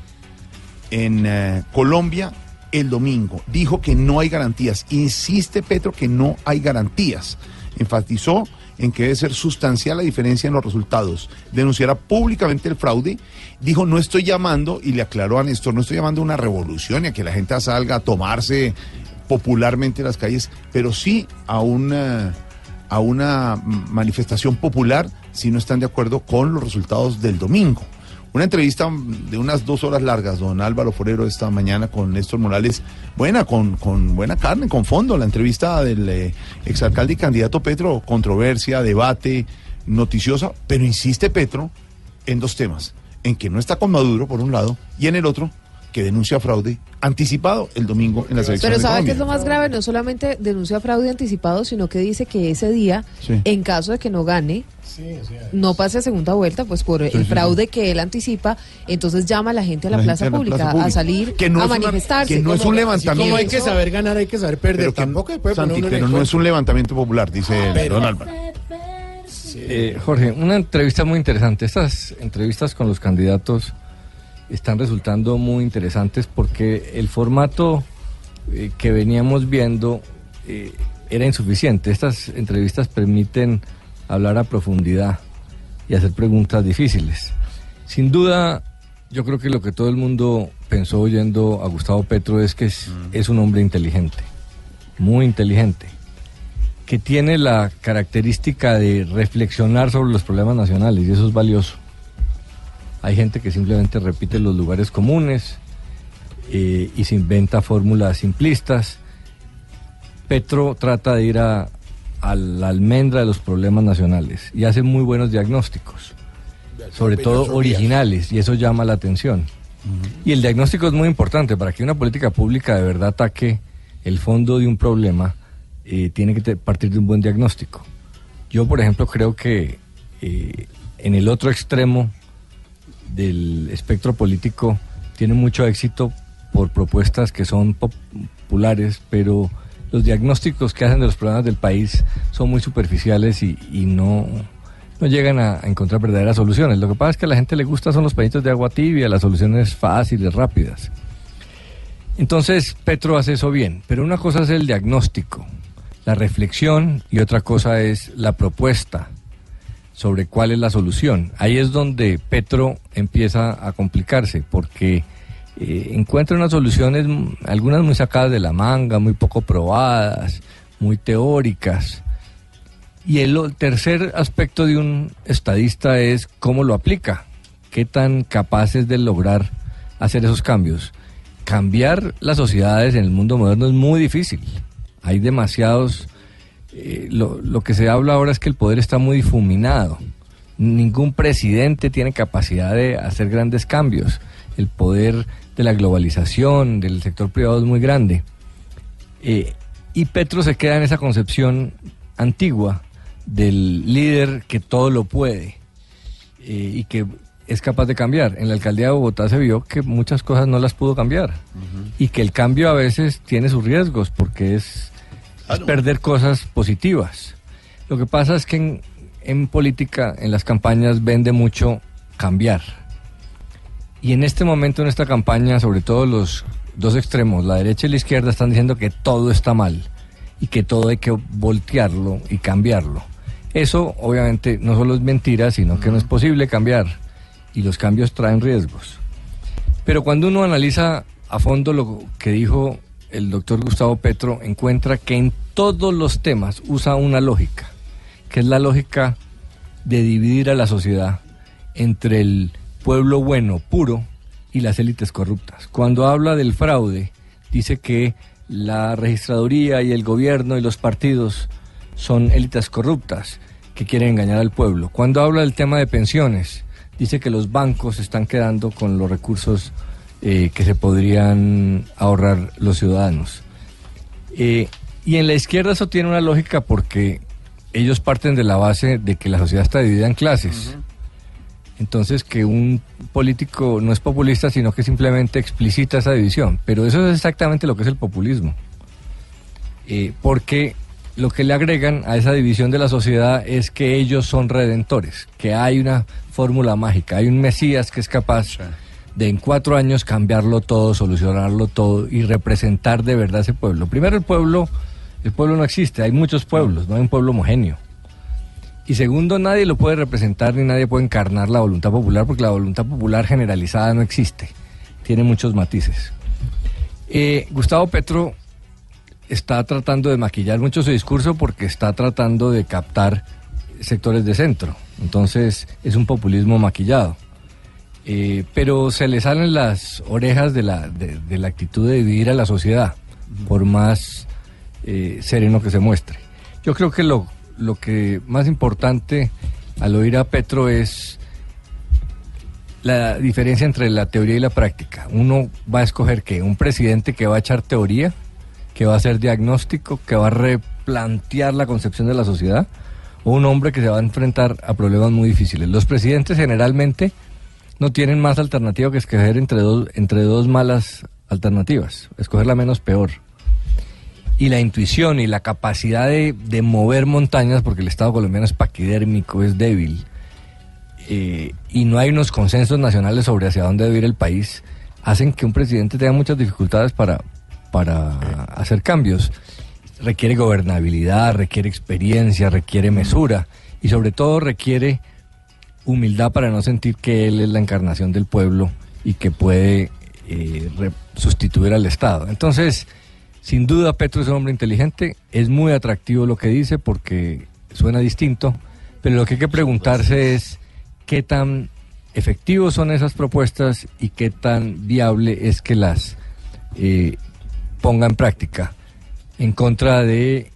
en eh, Colombia el domingo. Dijo que no hay garantías. Insiste Petro que no hay garantías. Enfatizó en que debe ser sustancial la diferencia en los resultados. Denunciará públicamente el fraude. Dijo, no estoy llamando, y le aclaró a Néstor, no estoy llamando a una revolución y a que la gente salga a tomarse popularmente las calles, pero sí a una, a una manifestación popular si no están de acuerdo con los resultados del domingo. Una entrevista de unas dos horas largas, don Álvaro Forero, esta mañana con Néstor Morales. Buena, con, con buena carne, con fondo. La entrevista del eh, exalcalde y candidato Petro, controversia, debate, noticiosa, pero insiste Petro en dos temas. En que no está con Maduro, por un lado, y en el otro, que denuncia fraude anticipado el domingo en las elecciones Pero ¿sabe qué es lo más grave? No solamente denuncia fraude anticipado, sino que dice que ese día, Sí. en caso de que no gane, no pase a segunda vuelta, pues por Sí, el sí, fraude que él anticipa, entonces llama a la gente a la, La plaza, gente a la pública, a salir Que no a una- manifestarse. que no es un levantamiento. Como hay que saber ganar, hay que saber perder. Pero que- Tampoco puede Santi, poner pero no es un levantamiento popular, dice Pero- don Álvaro. Eh, Jorge, una entrevista muy interesante. Estas entrevistas con los candidatos están resultando muy interesantes porque el formato eh, que veníamos viendo eh, era insuficiente. Estas entrevistas permiten hablar a profundidad y hacer preguntas difíciles. Sin duda, yo creo que lo que todo el mundo pensó oyendo a Gustavo Petro es que es, es un hombre inteligente, muy inteligente que tiene la característica de reflexionar sobre los problemas nacionales y eso es valioso. Hay gente que simplemente repite los lugares comunes eh, y se inventa fórmulas simplistas. Petro trata de ir a, a la almendra de los problemas nacionales y hace muy buenos diagnósticos, sobre todo originales, y eso llama la atención. Y el diagnóstico es muy importante para que una política pública de verdad ataque el fondo de un problema, eh, tiene que partir de un buen diagnóstico. Yo, por ejemplo, creo que eh, en el otro extremo del espectro político tiene mucho éxito por propuestas que son populares, pero los diagnósticos que hacen de los problemas del país son muy superficiales y, y no, no llegan a encontrar verdaderas soluciones. Lo que pasa es que a la gente le gusta son los pañitos de agua tibia, las soluciones fáciles, rápidas. Entonces, Petro hace eso bien, pero una cosa es el diagnóstico, la reflexión y otra cosa es la propuesta sobre cuál es la solución. Ahí es donde Petro empieza a complicarse, porque eh, encuentra unas soluciones, mm, algunas muy sacadas de la manga, muy poco probadas, muy teóricas. Y el tercer aspecto de un estadista es cómo lo aplica, qué tan capaz es de lograr hacer esos cambios. Cambiar las sociedades en el mundo moderno es muy difícil. Hay demasiados eh, lo, lo que se habla ahora es que el poder está muy difuminado. Ningún presidente tiene capacidad de hacer grandes cambios. El poder de la globalización, del sector privado es muy grande. Eh, y Petro se queda en esa concepción antigua del líder que todo lo puede eh, y que es capaz de cambiar. En la alcaldía de Bogotá se vio que muchas cosas no las pudo cambiar y que el cambio a veces tiene sus riesgos porque es, es perder cosas positivas. Lo que pasa es que en, en política, en las campañas, vende mucho cambiar. Y en este momento, en esta campaña, sobre todo los dos extremos, la derecha y la izquierda, están diciendo que todo está mal y que todo hay que voltearlo y cambiarlo. Eso obviamente no solo es mentira, sino que no es posible cambiar y los cambios traen riesgos. Pero cuando uno analiza a fondo lo que dijo el doctor Gustavo Petro, encuentra que en todos los temas usa una lógica, que es la lógica de dividir a la sociedad entre el pueblo bueno, puro, y las élites corruptas. Cuando habla del fraude, dice que la registraduría y el gobierno y los partidos son élites corruptas que quieren engañar al pueblo. Cuando habla del tema de pensiones, dice que los bancos están quedando con los recursos eh, que se podrían ahorrar los ciudadanos. Eh, y en la izquierda eso tiene una lógica porque ellos parten de la base de que la sociedad está dividida en clases. Entonces que un político no es populista, sino que simplemente explicita esa división. Pero eso es exactamente lo que es el populismo. Eh, porque lo que le agregan a esa división de la sociedad es que ellos son redentores, que hay una fórmula mágica, hay un Mesías que es capaz de en cuatro años cambiarlo todo, solucionarlo todo y representar de verdad ese pueblo. Primero el pueblo, el pueblo no existe, hay muchos pueblos, no hay un pueblo homogéneo. Y segundo, nadie lo puede representar ni nadie puede encarnar la voluntad popular porque la voluntad popular generalizada no existe. Tiene muchos matices. Eh, Gustavo Petro está tratando de maquillar mucho su discurso porque está tratando de captar sectores de centro. Entonces es un populismo maquillado. Eh, pero se le salen las orejas de la, de, de la actitud de dividir a la sociedad, por más eh, sereno que se muestre. Yo creo que lo, lo que más importante al oír a Petro es la diferencia entre la teoría y la práctica. Uno va a escoger que un presidente que va a echar teoría, que va a hacer diagnóstico, que va a replantear la concepción de la sociedad, o un hombre que se va a enfrentar a problemas muy difíciles. Los presidentes generalmente no tienen más alternativa que escoger entre dos, entre dos malas alternativas, escoger la menos peor y la intuición y la capacidad de, de, mover montañas, porque el Estado colombiano es paquidérmico, es débil, eh, y no hay unos consensos nacionales sobre hacia dónde debe ir el país, hacen que un presidente tenga muchas dificultades para, para hacer cambios. Requiere gobernabilidad, requiere experiencia, requiere mesura y sobre todo requiere humildad para no sentir que él es la encarnación del pueblo y que puede eh, sustituir al Estado. Entonces, sin duda, Petro es un hombre inteligente, es muy atractivo lo que dice porque suena distinto, pero lo que hay que preguntarse es qué tan efectivos son esas propuestas y qué tan viable es que las eh, ponga en práctica en contra de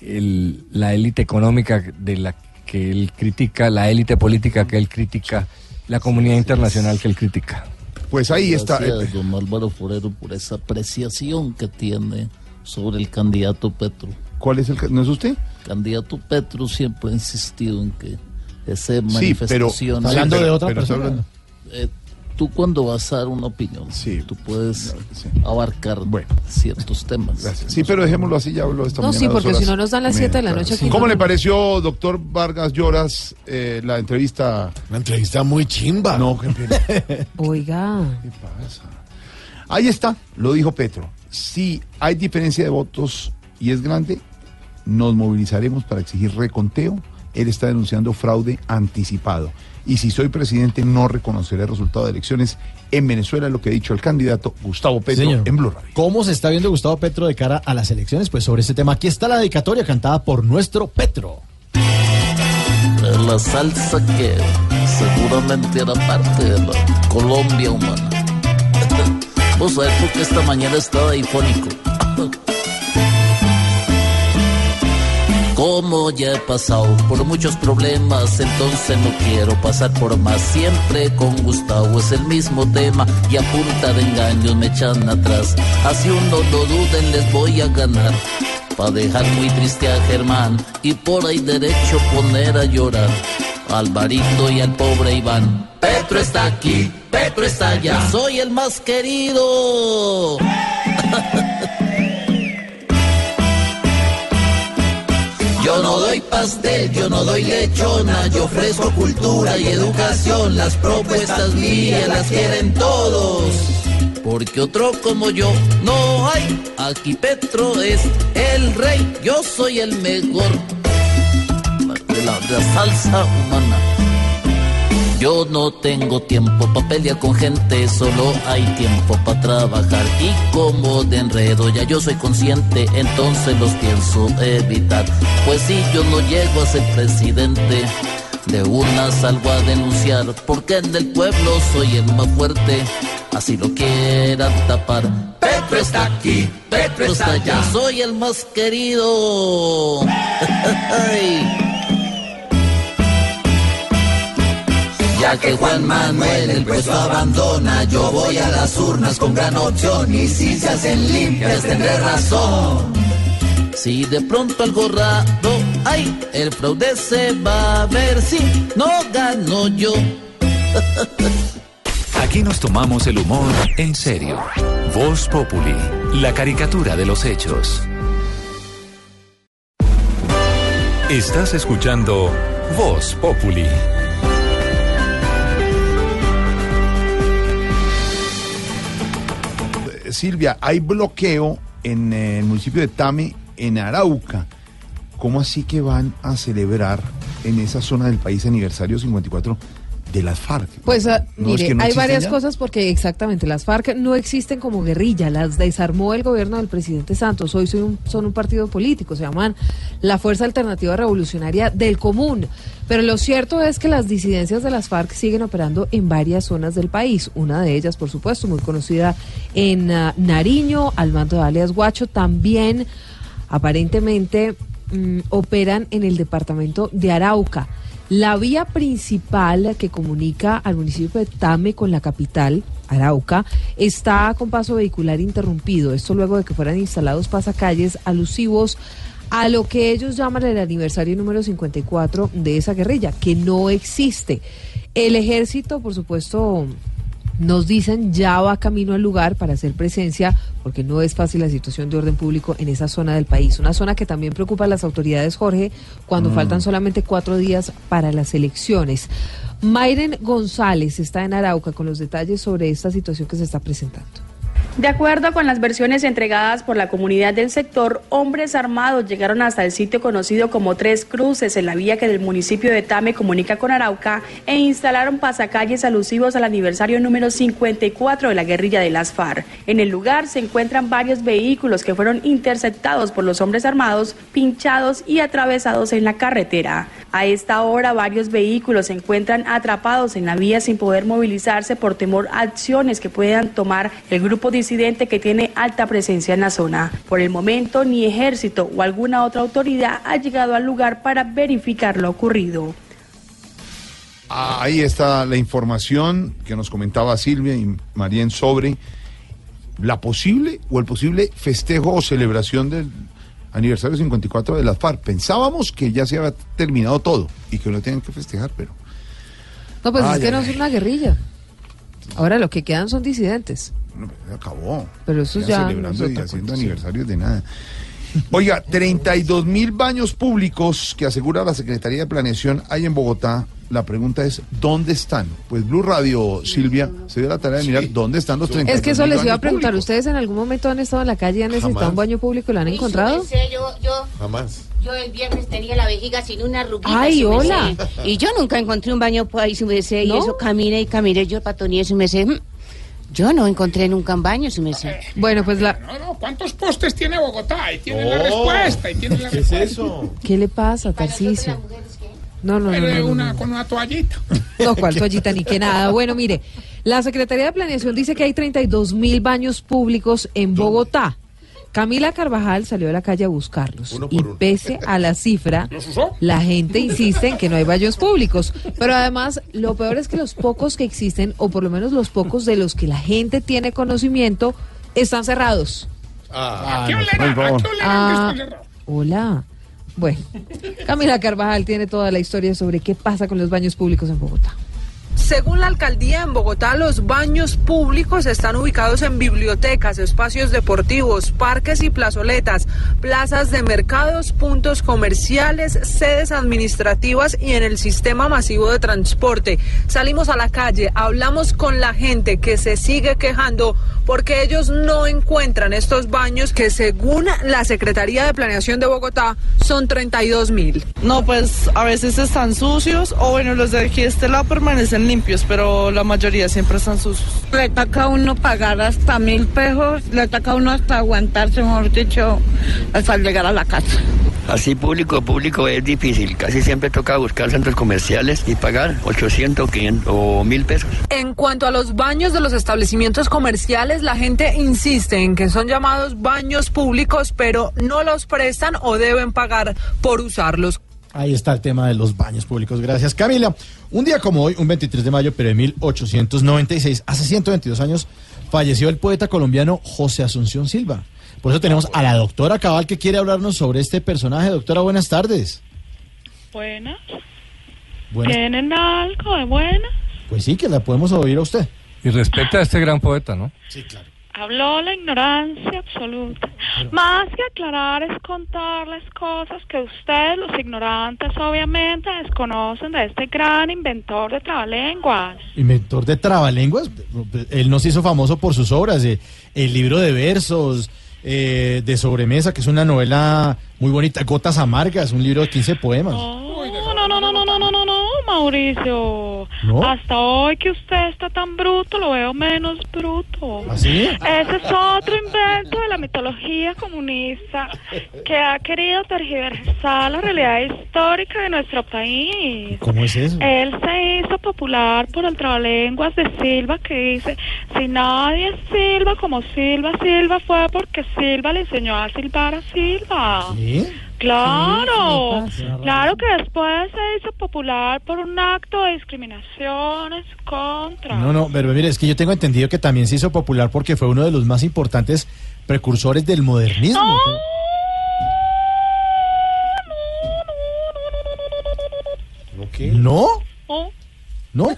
la élite económica de la que él critica, la élite política que él critica, la comunidad internacional que él critica. Pues ahí está. Gracias, don Álvaro Forero, por esa apreciación que tiene sobre el candidato Petro. ¿Cuál es el no es usted? Candidato Petro siempre ha insistido en que esa Sí, pero manifestación. hablando de otra persona. Eh, tú cuando vas a dar una opinión, tú puedes abarcar ciertos temas. Sí, pero dejémoslo así, ya hablo esta No, mañana, sí, porque si no nos dan las y siete de media, la noche aquí. ¿Cómo no- le pareció, doctor Vargas Lloras, eh, la entrevista? Una entrevista muy chimba. No, qué [LAUGHS] Oiga. Ahí está, lo dijo Petro. Si hay diferencia de votos y es grande, nos movilizaremos para exigir reconteo. Él está denunciando fraude anticipado. Y si soy presidente, no reconoceré el resultado de elecciones en Venezuela, lo que ha dicho el candidato Gustavo Petro Señor. en Blue Radio. ¿Cómo se está viendo Gustavo Petro de cara a las elecciones? Pues sobre este tema, aquí está la dedicatoria cantada por nuestro Petro. La salsa que seguramente era parte de la Colombia humana. Vamos a ver por qué esta mañana estaba difónico. Como ya he pasado por muchos problemas, entonces no quiero pasar por más. Siempre con Gustavo es el mismo tema y a punta de engaños me echan atrás. Así uno lo duden, les voy a ganar. Pa' dejar muy triste a Germán y por ahí derecho poner a llorar. Alvarito y al pobre Iván. Petro está aquí, Petro está allá. Soy el más querido. [LAUGHS] Yo no doy pastel, yo no doy lechona, yo ofrezco cultura y educación. Las propuestas mías las quieren todos. Porque otro como yo no hay. Aquí Petro es el rey, yo soy el mejor de la, salsa humana. Yo no tengo tiempo para pelear con gente, solo hay tiempo para trabajar. Y como de enredo ya yo soy consciente, entonces los pienso evitar. Pues si yo no llego a ser presidente, de una salgo a denunciar, porque en el pueblo soy el más fuerte, así lo quieran tapar. Petro está aquí, Petro está allá, soy el más querido. [LAUGHS] Ya que Juan Manuel el puesto abandona, yo voy a las urnas con gran opción y si se hacen limpias tendré razón. Si de pronto algo raro hay, el fraude se va a ver si no gano yo. [LAUGHS] Aquí nos tomamos el humor en serio. Voz Populi, la caricatura de los hechos. Estás escuchando Voz Populi. Silvia, hay bloqueo en eh, el municipio de Tame, en Arauca. ¿Cómo así que van a celebrar en esa zona del país aniversario 54 de las FARC? Pues ah, ¿No es mire, que no hay varias ya? cosas porque exactamente las FARC no existen como guerrilla, las desarmó el gobierno del presidente Santos. Hoy son un, son un partido político, se llaman la Fuerza Alternativa Revolucionaria del Común. Pero lo cierto es que las disidencias de las FARC siguen operando en varias zonas del país. Una de ellas, por supuesto, muy conocida en ah, Nariño, al mando de alias Guacho, también aparentemente mm, operan en el departamento de Arauca. La vía principal que comunica al municipio de Tame con la capital, Arauca, está con paso vehicular interrumpido. Esto luego de que fueran instalados pasacalles alusivos a lo que ellos llaman el aniversario número 54 de esa guerrilla, que no existe. El ejército, por supuesto, nos dicen ya va camino al lugar para hacer presencia, porque no es fácil la situación de orden público en esa zona del país. Una zona que también preocupa a las autoridades, Jorge, cuando Mm. faltan solamente cuatro días para las elecciones. Mayren González está en Arauca con los detalles sobre esta situación que se está presentando. De acuerdo con las versiones entregadas por la comunidad del sector, hombres armados llegaron hasta el sitio conocido como Tres Cruces en la vía que del municipio de Tame comunica con Arauca e instalaron pasacalles alusivos al aniversario número 54 de la guerrilla de las FARC. En el lugar se encuentran varios vehículos que fueron interceptados por los hombres armados, pinchados y atravesados en la carretera. A esta hora varios vehículos se encuentran atrapados en la vía sin poder movilizarse por temor a acciones que puedan tomar el grupo disidente que tiene alta presencia en la zona. Por el momento ni ejército o alguna otra autoridad ha llegado al lugar para verificar lo ocurrido. Ahí está la información que nos comentaba Silvia y María sobre la posible o el posible festejo o celebración del aniversario 54 de las FARC. Pensábamos que ya se había terminado todo y que no tenían que festejar, pero No, pues Ay, es que ay, no es una guerrilla. Ahora lo que quedan son disidentes. no, se acabó. Pero eso Ya celebrando y haciendo aniversarios de nada. Oiga, 32 mil baños públicos que asegura la Secretaría de Planeación hay en Bogotá. La pregunta es, ¿dónde están? Pues Blue Radio, Silvia, se dio la tarea de mirar dónde están los 32 Es que eso les iba a preguntar. públicos. ¿Ustedes en algún momento han estado en la calle y han necesitado Jamás. un baño público y lo han encontrado? Sí, yo, yo, Jamás. Yo el viernes tenía la vejiga sin una arruguita. Ay, hola. Y yo nunca encontré un baño por ahí, su merced, ¿No? y eso caminé y caminé, yo patoneé, su merced. Mm, Yo no encontré nunca un baño, su merced. Bueno, pues la... No, no, ¿cuántos postes tiene Bogotá? Ahí tienen la Oh. respuesta. Ahí tienen la ¿Qué es respuesta. eso? ¿Qué le pasa, Tarcisio? No, no, no, Pero no, no, una, no. con una toallita. No, cuál toallita ni que nada. Bueno, mire, la Secretaría de Planeación dice que hay 32 mil baños públicos en Bogotá. Camila Carvajal salió a la calle a buscarlos y pese a la cifra, la gente insiste en que no hay baños públicos. Pero además, lo peor es que los pocos que existen, o por lo menos los pocos de los que la gente tiene conocimiento, están cerrados. Ah, ¿Qué no, olera? por favor. ¿A qué olera Ah, cerrado? hola. Bueno, Camila Carvajal tiene toda la historia sobre qué pasa con los baños públicos en Bogotá. Según la alcaldía en Bogotá, los baños públicos están ubicados en bibliotecas, espacios deportivos, parques y plazoletas, plazas de mercados, puntos comerciales, sedes administrativas y en el sistema masivo de transporte. Salimos a la calle, hablamos con la gente que se sigue quejando porque ellos no encuentran estos baños que según la Secretaría de Planeación de Bogotá son 32 mil. No, pues a veces están sucios o bueno, los de aquí este lado permanecen limpios, pero la mayoría siempre están sucios. Le toca a uno pagar hasta mil pesos, le toca a uno hasta aguantarse, mejor dicho, hasta llegar a la casa. Así público, público es difícil. Casi siempre toca buscar centros comerciales y pagar 800, 500 o 1000 pesos. En cuanto a los baños de los establecimientos comerciales, la gente insiste en que son llamados baños públicos, pero no los prestan o deben pagar por usarlos. Ahí está el tema de los baños públicos. Gracias, Camila. Un día como hoy, un 23 de mayo, pero de 1896, hace 122 años, falleció el poeta colombiano José Asunción Silva. Por eso tenemos a la doctora Cabal que quiere hablarnos sobre este personaje. Doctora, buenas tardes. Buenas. Buenas. ¿Tienen algo de buena? Pues sí, que la podemos oír a usted. Y respeta a este gran poeta, ¿no? Sí, claro habló la ignorancia absoluta. Más que aclarar es contarles cosas que ustedes, los ignorantes, obviamente desconocen de este gran inventor de trabalenguas. Inventor de trabalenguas, él nos hizo famoso por sus obras, eh, el libro de versos. Eh, de sobremesa, que es una novela muy bonita, Gotas Amargas, un libro de 15 poemas. Oh, no, no, no, no, no, no. no. Mauricio. ¿No? Hasta hoy que usted está tan bruto, lo veo menos bruto. ¿Ah, sí? Ese es otro invento de la mitología comunista que ha querido tergiversar la realidad histórica de nuestro país. ¿Cómo es eso? Él se hizo popular por el trabalenguas de Silva que dice, si nadie silba como Silva, Silva fue porque Silva le enseñó a silbar a Silva. ¿Sí? Claro, claro que después se hizo popular por un acto de discriminación en su contra. No, no, pero mire, es que yo tengo entendido que también se hizo popular porque fue uno de los más importantes precursores del modernismo. ¿No? Oh. ¿No?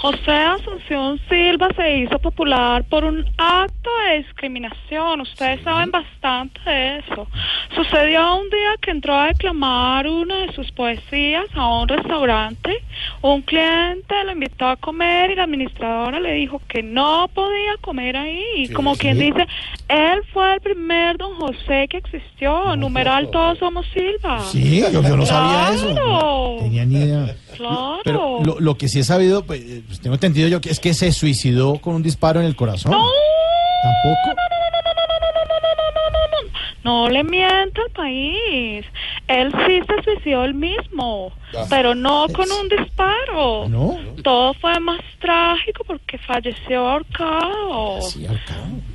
José Asunción Silva se hizo popular por un acto de discriminación. Ustedes saben bastante de eso. Sucedió un día que entró a declamar una de sus poesías a un restaurante. Un cliente lo invitó a comer y la administradora le dijo que no podía comer ahí. Y como sí. quien dice, él fue el primer don José que existió. Numeral, todos somos Silva. Sí, yo, yo no sabía eso. No tenía ni idea. Claro. Pero lo, lo que sí he sabido, pues, eh, pues, tengo entendido yo que es que se suicidó con un disparo en el corazón. Tampoco. No le mienta al país. Él sí se suicidó él mismo, pero no con un disparo. No. Todo fue más trágico porque falleció ahorcado.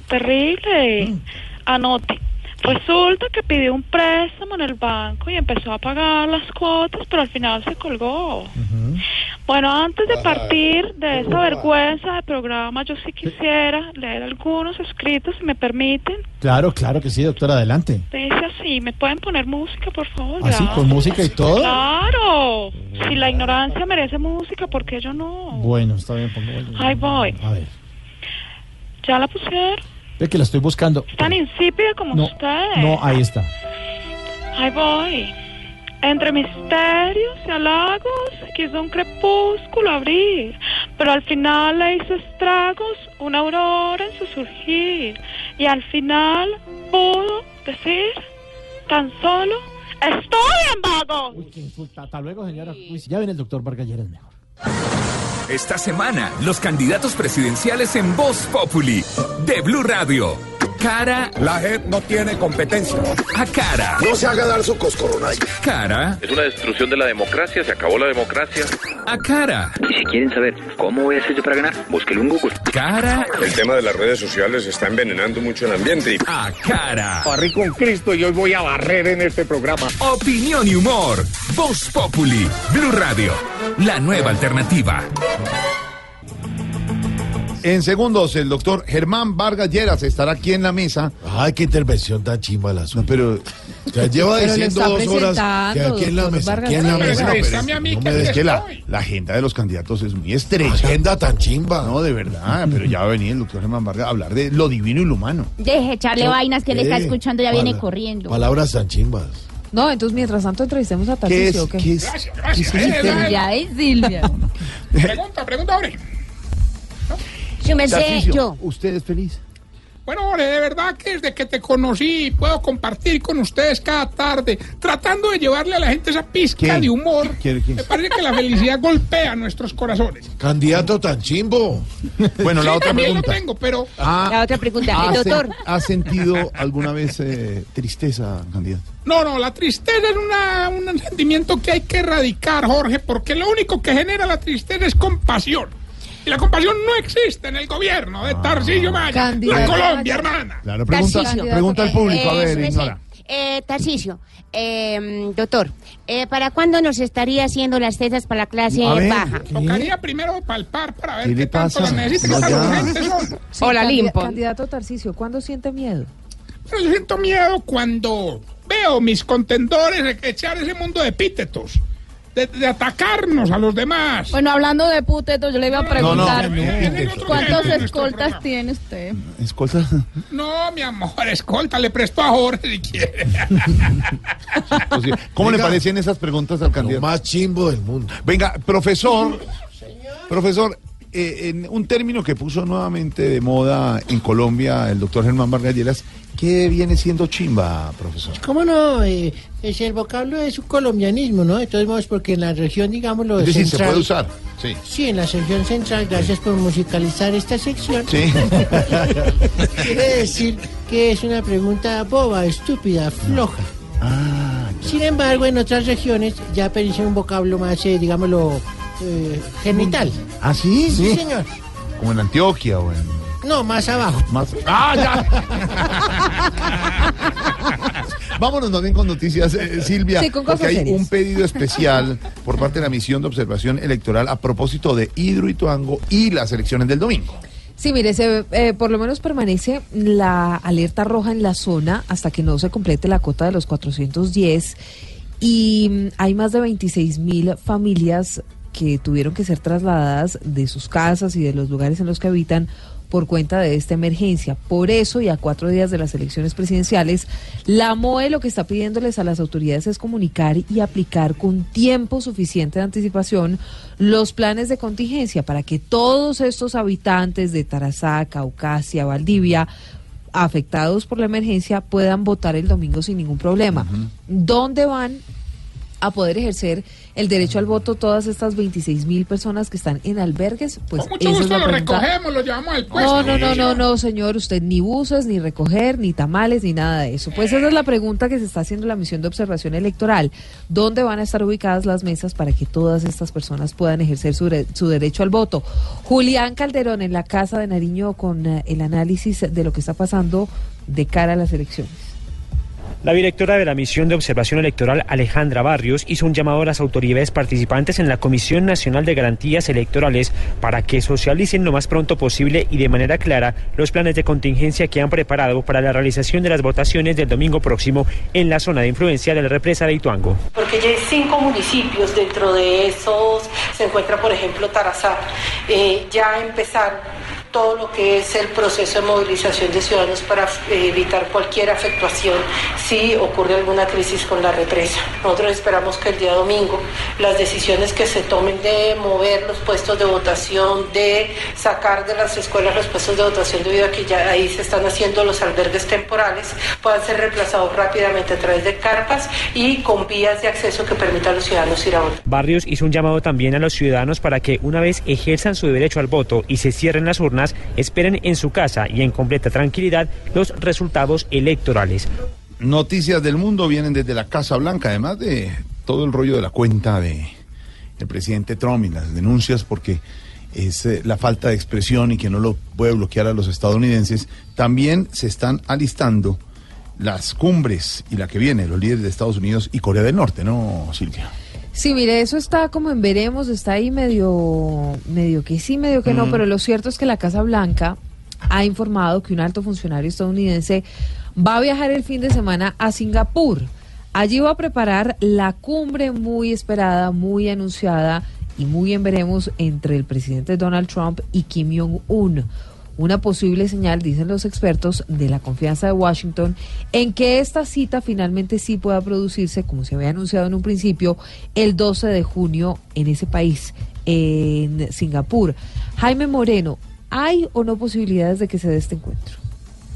Terrible. Anote. Resulta que pidió un préstamo en el banco y empezó a pagar las cuotas, pero al final se colgó. Bueno, antes de partir de esa vergüenza de programa, yo sí quisiera leer algunos escritos, si me permiten. Claro, claro que sí, doctora, adelante. Dice así, ¿me pueden poner música, por favor? ¿Así, Gracias. con música y todo? Claro. Si la ignorancia merece música, ¿por qué yo no? Bueno, está bien, pongo. Ahí voy. A ver, ¿Ya la pusieron? Ve que la estoy buscando. Tan insípida como No, usted. no, ahí está. Ahí voy. Entre misterios y halagos quiso un crepúsculo abrir, pero al final le hizo estragos una aurora en su surgir, y al final pudo decir tan solo estoy en vago. Hasta luego, señora. Uy, si ya viene el doctor Vargas Lleras mejor. Esta semana, los candidatos presidenciales en Voz Populi de Blue Radio. Cara La JEP no tiene competencia. a cara. No se haga dar su coscoronay. Cara Es una destrucción de la democracia, se acabó la democracia. a cara. Y si quieren saber cómo voy a hacer yo para ganar, búsquelo en Google. Cara El tema de las redes sociales está envenenando mucho el ambiente. y- a cara. Barrí con Cristo y hoy voy a barrer en este programa. Opinión y humor. Voz Populi. Blue Radio. La nueva alternativa. En segundos, el doctor Germán Vargas Lleras estará aquí en la mesa. Ay, qué intervención tan chimba la suya. pero Ya lleva Pero diciendo dos horas que aquí en la mesa, aquí en la mesa. Pero es- no que me des aquí que la, agenda de los candidatos es muy estrecha. Agenda tan chimba. No, de verdad, pero ya va a venir el doctor Germán Vargas a hablar de lo divino y lo humano. Deje echarle vainas que le está Eh, escuchando, ya viene corriendo. Palabras tan chimbas. No, entonces mientras tanto entrevistemos a ¿Qué es? Tarcisio. ¿o qué? ¿Qué es? Gracias, gracias. ¿Qué es Eh, eh, Ya es Silvia. [LAUGHS] Pregunta, pregunta, hombre. Su merced, Tarcisio, yo. ¿Usted es feliz? Bueno, Ore, de verdad que desde que te conocí puedo compartir con ustedes cada tarde, tratando de llevarle a la gente esa pizca ¿Qué? de humor. ¿Qué- qué? Me parece que la felicidad golpea nuestros corazones. Candidato tan chimbo. Bueno, la Sí, otra también pregunta. lo tengo, pero Ah, La otra pregunta, ¿ha, el doctor. ¿Ha sentido alguna vez eh, tristeza, candidato? no, no, la tristeza es una- un sentimiento que hay que erradicar, Jorge, porque lo único que genera la tristeza es compasión. Y la compasión no existe en el gobierno de Tarcillo Maya. La Candidato Colombia, hermana. Claro, pregunta, pregunta al público, a Eh, ver, merced, ignora. Eh, Tarcisio, eh, doctor, eh, ¿para cuándo nos estaría haciendo las tetas para la clase A ver. baja? Tocaría primero palpar para ver ¿Qué qué, le tanto pasa? las necesita, No, son. Sí, Hola, Limpo. Candidato Tarcisio, ¿cuándo siente miedo? Pero yo siento miedo cuando veo mis contendores echar ese mundo de epítetos, de, de atacarnos a los demás. Bueno, hablando de putetos, yo le iba a preguntar, no, otro ¿cuántos escoltas tiene usted? Escolta. No, mi amor, escolta, le presto a Jorge si quiere. Pues. ¿Cómo le parecen esas preguntas al Lo candidato? más chimbo del mundo. Venga, profesor, profesor, eh, en un término que puso nuevamente de moda en Colombia el doctor Germán Vargas Lleras, ¿qué viene siendo chimba, profesor? ¿Cómo no? Eh, es el vocablo es un colombianismo, ¿no? De todos modos, porque en la región, digamos, lo Es decir, se puede usar. Sí. Sí, en la región central, gracias por musicalizar esta sección. Sí. [LAUGHS] Quiere decir que es una pregunta boba, estúpida, floja. Ah, Sin embargo, en otras regiones ya aparece un vocablo más, eh, digámoslo, eh, genital. ¿Ah, sí? Sí, señor. Como en Antioquia o en... No, más abajo. Más... ¡Ah, ya! [LAUGHS] Vámonos bien con noticias, eh, Silvia, Sí, con porque hay serias. un pedido especial por parte de la misión de observación electoral a propósito de Hidroituango y las elecciones del domingo. Sí, mire, se, eh, por lo menos permanece la alerta roja en la zona hasta que no se complete la cota de los 410 y mm, hay más de 26 mil familias que tuvieron que ser trasladadas de sus casas y de los lugares en los que habitan por cuenta de esta emergencia. Por eso, y a cuatro días de las elecciones presidenciales, la MOE lo que está pidiéndoles a las autoridades es comunicar y aplicar con tiempo suficiente de anticipación los planes de contingencia para que todos estos habitantes de Tarazá, Caucasia, Valdivia, afectados por la emergencia, puedan votar el domingo sin ningún problema. ¿Dónde van a poder ejercer el derecho al voto todas estas 26 mil personas que están en albergues? Pues Con mucho esa es gusto la lo pregunta. recogemos, lo llevamos al puesto. No, no, no, no, no, señor, usted ni buses, ni recoger, ni tamales, ni nada de eso. Pues esa es la pregunta que se está haciendo la misión de observación electoral. ¿Dónde van a estar ubicadas las mesas para que todas estas personas puedan ejercer su, su derecho al voto? Julián Calderón en la Casa de Nariño con eh, el análisis de lo que está pasando de cara a las elecciones. La directora de la misión de observación electoral, Alejandra Barrios, hizo un llamado a las autoridades participantes en la Comisión Nacional de Garantías Electorales para que socialicen lo más pronto posible y de manera clara los planes de contingencia que han preparado para la realización de las votaciones del domingo próximo en la zona de influencia de la represa de Ituango. Porque ya hay cinco municipios, dentro de esos se encuentra, por ejemplo, Tarazá. Eh, ya empezar todo lo que es el proceso de movilización de ciudadanos para eh, evitar cualquier afectación si ocurre alguna crisis con la represa. Nosotros esperamos que el día domingo las decisiones que se tomen de mover los puestos de votación, de sacar de las escuelas los puestos de votación debido a que ya ahí se están haciendo los albergues temporales, puedan ser reemplazados rápidamente a través de carpas y con vías de acceso que permitan a los ciudadanos ir a votar. Barrios hizo un llamado también a los ciudadanos para que una vez ejerzan su derecho al voto y se cierren las urnas, esperen en su casa y en completa tranquilidad los resultados electorales. Noticias del mundo vienen desde la Casa Blanca, además de todo el rollo de la cuenta de el presidente Trump y las denuncias porque es eh, la falta de expresión y que no lo puede bloquear a los estadounidenses. También se están alistando las cumbres y la que viene, los líderes de Estados Unidos y Corea del Norte, ¿no, Silvia? Sí, mire, eso está como en veremos, está ahí medio, medio que sí, medio que no, pero lo cierto es que la Casa Blanca ha informado que un alto funcionario estadounidense va a viajar el fin de semana a Singapur. Allí va a preparar la cumbre muy esperada, muy anunciada y muy en veremos entre el presidente Donald Trump y Kim Jong-un. Una posible señal, dicen los expertos, de la confianza de Washington en que esta cita finalmente sí pueda producirse, como se había anunciado en un principio, el 12 de junio en ese país, en Singapur. Jaime Moreno, ¿hay o no posibilidades de que se dé este encuentro?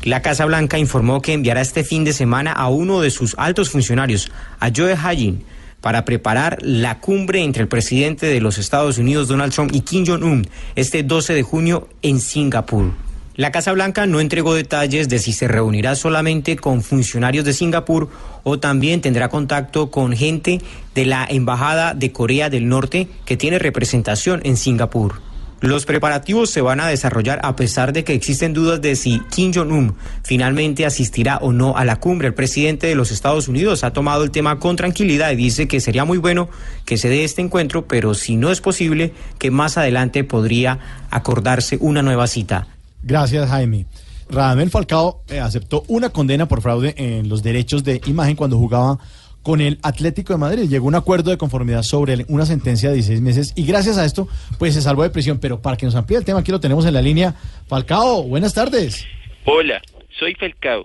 La Casa Blanca informó que enviará este fin de semana a uno de sus altos funcionarios, a Joe Hajin, para preparar la cumbre entre el presidente de los Estados Unidos, Donald Trump, y Kim Jong-un, este 12 de junio en Singapur. La Casa Blanca no entregó detalles de si se reunirá solamente con funcionarios de Singapur o también tendrá contacto con gente de la Embajada de Corea del Norte que tiene representación en Singapur. Los preparativos se van a desarrollar a pesar de que existen dudas de si Kim Jong-un finalmente asistirá o no a la cumbre. El presidente de los Estados Unidos ha tomado el tema con tranquilidad y dice que sería muy bueno que se dé este encuentro, pero si no es posible, que más adelante podría acordarse una nueva cita. Gracias, Jaime. Radamel Falcao eh, aceptó una condena por fraude en los derechos de imagen cuando jugaba con el Atlético de Madrid. Llegó un acuerdo de conformidad sobre una sentencia de 16 meses y gracias a esto, pues se salvó de prisión. Pero para que nos amplíe el tema, aquí lo tenemos en la línea. Falcao, buenas tardes. Hola, soy Falcao.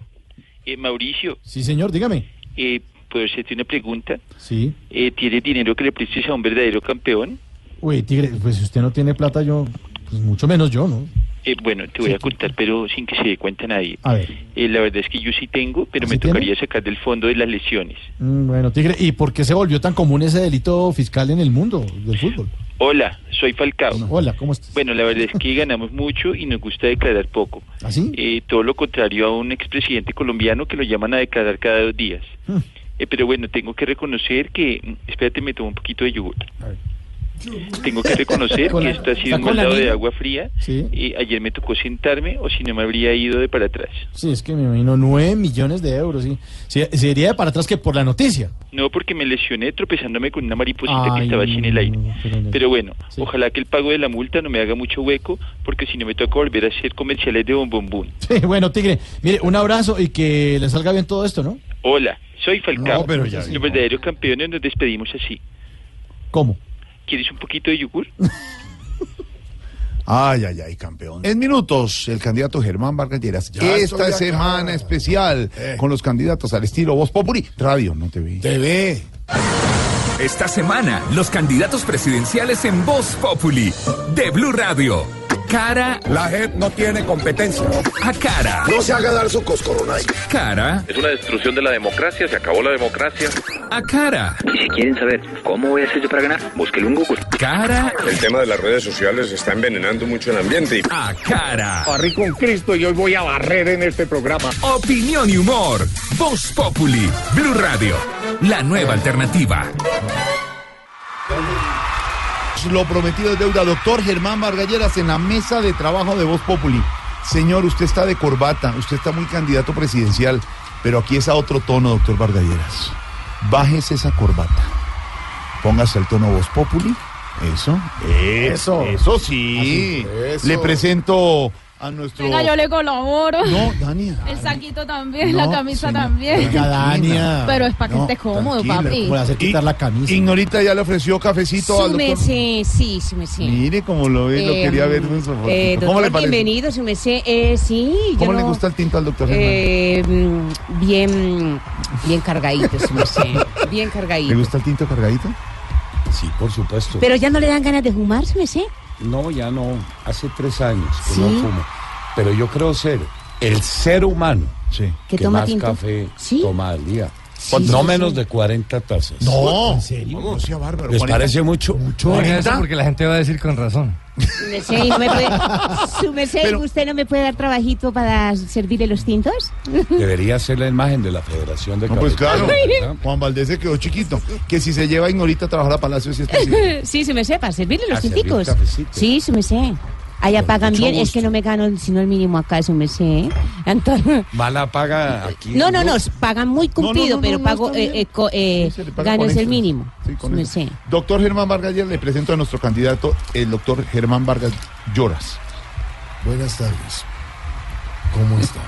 Eh, Mauricio, Sí, señor, dígame. eh, ¿puedo hacerte una pregunta? Sí. Eh, ¿Tiene dinero que le prestes a un verdadero campeón? Uy, Tigre, pues si usted no tiene plata, yo, pues mucho menos yo, ¿no? Eh, bueno, te voy a contar, pero sin que se dé cuenta nadie. A ver. Eh, la verdad es que yo sí tengo, pero me tocaría sacar del fondo de las lesiones. Mm, bueno, Tigre, ¿y por qué se volvió tan común ese delito fiscal en el mundo del fútbol? Hola, soy Falcao. Hola, ¿cómo estás? Bueno, la verdad es que ganamos mucho y nos gusta declarar poco. ¿Así? Eh, todo lo contrario a un expresidente colombiano que lo llaman a declarar cada dos días. Hmm. Eh, pero bueno, tengo que reconocer que... mm, Espérate, me tomo un poquito de yogur. Tengo que reconocer Con que esto ha sido ¿está un baldado de agua fría. Sí. Y ayer me tocó sentarme o si no me habría ido de para atrás. Sí, es que me imagino 9 millones de euros, sí. Sería de para atrás que por la noticia. No, porque me lesioné tropezándome con una mariposita que estaba así en el aire. pero no- Pero bueno, ojalá que el pago de la multa no me haga mucho hueco, porque si no me toca volver a hacer comerciales de bombombún. Sí, bueno, Tigre, mire, un abrazo y que le salga bien todo esto, ¿no? Hola, soy Falcao. No, pero ya- Los verdaderos campeones nos despedimos así. ¿Cómo? ¿Quieres un poquito de yogur? [LAUGHS] Ay, ay, ay, campeón. En minutos, el candidato Germán Vargas Lleras. Ya Esta acá. semana especial Eh. con los candidatos al estilo Voz Populi. Radio, no te vi. TV. Esta semana, los candidatos presidenciales en Voz Populi de Blue Radio. Cara La JEP no tiene competencia. a cara. No se haga dar su coscoronay. Cara Es una destrucción de la democracia, se acabó la democracia. a cara. Y si quieren saber cómo voy a hacer yo para ganar, búsquelo en Google. Cara El tema de las redes sociales está envenenando mucho el ambiente. Y... a cara. Barrí con Cristo y hoy voy a barrer en este programa. Opinión y humor. Voz Populi. Blue Radio. La nueva alternativa. Lo prometido es deuda. Doctor Germán Vargas Lleras en la mesa de trabajo de Voz Populi. Señor, usted está de corbata, usted está muy candidato presidencial, pero aquí es a otro tono, doctor Vargas Lleras. Bájese esa corbata. Póngase el tono Voz Populi. Eso. Eso. Eso sí. Le presento a nuestro. Venga, yo le colaboro. No, Dania. El saquito también, No, la camisa también. Venga, Dania. Pero es para que No, esté cómodo, papi. ¿Cómo le hace quitar la camisa? Ignorita ya le ofreció cafecito al doctor. Súmese, sí, súmese. Mire cómo lo ve, lo Eh, quería ver en su eh, ¿Cómo doctor, le parece? bienvenido, súmese. Eh, sí, yo ¿Cómo le no- gusta el tinto al doctor? Eh, mm, bien, bien cargadito, súmese. Bien ¿Le cargadito. gusta el tinto cargadito? Sí, por supuesto. Pero ya no le dan ganas de fumar, súmese. No, ya no. Hace tres años que ¿Sí? no fumo. Pero yo creo ser el ser humano ¿Que que toma más tinto? café ¿Sí? toma al día. Sí, no sí, menos sí. de 40 tazas. No. ¿En serio? No sea bárbaro. ¿Les 40. parece mucho? Oiga, eso porque la gente va a decir con razón. Su merced, ¿y no me puede, [LAUGHS] su merced, Pero- ¿usted no me puede dar trabajito para servirle los tintos? [LAUGHS] Debería ser la imagen de la Federación de No, pues claro. Juan Valdés se quedó chiquito. Que si se lleva a Ignorita a trabajar a Palacio, sí es posible. Sí, su merced, para servirle los A servir tinticos. cafecito. Sí, su merced. Allá pagan bien, es que no me gano sino el mínimo acá, su merced. ¿eh? Entonces, Mala paga aquí. no, no, no, pagan muy cumplido, no, no, pero no, pago, eh, eh, co- eh, gano es el mínimo. Sí, con eso. Doctor Germán Vargas Lleras, le presento a nuestro candidato, el doctor Germán Vargas Lloras. Buenas tardes. ¿Cómo está?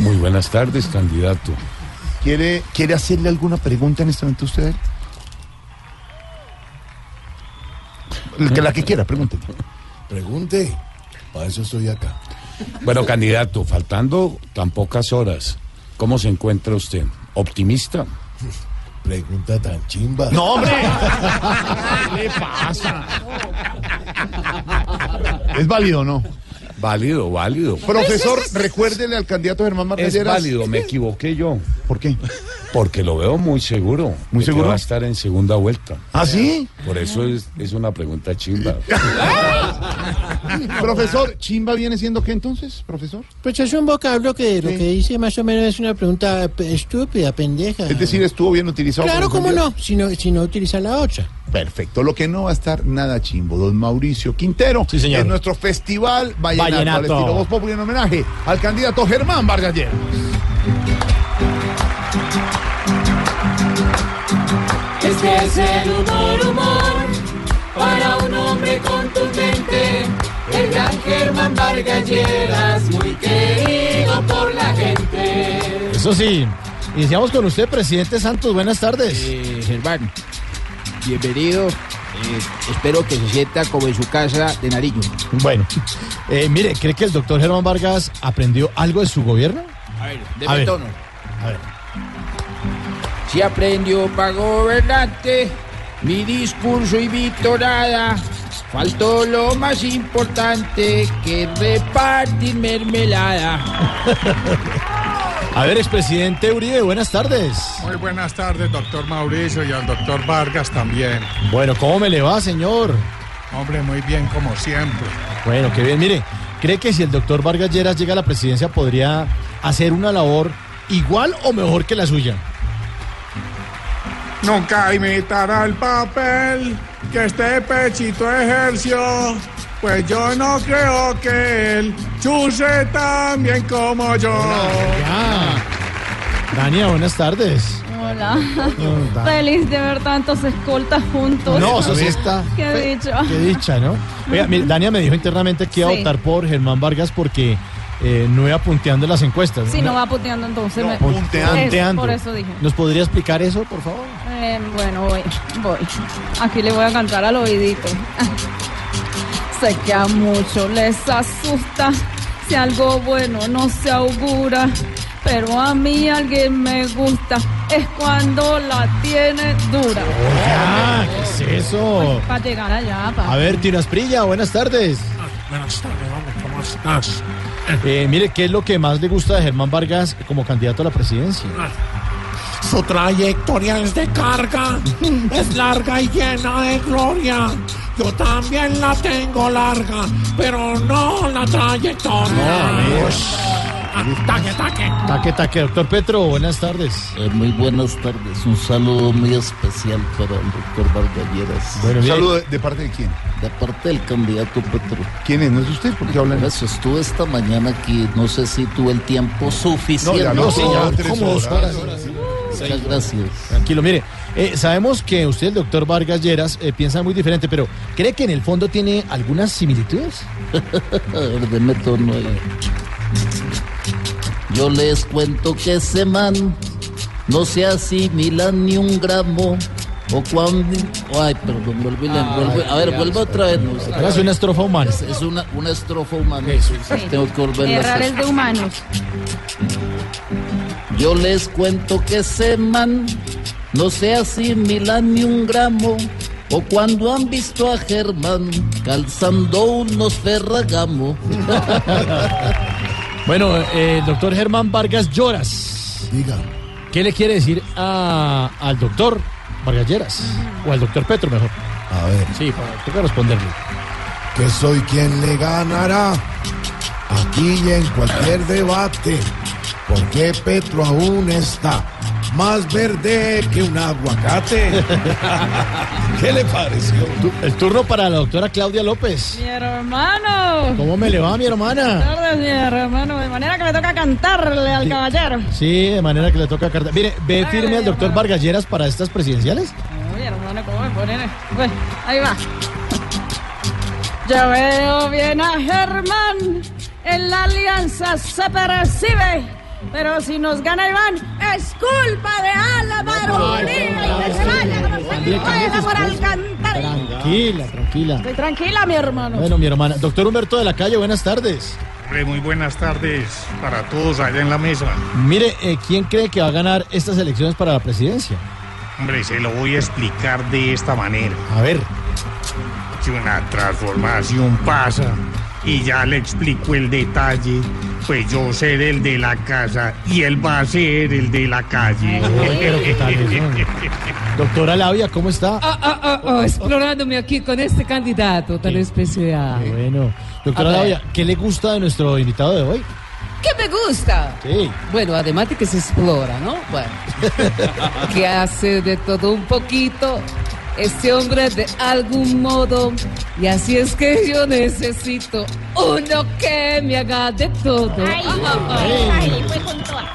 Muy buenas tardes, candidato. ¿Quiere, ¿Quiere hacerle alguna pregunta en este momento a usted? La que quiera, pregúntele. Pregunte. Para eso estoy acá. Bueno, candidato, faltando tan pocas horas, ¿cómo se encuentra usted? ¿Optimista? Pregunta tan chimba. ¡No, hombre! [LAUGHS] ¿Qué le pasa? ¿Es válido o no? Válido, válido. Profesor, recuérdele al candidato Germán Vargas Es válido, me equivoqué yo. ¿Por qué? Porque lo veo muy seguro. ¿Muy seguro? va a estar en segunda vuelta. ¿Ah, sí? Por eso es, es una pregunta chimba. [LAUGHS] Profesor, ¿Chimba viene siendo qué entonces, profesor? Pues es un vocablo que lo que dice más o menos es una pregunta estúpida, pendeja. Es decir, estuvo bien utilizado. Claro, cómo no, si no, si no utiliza la otra. Perfecto, lo que no va a estar nada chimbo, don Mauricio Quintero. Sí, señor. En nuestro festival Vallenato, Vallenato. al estilo Voz Populi en homenaje al candidato Germán Vargas Lleras. Este es el humor, humor, para un hombre contundente. El gran Germán Vargas Lleras, muy querido por la gente. Eso sí. Iniciamos con usted, presidente Santos. Buenas tardes. Eh, Germán, bienvenido. Eh, espero que se sienta como en su casa de Nariño. Bueno, eh, mire, ¿cree que el doctor Germán Vargas aprendió algo de su gobierno? A ver, A deme ver. tono. A ver. Si aprendió para gobernante, mi discurso y mi tonada. Faltó lo más importante que repartir mermelada. [LAUGHS] A ver, expresidente Uribe, buenas tardes. Muy buenas tardes, doctor Mauricio, y al doctor Vargas también. Bueno, ¿cómo me le va, señor? Hombre, muy bien, como siempre. Bueno, qué bien. Mire, ¿cree que si el doctor Vargas Lleras llega a la presidencia podría hacer una labor igual o mejor que la suya? Nunca imitará el papel que este pechito ejerció. Pues yo no creo que él chuse tan bien como yo. Dania, buenas tardes. Hola. No, Feliz de ver tantos escoltas juntos. No, eso sí está. [LAUGHS] Qué dicho. Qué dicha, ¿no? Oiga, Dania me dijo internamente que iba a Sí. votar por Germán Vargas porque eh, no iba punteando las encuestas. Si no va puteando entonces. me- punteando. Por eso dije. ¿Nos podría explicar eso, por favor? Eh, bueno, voy, voy. Aquí le voy a cantar al oídito. [LAUGHS] sé que a muchos les asusta si algo bueno no se augura. Pero a mí alguien me gusta, es cuando la tiene dura. Ah, ¿qué es eso? Para llegar allá, pa. A ver, Tino Asprilla, buenas tardes. Buenas tardes, hombre, ¿cómo estás? Eh, mire, ¿qué es lo que más le gusta de Germán Vargas como candidato a la presidencia? Su trayectoria es de carga, es larga y llena de gloria. Yo también la tengo larga, pero no la trayectoria. Taque, taque. Taque, taque, doctor Petro, buenas tardes. Eh, muy buenas tardes. Un saludo muy especial para el doctor Vargas Lleras. ¿Un saludo de, de parte de quién? De parte del candidato Petro. ¿Quién es? ¿No es usted? ¿Por qué hablan? Eso estuve esta mañana aquí. No sé si tuve el tiempo suficiente. No, ya no, sí, ya tres como dos horas. horas. Muchas gracias. Tranquilo, mire, eh, sabemos que usted, el doctor Vargas Lleras, eh, piensa muy diferente, pero ¿cree que en el fondo tiene algunas similitudes? [LAUGHS] A ver, deme tono ahí. Yo les cuento que ese man no se asimila ni un gramo. O cuando. Ay, perdón, vuelve, y le- a ver, ya, vuelve otra vez. no. Hágase una estrofa humana. Es, es una, una estrofa humana. Sí. Tengo que volverla a Errar hacer. es de humanos. Yo les cuento que ese man no se asimila ni un gramo. O cuando han visto a Germán calzando unos ferragamo. [LAUGHS] Bueno, eh, el doctor Germán Vargas Lloras. Diga. ¿Qué le quiere decir a- al doctor Vargas Lleras? O al doctor Petro, mejor. A ver. Sí, toca responderle. Que soy quien le ganará aquí y en cualquier debate. Porque Petro aún está más verde que un aguacate. ¿Qué le pareció? El turno para la doctora Claudia López. Mi hermano. ¿Cómo me le va, mi Buenas hermana? tardes, mi hermano. De manera que le toca cantarle al caballero. Sí, de manera que le toca carta. Mire, ¿ve firme al doctor Vargas Lleras para estas presidenciales? Uy, hermano, ¿cómo me ponen? Bueno, ahí va. Yo veo bien a Germán. En la alianza se percibe. Pero si nos gana Iván, es culpa de Álvaro. Y por alcantar. Tranquila, tranquila. Estoy tranquila, mi hermano. Bueno, mi hermana. Doctor Humberto de la Calle, buenas tardes. Hombre, muy buenas tardes para todos allá en la mesa. Mire, eh, ¿quién cree que va a ganar estas elecciones para la presidencia? Hombre, se lo voy a explicar de esta manera. A ver. Si una transformación pasa y ya le explico el detalle, pues yo seré el de la casa y él va a ser el de la calle. pero ¿qué tal eso? [LAUGHS] Doctora Labia, ¿cómo está? Ah, ah, ah, ah, explorándome aquí con este candidato tan especial. Bueno, doctora. Labia, ¿qué le gusta de nuestro invitado de hoy? ¿Qué me gusta? Sí. Bueno, además de que se explora, ¿no? Bueno, [LAUGHS] que hace de todo un poquito este hombre de algún modo. Y así es que yo necesito uno que me haga de todo. Ay, fue con toda.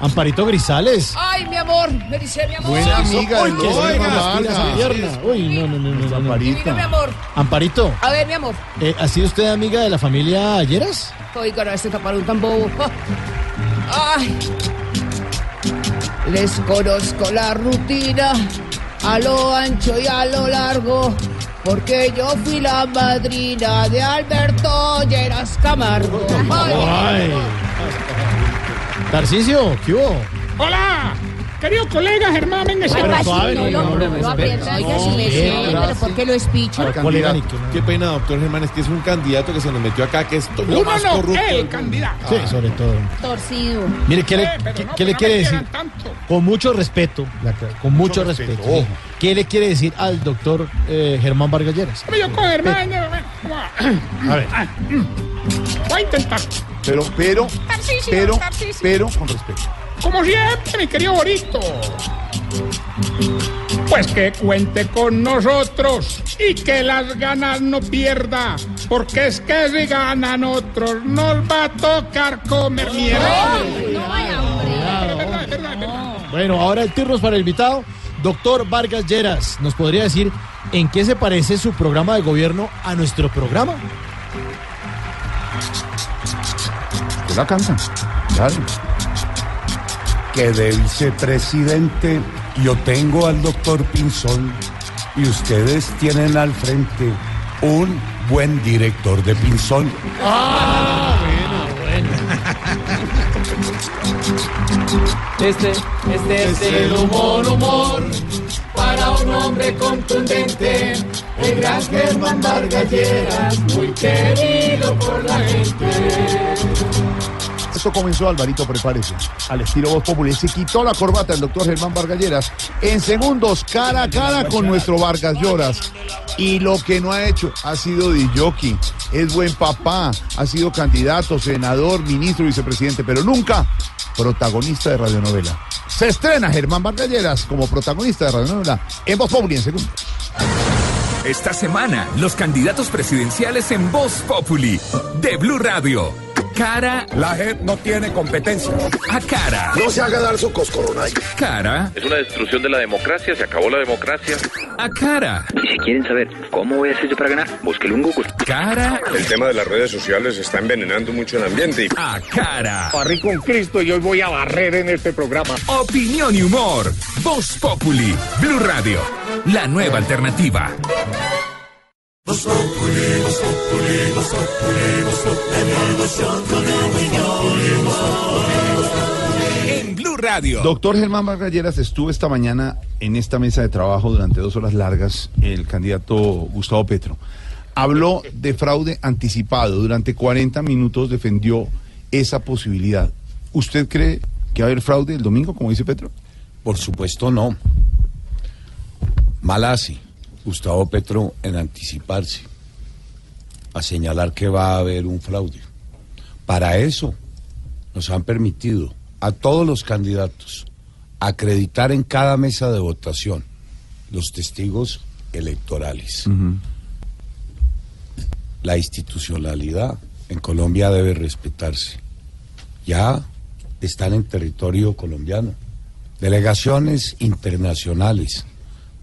Amparito Grisales. Ay, mi amor, me dice mi amor. Buena amiga Uy, que Vargas. pierna. Uy, no, no, no, no, no. Divino, mi amor. Amparito, A ver, mi amor. eh, ¿ha sido usted amiga de la familia Lleras? Oiga, no, este taparón tan bobo. Ay. Les conozco la rutina a lo ancho y a lo largo. Porque yo fui la madrina de Alberto Lleras Camargo. Ay. Tarcisio, ¿qué hubo? ¡Hola! Querido colega Germán pero ¿por qué lo espicho? Candidato. Qué pena, doctor Germán, es que es un candidato que se nos metió acá, que es lo más no, corrupto. el del- candidato. Sí, sobre todo. Torcido. Mire, ¿qué le, Eh, qué- quiere decir? Con mucho respeto, con mucho, respeto. ¿Qué le quiere decir al doctor eh, Germán Vargas Lleras? Hombre, Yo con Germán. A ver. Voy a intentar. Pero, pero, pero, pero, con respeto. Como siempre, mi querido Borito. Pues que cuente con nosotros y que las ganas no pierda, porque es que si ganan otros nos va a tocar comer mierda. Bueno, ahora el turno es para el invitado, doctor Vargas Lleras. ¿Nos podría decir en qué se parece su programa de gobierno a nuestro programa? ¿Qué la cantan? Claro. Que de vicepresidente yo tengo al doctor Pinzón y ustedes tienen al frente un buen director de Pinzón. Ah, bueno, Este, este es el humor, humor, para un hombre contundente. El gran Germán Vargas Lleras, muy querido por la gente. Esto comenzó, Alvarito, prepárese. Al estilo Voz Populi. Se quitó la corbata el doctor Germán Vargas Lleras. En segundos, cara a cara con nuestro Vargas Lloras. Y lo que no ha hecho ha sido de jockey. Es buen papá. Ha sido candidato, senador, ministro, vicepresidente, pero nunca protagonista de radionovela. Se estrena Germán Vargas Lleras como protagonista de radionovela en Voz Populi en segundos. Esta semana, los candidatos presidenciales en Voz Populi de Blue Radio. Cara La JEP no tiene competencia. a cara. No se haga dar su coscoronay. Cara Es una destrucción de la democracia, se acabó la democracia. a cara. Y si quieren saber cómo voy a hacer yo para ganar, búsquelo en Google. Cara El tema de las redes sociales está envenenando mucho el ambiente. a cara. Barrí con Cristo y hoy voy a barrer en este programa. Opinión y humor. Voz Populi. Blue Radio. La nueva alternativa. En Blue Radio. Doctor Germán Vargas Lleras estuvo esta mañana en esta mesa de trabajo durante dos horas largas el candidato Gustavo Petro. Habló de fraude anticipado. Durante 40 minutos defendió esa posibilidad. ¿Usted cree que va a haber fraude el domingo, como dice Petro? Por supuesto no. Malasi. Gustavo Petro en anticiparse, a señalar que va a haber un fraude. Para eso nos han permitido a todos los candidatos acreditar en cada mesa de votación los testigos electorales. La institucionalidad en Colombia debe respetarse. Ya están en territorio colombiano. Delegaciones internacionales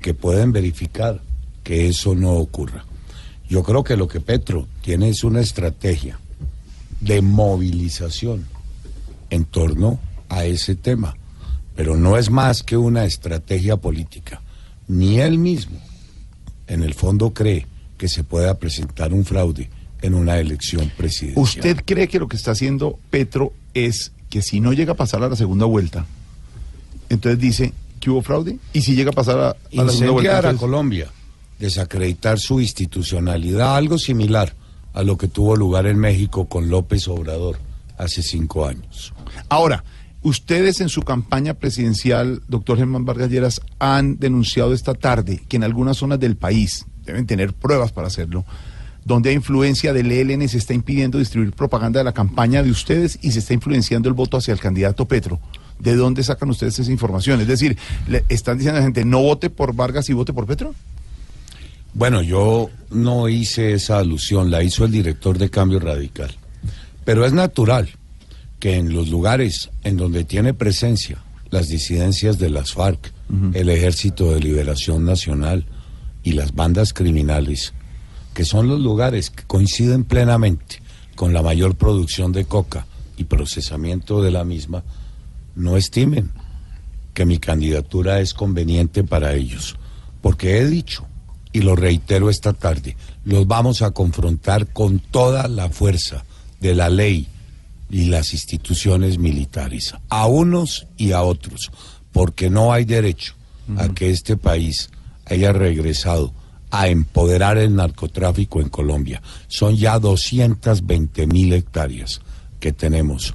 que pueden verificar que eso no ocurra. Yo creo que lo que Petro tiene es una estrategia de movilización en torno a ese tema, pero no es más que una estrategia política. Ni él mismo, en el fondo, cree que se pueda presentar un fraude en una elección presidencial. ¿Usted cree que lo que está haciendo Petro es que si no llega a pasar a la segunda vuelta, entonces dice que hubo fraude? Y si llega a pasar a, a la segunda vuelta, Incendiar a entonces- Colombia, desacreditar su institucionalidad, algo similar a lo que tuvo lugar en México con López Obrador hace cinco años. Ahora, ustedes en su campaña presidencial, doctor Germán Vargas Lleras, han denunciado esta tarde que en algunas zonas del país, deben tener pruebas para hacerlo, donde hay influencia del ELN se está impidiendo distribuir propaganda de la campaña de ustedes y se está influenciando el voto hacia el candidato Petro. ¿De dónde sacan ustedes esa información? Es decir, ¿le están diciendo a la gente no vote por Vargas y vote por Petro? Bueno, yo no hice esa alusión, la hizo el director de Cambio Radical. Pero es natural que en los lugares en donde tiene presencia las disidencias de las FARC, el Ejército de Liberación Nacional y las bandas criminales, que son los lugares que coinciden plenamente con la mayor producción de coca y procesamiento de la misma, no estimen que mi candidatura es conveniente para ellos, porque he dicho, y lo reitero esta tarde, los vamos a confrontar con toda la fuerza de la ley y las instituciones militares, a unos y a otros, porque no hay derecho a que este país haya regresado a empoderar el narcotráfico en Colombia. Son ya 220 mil hectáreas que tenemos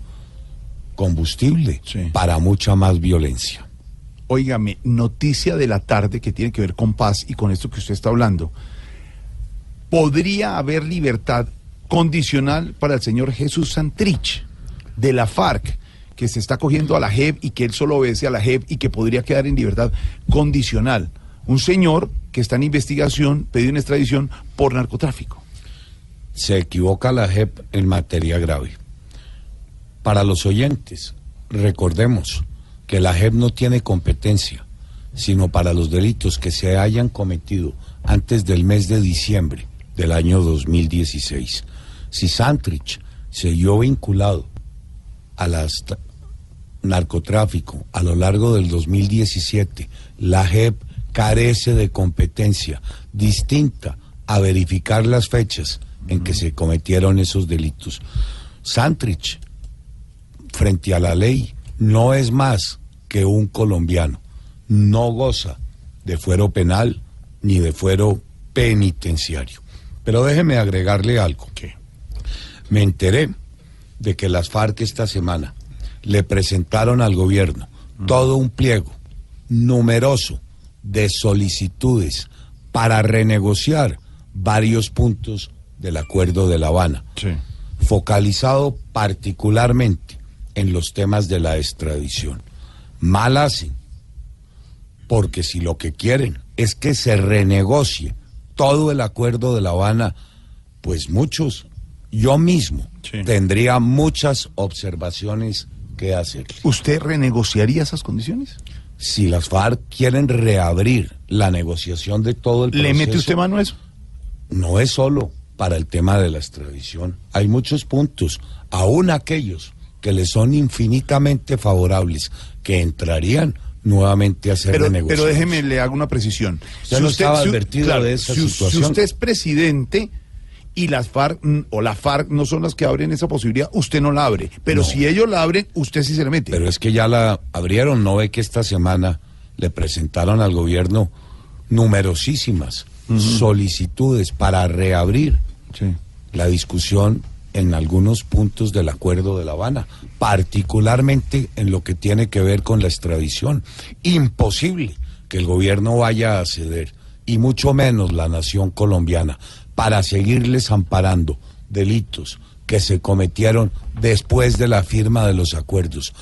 combustible para mucha más violencia. Óigame, noticia de la tarde que tiene que ver con paz y con esto que usted está hablando. ¿Podría haber libertad condicional para el señor Jesús Santrich de la FARC, que se está cogiendo a la JEP y que él solo obedece a la JEP y que podría quedar en libertad condicional? Un señor que está en investigación, pedido en extradición por narcotráfico. se equivoca la JEP en materia grave. Para los oyentes, recordemos que la JEP no tiene competencia, sino para los delitos que se hayan cometido antes del mes de diciembre del año 2016. Si Santrich se vio vinculado a las narcotráfico a lo largo del 2017, la JEP carece de competencia distinta a verificar las fechas en que se cometieron esos delitos. Santrich, frente a la ley, no es más que un colombiano. No goza de fuero penal ni de fuero penitenciario. Pero déjeme agregarle algo. Me enteré de que las FARC esta semana le presentaron al gobierno todo un pliego numeroso de solicitudes para renegociar varios puntos del acuerdo de La Habana, focalizado particularmente en los temas de la extradición. Mal hacen, porque si lo que quieren es que se renegocie todo el acuerdo de La Habana, pues muchos, yo mismo, tendría muchas observaciones que hacer. ¿Usted renegociaría esas condiciones? Si las FARC quieren reabrir la negociación de todo el ¿Le proceso... mete usted mano a eso? No es solo para el tema de la extradición. Hay muchos puntos, aún aquellos que le son infinitamente favorables, que entrarían nuevamente a ser Pero, pero déjeme, le hago una precisión. Ya no estaba advertido de esa si, situación. si usted es presidente y las FARC o la FARC no son las que abren esa posibilidad, usted no la abre. Pero No. si ellos la abren, usted sí se le mete. Pero es que ya la abrieron, ¿no ve que esta semana le presentaron al gobierno numerosísimas solicitudes para reabrir la discusión en algunos puntos del acuerdo de La Habana, particularmente en lo que tiene que ver con la extradición. Imposible que el gobierno vaya a ceder y mucho menos la nación colombiana, para seguirles amparando delitos que se cometieron después de la firma de los acuerdos.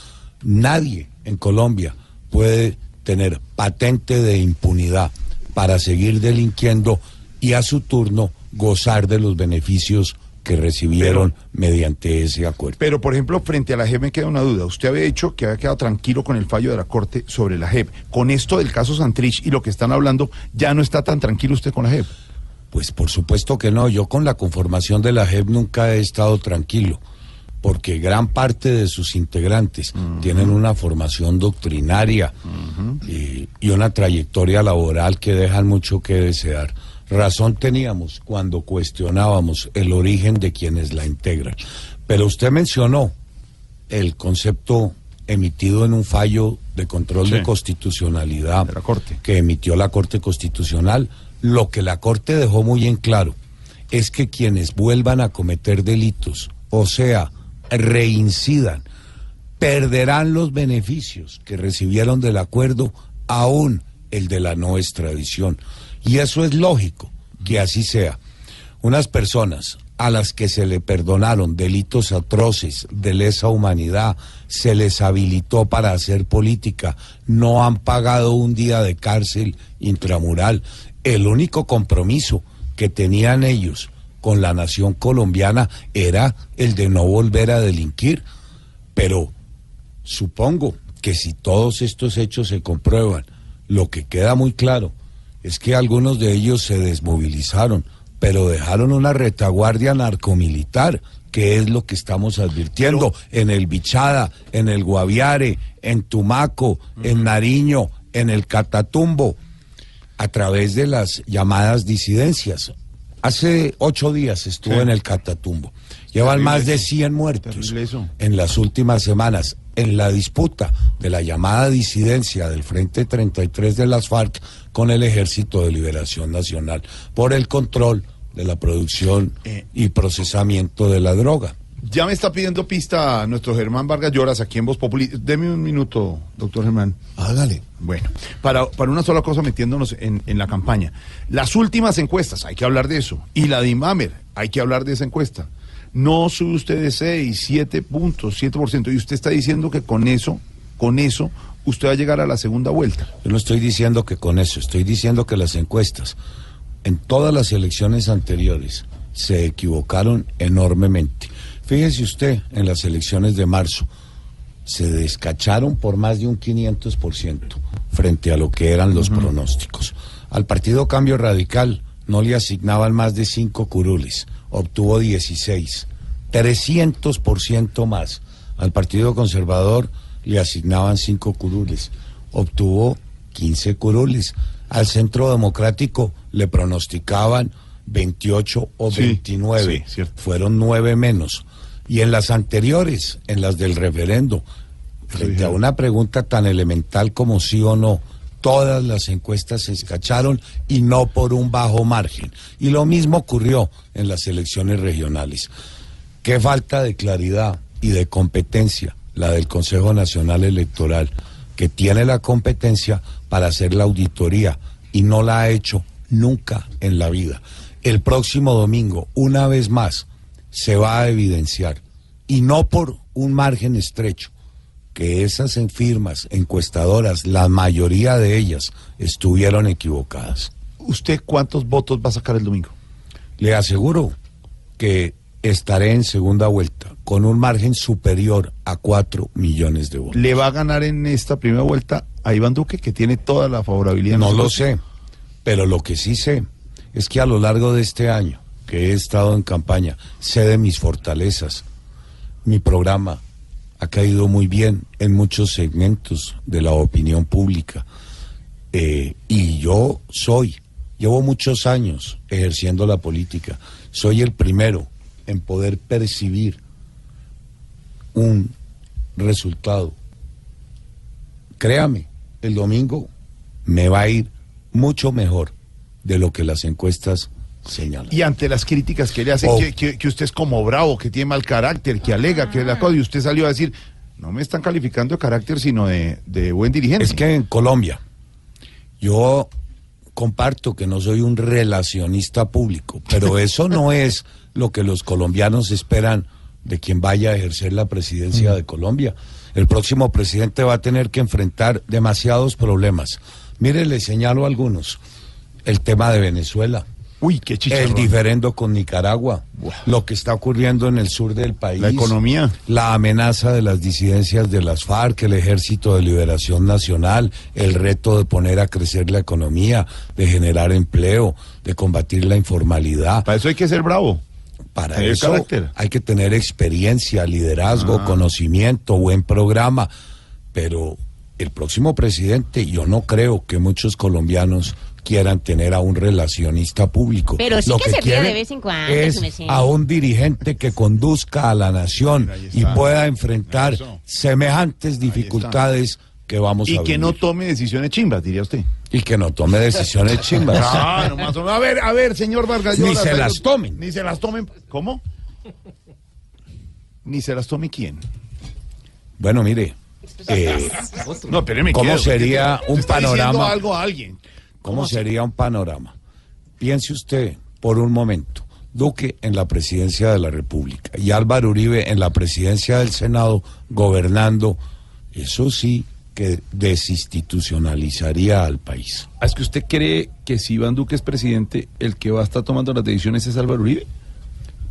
Nadie en Colombia puede tener patente de impunidad para seguir delinquiendo y a su turno gozar de los beneficios que recibieron mediante ese acuerdo. Pero, por ejemplo, frente a la JEP me queda una duda. Usted había dicho que había quedado tranquilo con el fallo de la Corte sobre la JEP. Con esto del caso Santrich y lo que están hablando, ¿ya no está tan tranquilo usted con la JEP? Pues por supuesto que no. Yo con la conformación de la JEP nunca he estado tranquilo, porque gran parte de sus integrantes tienen una formación doctrinaria y, y una trayectoria laboral que dejan mucho que desear. Razón teníamos cuando cuestionábamos el origen de quienes la integran. Pero usted mencionó el concepto emitido en un fallo de control de constitucionalidad que emitió la Corte Constitucional. Lo que la Corte dejó muy en claro es que quienes vuelvan a cometer delitos, o sea, reincidan, perderán los beneficios que recibieron del acuerdo, aún el de la no extradición. Y eso es lógico que así sea. Unas personas a las que se le perdonaron delitos atroces de lesa humanidad, se les habilitó para hacer política, no han pagado un día de cárcel intramural. El único compromiso que tenían ellos con la nación colombiana era el de no volver a delinquir. Pero supongo que si todos estos hechos se comprueban, lo que queda muy claro es que algunos de ellos se desmovilizaron, pero dejaron una retaguardia narcomilitar, que es lo que estamos advirtiendo en el Bichada, en el Guaviare, en Tumaco, en Nariño, en el Catatumbo, a través de las llamadas disidencias. Hace ocho días estuve Sí. en el Catatumbo. Llevan más de eso. 100 muertos en las últimas semanas en la disputa de la llamada disidencia del Frente 33 de las FARC con el Ejército de Liberación Nacional por el control de la producción y procesamiento de la droga. Ya me está pidiendo pista nuestro Germán Vargas Lloras aquí en Voz Populi. Deme un minuto, doctor Germán. Hágale. Bueno, para, para una sola cosa metiéndonos en, en la campaña. Las últimas encuestas, hay que hablar de eso. Y la de Imamer, hay que hablar de esa encuesta. No sube usted de 6, 7 puntos, 7%. Y usted está diciendo que con eso, con eso, usted va a llegar a la segunda vuelta. Yo no estoy diciendo que con eso, estoy diciendo que las encuestas en todas las elecciones anteriores se equivocaron enormemente. Fíjese usted, en las elecciones de marzo se descacharon por más de un 500% frente a lo que eran los pronósticos. Al Partido Cambio Radical no le asignaban más de 5 curules, obtuvo 16, 300% más. Al Partido Conservador le asignaban 5 curules, obtuvo 15 curules. Al Centro Democrático le pronosticaban 28 o Sí, 29, sí, cierto. fueron 9 menos. Y en las anteriores, en las del referendo, frente a una pregunta tan elemental como sí o no, todas las encuestas se escacharon y no por un bajo margen. Y lo mismo ocurrió en las elecciones regionales. Qué falta de claridad y de competencia la del Consejo Nacional Electoral, que tiene la competencia para hacer la auditoría y no la ha hecho nunca en la vida. El próximo domingo, una vez más, se va a evidenciar, y no por un margen estrecho, que esas firmas encuestadoras, la mayoría de ellas, estuvieron equivocadas. ¿Usted cuántos votos va a sacar el domingo? Le aseguro que estaré en segunda vuelta con un margen superior a 4 millones de votos. ¿Le va a ganar en esta primera vuelta a Iván Duque, que tiene toda la favorabilidad? No lo sé, pero lo que sí sé es que a lo largo de este año que he estado en campaña, sé de mis fortalezas. Mi programa ha caído muy bien en muchos segmentos de la opinión pública. Eh, y yo soy, llevo muchos años ejerciendo la política, soy el primero en poder percibir un resultado. Créame, el domingo me va a ir mucho mejor de lo que las encuestas Y ante las críticas que le hacen, Oh. que, que- que usted es como bravo, que tiene mal carácter, que alega, que la cosa, y usted salió a decir, no me están calificando de carácter, sino de, de buen dirigente. Es que en Colombia, yo comparto que no soy un relacionista público, pero eso no [LAUGHS] es lo que los colombianos esperan de quien vaya a ejercer la presidencia de Colombia. El próximo presidente va a tener que enfrentar demasiados problemas. Mire, le señalo algunos. El tema de Venezuela. Uy, qué El chicharrón. diferendo con Nicaragua, lo que está ocurriendo en el sur del país, La economía. la amenaza de las disidencias de las FARC, el Ejército de Liberación Nacional, el reto de poner a crecer la economía, de generar empleo, de combatir la informalidad. Para eso hay que ser bravo. Para eso carácter. hay que tener experiencia, liderazgo, Ah. conocimiento, buen programa. Pero el próximo presidente, yo no creo que muchos colombianos quieran tener a un relacionista público. Pero sí Lo que se ríe quieren de vez en cuando, Es a un dirigente que conduzca a la nación y pueda enfrentar semejantes dificultades que vamos a Y que vivir. no tome decisiones chimbas, diría usted. Y que no tome decisiones chimbas. [LAUGHS] No, más. A ver, a ver, señor Vargas. Ni se pero- las tomen. Ni se las tomen. ¿Cómo? Ni se las tome quién. Bueno, mire. eh, No, espéreme. ¿Cómo quiero, sería un panorama? algo a alguien. ¿Cómo sería un panorama? Piense usted por un momento, Duque en la presidencia de la República y Álvaro Uribe en la presidencia del Senado gobernando, eso sí que desinstitucionalizaría al país. ¿Es que usted cree que si Iván Duque es presidente, el que va a estar tomando las decisiones es Álvaro Uribe?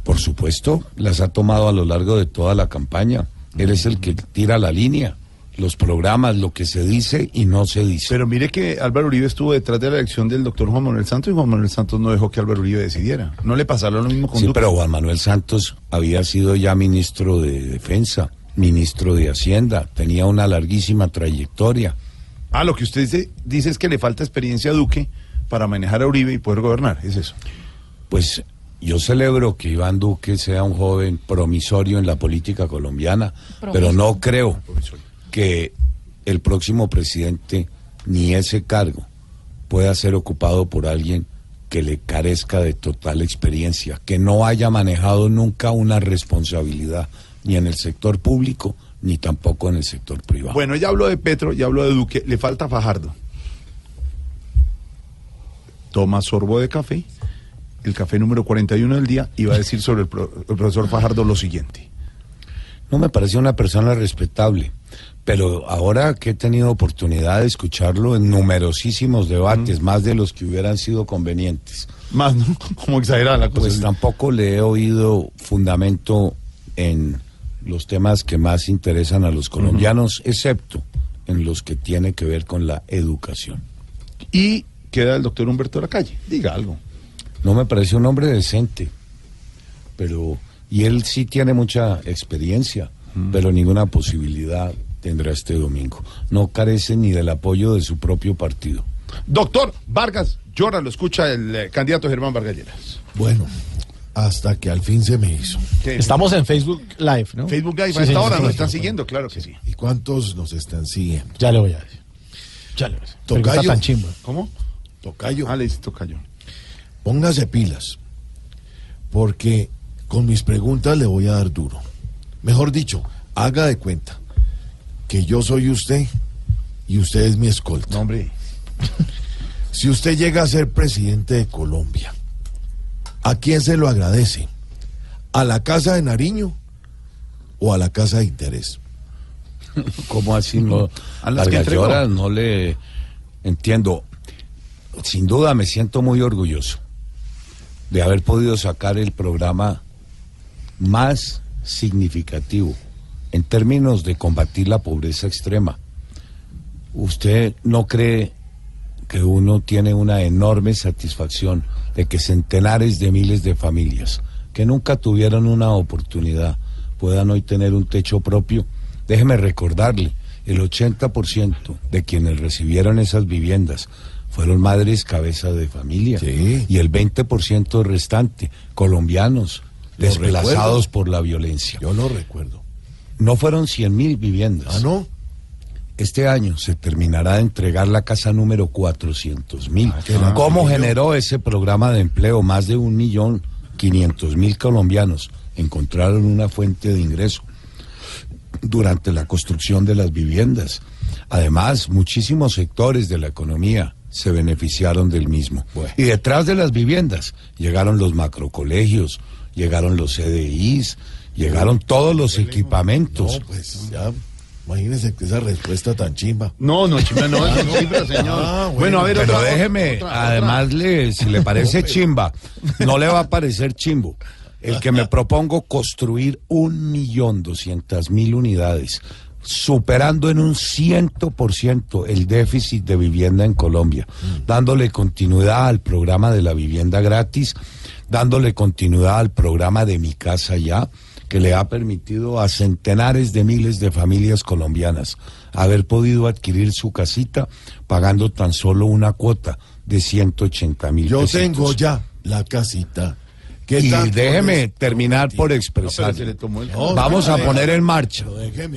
Por supuesto, las ha tomado a lo largo de toda la campaña. Él es el que tira la línea, los programas, lo que se dice y no se dice. Pero mire que Álvaro Uribe estuvo detrás de la elección del doctor Juan Manuel Santos y Juan Manuel Santos no dejó que Álvaro Uribe decidiera. No le pasará lo mismo con Sí, Duque. pero Juan Manuel Santos había sido ya ministro de Defensa, ministro de Hacienda, tenía una larguísima trayectoria. Ah, lo que usted dice, dice es que le falta experiencia a Duque para manejar a Uribe y poder gobernar, es eso. Pues yo celebro que Iván Duque sea un joven promisorio en la política colombiana, pero no creo que el próximo presidente ni ese cargo pueda ser ocupado por alguien que le carezca de total experiencia, que no haya manejado nunca una responsabilidad ni en el sector público ni tampoco en el sector privado. Bueno, ya habló de Petro, ya habló de Duque, le falta Fajardo. Toma sorbo de café, el café número 41 del día, y va a decir sobre el, pro- el profesor Fajardo lo siguiente. No me parece una persona respetable, pero ahora que he tenido oportunidad de escucharlo en numerosísimos debates, más de los que hubieran sido convenientes. Más, ¿no? [LAUGHS] Como exagerada la cosa. Pues tampoco le he oído fundamento en los temas que más interesan a los colombianos, excepto en los que tiene que ver con la educación. Y queda el doctor Humberto de la calle. Diga algo. No me parece un hombre decente, pero y él sí tiene mucha experiencia, pero ninguna posibilidad tendrá este domingo. No carece ni del apoyo de su propio partido. Doctor Vargas Llora, lo escucha el eh, candidato Germán Vargas Lleras. Bueno, hasta que al fin se me hizo. Estamos en Facebook Live, ¿no? Facebook Live, Sí, a esta señor, hora sí, nos sí. están siguiendo, claro que sí. ¿Y cuántos nos están siguiendo? Ya le voy a decir. Ya le voy a decir. Tocayo. tan chimba. ¿Cómo? Tocayo. Ah, le dice Tocayo. Póngase pilas, porque con mis preguntas le voy a dar duro. Mejor dicho, haga de cuenta que yo soy usted y usted es mi escolta. No, hombre. Si usted llega a ser presidente de Colombia, ¿a quién se lo agradece? ¿A la Casa de Nariño o a la Casa de Interés? [LAUGHS] ¿Cómo así no? A las que. Llosa, no le entiendo. Sin duda me siento muy orgulloso de haber podido sacar el programa más significativo en términos de combatir la pobreza extrema. ¿Usted no cree que uno tiene una enorme satisfacción de que centenares de miles de familias que nunca tuvieron una oportunidad puedan hoy tener un techo propio? Déjeme recordarle, el 80% de quienes recibieron esas viviendas fueron madres cabeza de familia y el 20% restante colombianos Lo desplazados recuerdo. por la violencia. Yo lo recuerdo. No fueron 100 mil viviendas. Ah, no. Este año se terminará de entregar la casa número 400 mil. qué ¿Cómo generó ese programa de empleo? Más de un millón quinientos mil colombianos encontraron una fuente de ingreso durante la construcción de las viviendas. Además, muchísimos sectores de la economía se beneficiaron del mismo. Y detrás de las viviendas llegaron los macrocolegios, llegaron los CDIs, llegaron todos los equipamientos. No, pues ya, imagínese que esa respuesta tan chimba. No, no, chimba, no, Ah, es chimba, señor. Ah, Bueno, a ver, Pero otra- déjeme, otra- además le, si le parece chimba, no le va a parecer chimbo. El que me propongo construir un millón doscientas mil unidades, superando en un ciento por ciento el déficit de vivienda en Colombia, dándole continuidad al programa de la vivienda gratis, dándole continuidad al programa de Mi Casa Ya, que le ha permitido a centenares de miles de familias colombianas haber podido adquirir su casita pagando tan solo una cuota de 180 mil Yo tengo ya la casita. ¿Qué y tal? déjeme terminar por expresar. Vamos a poner en marcha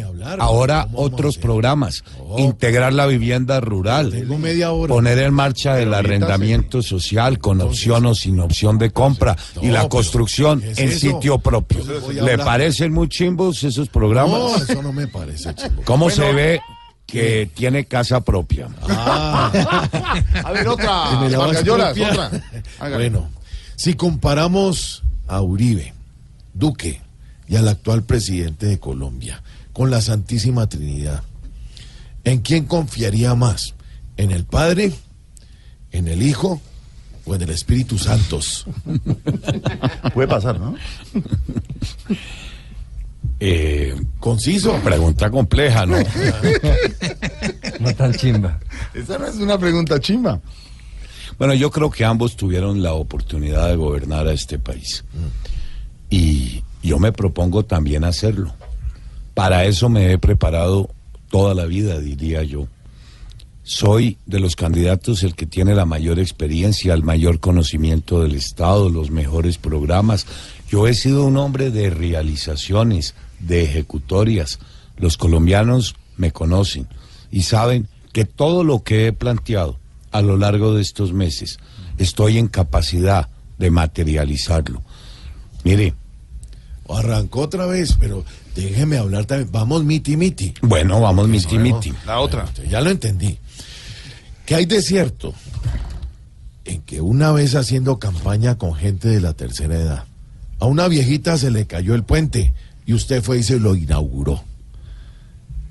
hablar. ahora otros programas. Integrar la vivienda rural. Tengo media hora. Poner en marcha el arrendamiento social con opción o sin opción de compra y la construcción ¿qué es en eso? sitio propio. ¿Le parecen muy chimbos esos programas? No, eso no me parece, chico. ¿Cómo Bueno, se ve que tiene casa propia? [LAUGHS] A ver, otra. [LAUGHS] Vargas Lloras, otra. Bueno, si comparamos a Uribe, Duque y al actual presidente de Colombia con la Santísima Trinidad, ¿en quién confiaría más? ¿En el Padre? ¿En el Hijo? ¿O en el Espíritu Santos? [LAUGHS] Puede pasar, ¿no? [LAUGHS] Eh, Conciso. Pregunta compleja, ¿no? [LAUGHS] No tan chimba. Esa no es una pregunta chimba. Bueno, yo creo que ambos tuvieron la oportunidad de gobernar a este país. Y yo me propongo también hacerlo. Para eso me he preparado toda la vida, diría yo. Soy de los candidatos el que tiene la mayor experiencia, el mayor conocimiento del Estado, los mejores programas. Yo he sido un hombre de realizaciones, de ejecutorias. Los colombianos me conocen y saben que todo lo que he planteado a lo largo de estos meses estoy en capacidad de materializarlo. Mire, Arrancó otra vez, pero déjeme hablar también. Vamos miti miti. bueno, vamos miti miti. La otra. Ya lo entendí. ¿Qué hay de cierto? En que una vez haciendo campaña con gente de la tercera edad, a una viejita se le cayó el puente y usted fue y se lo inauguró.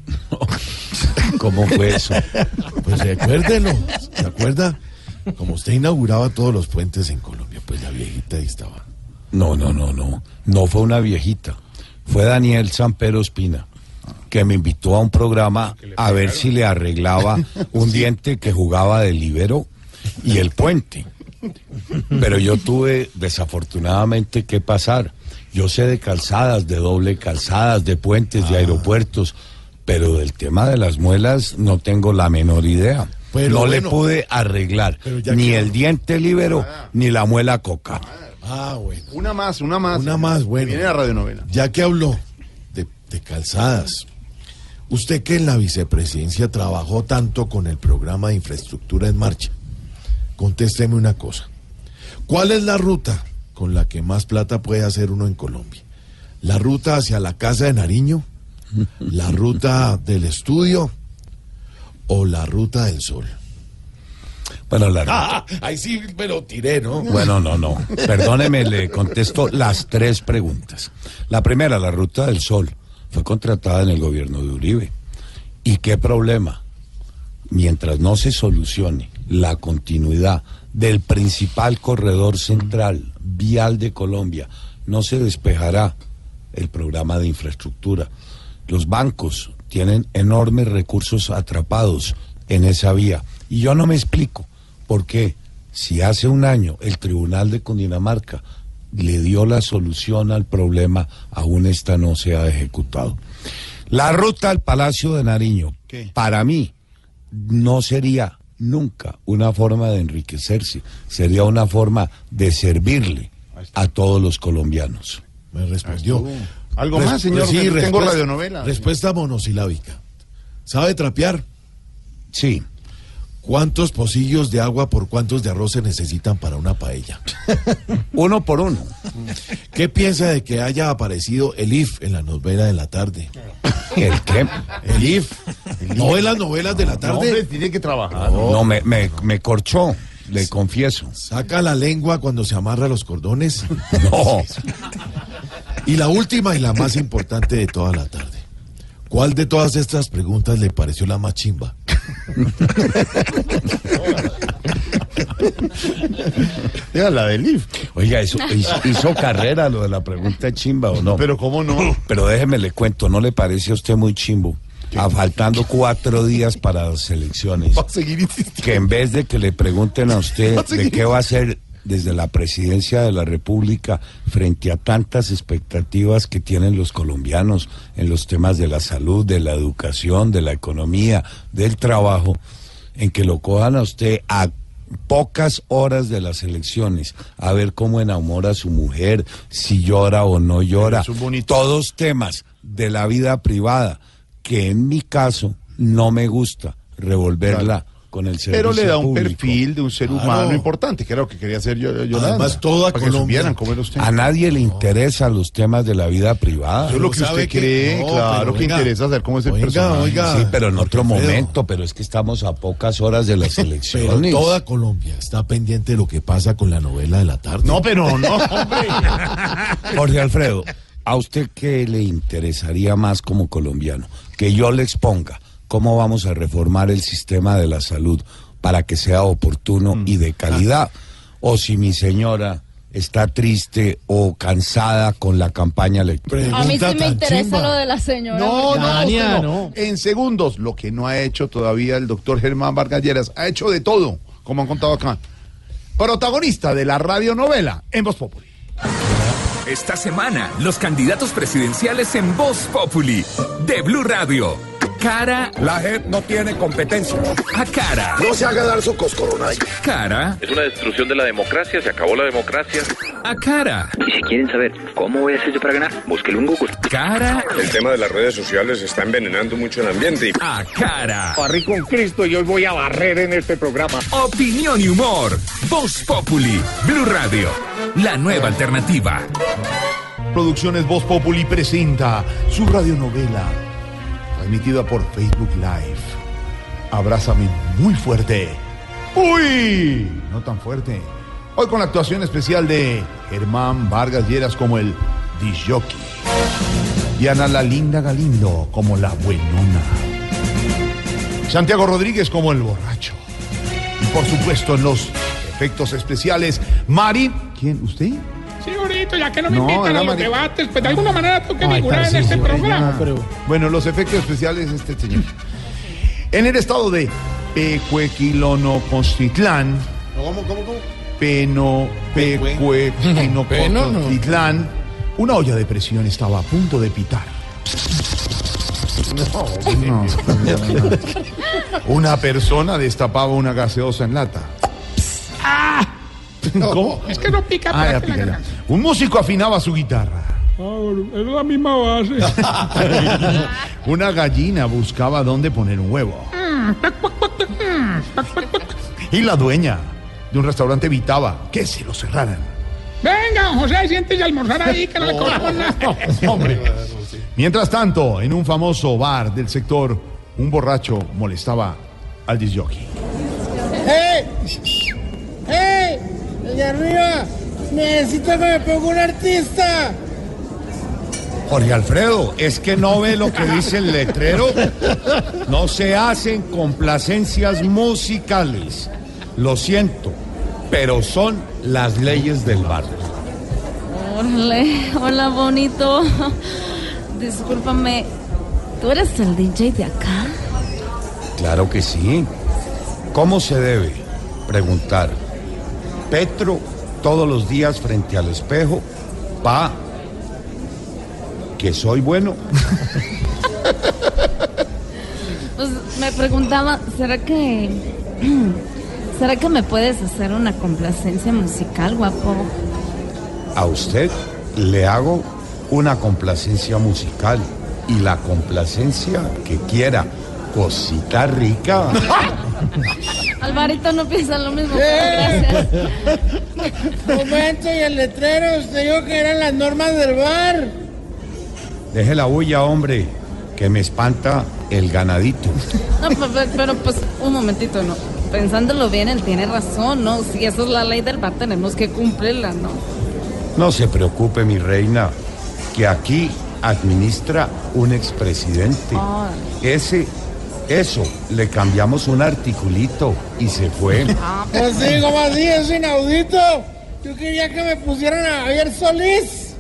[LAUGHS] ¿Cómo fue eso? Pues recuérdelo, ¿se acuerda? Como usted inauguraba todos los puentes en Colombia, pues la viejita ahí estaba. No, no, no, no. No fue una viejita. Fue Daniel Sampero Espina, que me invitó a un programa a ver si le arreglaba un diente que jugaba de libero y el puente. Pero yo tuve desafortunadamente que pasar. Yo sé de calzadas, de doble calzadas, de puentes, Ah. de aeropuertos, pero del tema de las muelas no tengo la menor idea. Pero no le pude arreglar ni el diente libero ni la muela coca. Ah, bueno. Una más, una más. Una más, bueno. Viene la radionovela. Ya que habló de, de calzadas, usted que en la vicepresidencia trabajó tanto con el programa de infraestructura en marcha, contésteme una cosa. ¿Cuál es la ruta con la que más plata puede hacer uno en Colombia? ¿La ruta hacia la casa de Nariño? ¿La ruta del estudio? ¿O la ruta del sol? Bueno, la Ah, ahí sí me lo tiré, ¿no? Bueno, no, no. Perdóneme, le contesto las tres preguntas. La primera, la Ruta del Sol, fue contratada en el gobierno de Uribe. ¿Y qué problema? Mientras no se solucione la continuidad del principal corredor central vial de Colombia, no se despejará el programa de infraestructura. Los bancos tienen enormes recursos atrapados en esa vía. Y yo no me explico por qué, si hace un año el Tribunal de Cundinamarca le dio la solución al problema, aún esta no se ha ejecutado. La ruta al Palacio de Nariño, para mí, no sería nunca una forma de enriquecerse, sería una forma de servirle a todos los colombianos. Me respondió. ¿Algo más, señor? Sí, Tengo respuesta- radionovela. Respuesta monosilábica. ¿Sabe trapear? Sí. ¿Cuántos pocillos de agua por cuántos de arroz se necesitan para una paella? [LAUGHS] uno por uno. ¿Qué piensa de que haya aparecido el IF en la novela de la tarde? ¿El qué? El IF. ¿No ve las novelas de la tarde? hombre, tiene que trabajar. No, me, me, me corchó, le confieso. Saca la lengua cuando se amarra los cordones. No. Y la última y la más importante de toda la tarde. ¿Cuál de todas estas preguntas le pareció la más chimba? [LAUGHS] Era la del IF. Oiga, hizo, hizo, hizo carrera lo de la pregunta chimba o no. Pero cómo no. Pero déjeme le cuento, ¿no le parece a usted muy chimbo? A faltando cuatro días para las elecciones. Va a seguir insistiendo. Que en vez de que le pregunten a usted de qué va a hacer desde la presidencia de la República frente a tantas expectativas que tienen los colombianos en los temas de la salud, de la educación, de la economía, del trabajo, en que lo cojan a usted a pocas horas de las elecciones, a ver cómo enamora a su mujer, si llora o no llora, todos temas de la vida privada que en mi caso no me gusta revolverla con el servicio Pero le da un público. perfil de un ser Claro. humano importante, que era lo que quería hacer yo. Además, toda Colombia- supieran cómo era usted. A nadie le interesan los temas de la vida privada. Eso es lo que usted que- cree, no, claro que oiga, interesa saber cómo es el oiga, personaje. oiga. Sí, pero en otro Alfredo. momento, pero es que estamos a pocas horas de las [LAUGHS] Pero elecciones. toda Colombia está pendiente de lo que pasa con la novela de la tarde. No, pero no, hombre. [LAUGHS] Jorge Alfredo, ¿a usted qué le interesaría más como colombiano? Que yo le exponga cómo vamos a reformar el sistema de la salud para que sea oportuno y de calidad. O si mi señora está triste o cansada con la campaña electoral. A mí sí me interesa chimba. lo de la señora. No, no, no. no. En segundos, lo que no ha hecho todavía el doctor Germán Vargas Lleras, ha hecho de todo, como han contado acá. Protagonista de la radionovela en Voz Populi. Esta semana, los candidatos presidenciales en Voz Populi de Blue Radio. Cara La JEP no tiene competencia. a cara. No se haga dar su coscorona. Cara Es una destrucción de la democracia, se acabó la democracia. a cara. Y si quieren saber cómo voy a hacer yo para ganar, búsquelo en Google. Cara El tema de las redes sociales está envenenando mucho el ambiente. a cara. Barrí con Cristo y hoy voy a barrer en este programa. Opinión y humor. Voz Populi. Blue Radio. La nueva alternativa. Producciones Voz Populi presenta su radionovela, transmitida por Facebook Live. Abrázame muy fuerte. ¡Uy! No tan fuerte. Hoy con la actuación especial de Germán Vargas Lleras como el Disjockey. Y Ana la Linda Galindo como la buenona. Santiago Rodríguez como el borracho. Y por supuesto en los efectos especiales, Marín. ¿Quién? ¿Usted? Sí, ahorita, ya que no me No, invitan era a los Mari- debates, pues de alguna manera tengo que Ay, figurar en Tarcisio, este programa. pero- Bueno, los efectos especiales este señor. En el estado de Pecuequilonocontitlán, ¿Cómo, cómo, cómo? Peno, Pecuequinocontitlán, [LAUGHS] una olla de presión estaba a punto de pitar. No, no, no. Una persona destapaba una gaseosa en lata. [LAUGHS] ¿Cómo? Es que no pica, Ah, ya pero pica ya. Un músico afinaba su guitarra. Ah, es la misma base. [LAUGHS] Una gallina buscaba dónde poner un huevo. Y la dueña de un restaurante evitaba que se lo cerraran. Venga, don José, siéntese a almorzar ahí, que no le cobramos nada. [LAUGHS] Hombre. Mientras tanto, en un famoso bar del sector, un borracho molestaba al disjockey. ¡Hey! ¡Hey! ¡El de arriba! ¡Necesito que me ponga un artista! Jorge Alfredo, es que no ve lo que dice el letrero. No se hacen complacencias musicales. Lo siento, pero son las leyes del bar. Hola, hola, bonito. Discúlpame, ¿tú eres el DJ de acá? Claro que sí. ¿Cómo se debe preguntar? Petro todos los días frente al espejo, pa, que soy bueno. [LAUGHS] Pues me preguntaba, ¿será que... [CLEARS THROAT] ¿Será que me puedes hacer una complacencia musical, guapo? A usted le hago una complacencia musical y la complacencia que quiera, Cosita rica. [LAUGHS] Alvarito no piensa lo mismo. Eh. Gracias. Momento, y el letrero, usted dijo que eran las normas del bar. Deje la bulla, hombre, que me espanta el ganadito. No, pero pues un momentito, ¿no? Pensándolo bien, él tiene razón, ¿no? Si esa es la ley del bar, tenemos que cumplirla, ¿no? No se preocupe, mi reina, que aquí administra un expresidente. Ay. Ese, eso, le cambiamos un articulito y se fue. [LAUGHS] Pues sí, como así, es inaudito. Yo quería que me pusieran a Javier Solís.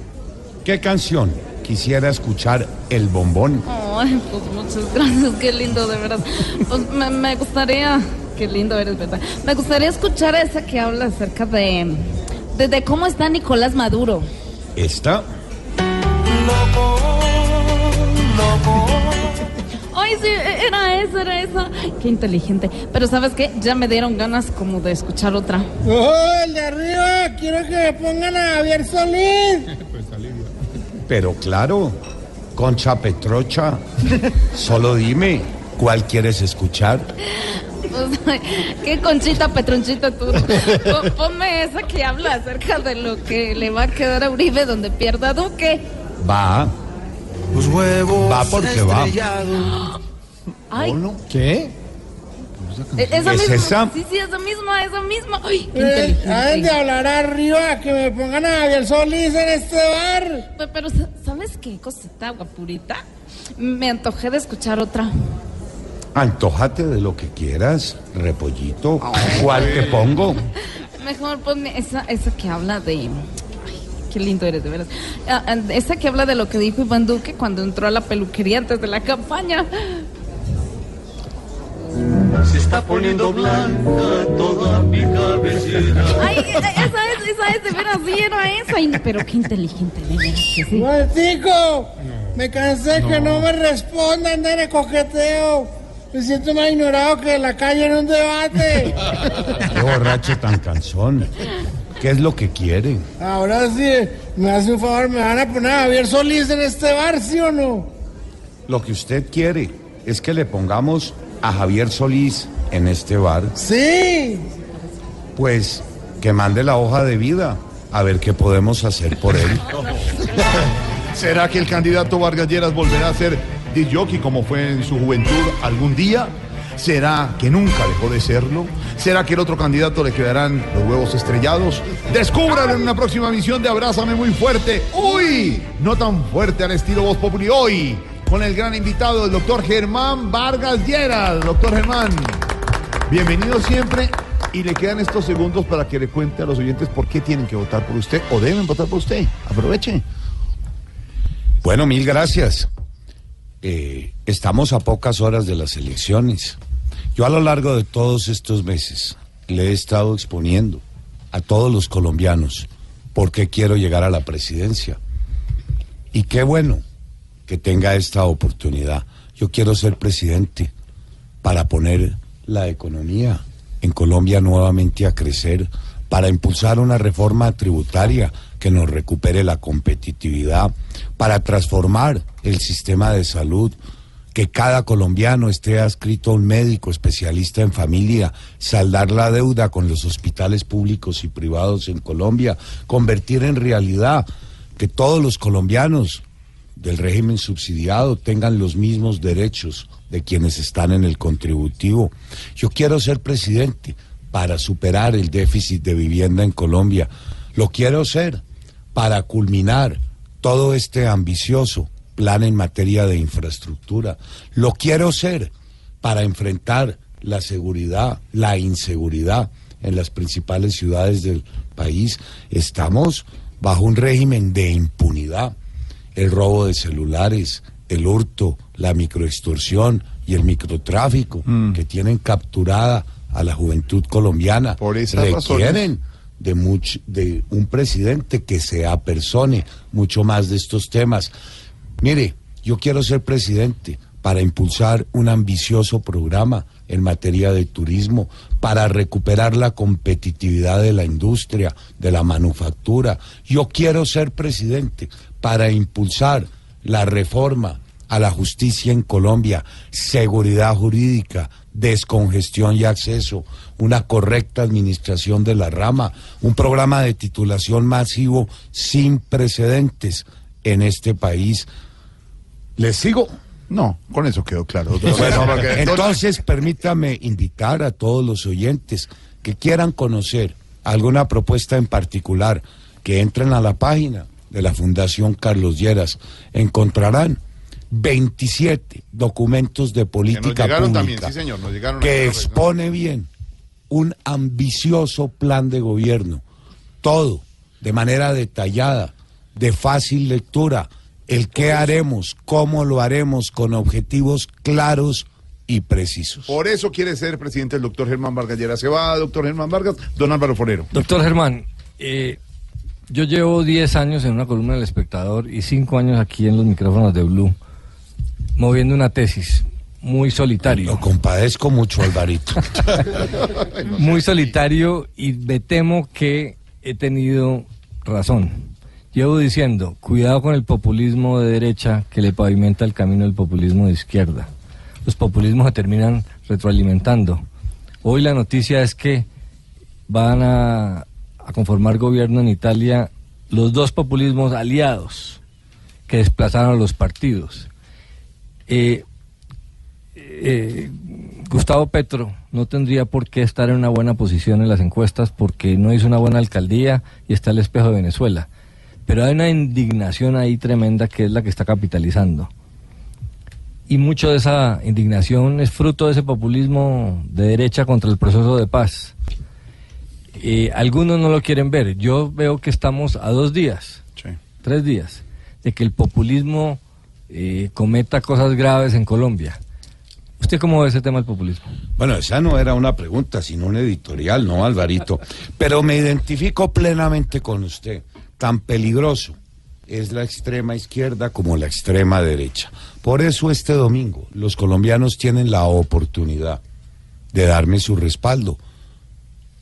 ¿Qué canción? Quisiera escuchar el bombón. Ay, pues muchas gracias, qué lindo, de verdad. Pues me, me gustaría, qué lindo eres, ¿verdad? Me gustaría escuchar esa que habla acerca de, de, de cómo está Nicolás Maduro. ¿Esta? Ay, sí, era esa, era esa. Qué inteligente. Pero ¿sabes qué? Ya me dieron ganas como de escuchar otra. Oh, el de arriba, quiero que me pongan a Javier Solís. [LAUGHS] Pero claro, Concha Petrocha, solo dime, ¿cuál quieres escuchar? Pues, qué conchita petronchita tú. Po- Ponme esa que habla acerca de lo que le va a quedar a Uribe donde pierda Duque. Va. Los huevos Va porque va. Ay, ¿Qué? esa ¿Es misma. esa? Sí, sí, esa misma, esa misma. Ay, qué Eh, de hablar arriba, que me pongan a Javier Solís en este bar. Pe- Pero, sa- ¿sabes qué cosita, guapurita? Me antojé de escuchar otra. Antojate de lo que quieras, repollito. ¿Cuál te pongo? [LAUGHS] Mejor ponme esa, esa que habla de. Qué lindo eres, de veras. Ah, ah, esa que habla de lo que dijo Iván Duque cuando entró a la peluquería antes de la campaña. Se está poniendo blanca toda mi cabellera. Ay, e- esa es, esa es, de veras, sí era esa. Ay, pero qué inteligente, de veras que sí. Momentico, me cansé que no me respondan de coqueteo. Me siento más ignorado que en la calle en un debate. [LAUGHS] Qué borracho tan cansón. ¿Qué es lo que quieren? Ahora sí, me hace un favor, me van a poner a Javier Solís en este bar, ¿sí o no? Lo que usted quiere es que le pongamos a Javier Solís en este bar. Sí. Pues que mande la hoja de vida a ver qué podemos hacer por él. [LAUGHS] ¿Será que el candidato Vargas Lleras volverá a ser jockey como fue en su juventud algún día? ¿Será que nunca dejó de serlo? ¿Será que el otro candidato le quedarán los huevos estrellados? Descúbralo en una próxima misión de Abrázame muy fuerte. ¡Uy! No tan fuerte al estilo Voz Populi hoy, con el gran invitado, el doctor Germán Vargas Lleras. Doctor Germán, bienvenido siempre. Y le quedan estos segundos para que le cuente a los oyentes por qué tienen que votar por usted o deben votar por usted. Aproveche. Bueno, mil gracias. Eh, estamos a pocas horas de las elecciones. Yo a lo largo de todos estos meses le he estado exponiendo a todos los colombianos por qué quiero llegar a la presidencia. Y qué bueno que tenga esta oportunidad. Yo quiero ser presidente para poner la economía en Colombia nuevamente a crecer, para impulsar una reforma tributaria que nos recupere la competitividad, para transformar el sistema de salud, que cada colombiano esté adscrito a un médico especialista en familia, saldar la deuda con los hospitales públicos y privados en Colombia, convertir en realidad que todos los colombianos del régimen subsidiado tengan los mismos derechos de quienes están en el contributivo. Yo quiero ser presidente para superar el déficit de vivienda en Colombia. Lo quiero ser para culminar todo este ambicioso plan en materia de infraestructura. Lo quiero ser para enfrentar la seguridad, la inseguridad en las principales ciudades del país. Estamos bajo un régimen de impunidad. El robo de celulares, el hurto, la microextorsión y el microtráfico que tienen capturada a la juventud colombiana esas requieren de, much- de un presidente que se apersone mucho más de estos temas. Mire, yo quiero ser presidente para impulsar un ambicioso programa en materia de turismo, para recuperar la competitividad de la industria, de la manufactura. Yo quiero ser presidente para impulsar la reforma a la justicia en Colombia, seguridad jurídica, descongestión y acceso, una correcta administración de la rama, un programa de titulación masivo sin precedentes en este país. ¿Les sigo? No, con eso quedó claro. entonces permítame invitar a todos los oyentes que quieran conocer alguna propuesta en particular, que entren a la página de la Fundación Carlos Lleras. Encontrarán 27 documentos de Que política llegaron pública también, sí señor, nos llegaron. que expone bien un ambicioso plan de gobierno, todo de manera detallada, de fácil lectura, el qué haremos, cómo lo haremos, con objetivos claros y precisos. Por eso quiere ser presidente el doctor Germán Vargas Lleras. Se va, doctor Germán Vargas, don Álvaro Forero. Doctor Germán, eh, yo llevo 10 años en una columna del espectador y 5 años aquí en los micrófonos de Blue, moviendo una tesis muy solitario. Lo compadezco mucho, Alvarito. [LAUGHS] muy solitario y me temo que he tenido razón. Llevo diciendo, cuidado con el populismo de derecha que le pavimenta el camino del populismo de izquierda. Los populismos se terminan retroalimentando. Hoy la noticia es que van a, conformar gobierno en Italia los dos populismos aliados que desplazaron a los partidos. Eh, eh, Gustavo Petro no tendría por qué estar en una buena posición en las encuestas porque no hizo una buena alcaldía y está el espejo de Venezuela. Pero hay una indignación ahí tremenda que es la que está capitalizando. Y mucho de esa indignación es fruto de ese populismo de derecha contra el proceso de paz. Eh, algunos no lo quieren ver. Yo veo que estamos a dos días, tres días, de que el populismo eh, cometa cosas graves en Colombia. ¿Usted cómo ve ese tema del populismo? Bueno, esa no era una pregunta, sino un editorial, ¿no, Alvarito? Pero me identifico plenamente con usted. Tan peligroso es la extrema izquierda como la extrema derecha. Por eso este domingo los colombianos tienen la oportunidad de darme su respaldo.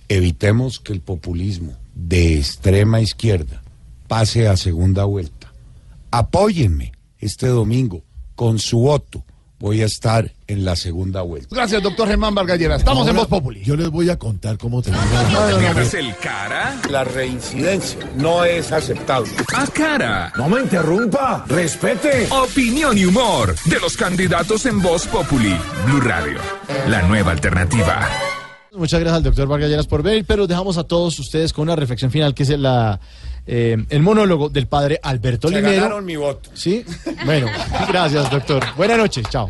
Evitemos que el populismo de extrema izquierda pase a segunda vuelta. Apóyenme este domingo con su voto. Voy a estar en la segunda vuelta. Gracias, doctor Germán Vargas Lleras. Estamos en Voz Populi. Yo les voy a contar cómo termina. ¿Tienes el cara? La reincidencia no es aceptable. A cara. No me interrumpa. Respete. Opinión y humor de los candidatos en Voz Populi. Blue Radio. La nueva alternativa. Muchas gracias al doctor Vargas Lleras por venir, pero dejamos a todos ustedes con una reflexión final que es la, eh, el monólogo del padre Alberto Se Linero. ganaron mi voto. Sí, bueno, gracias doctor. Buenas noches, chao.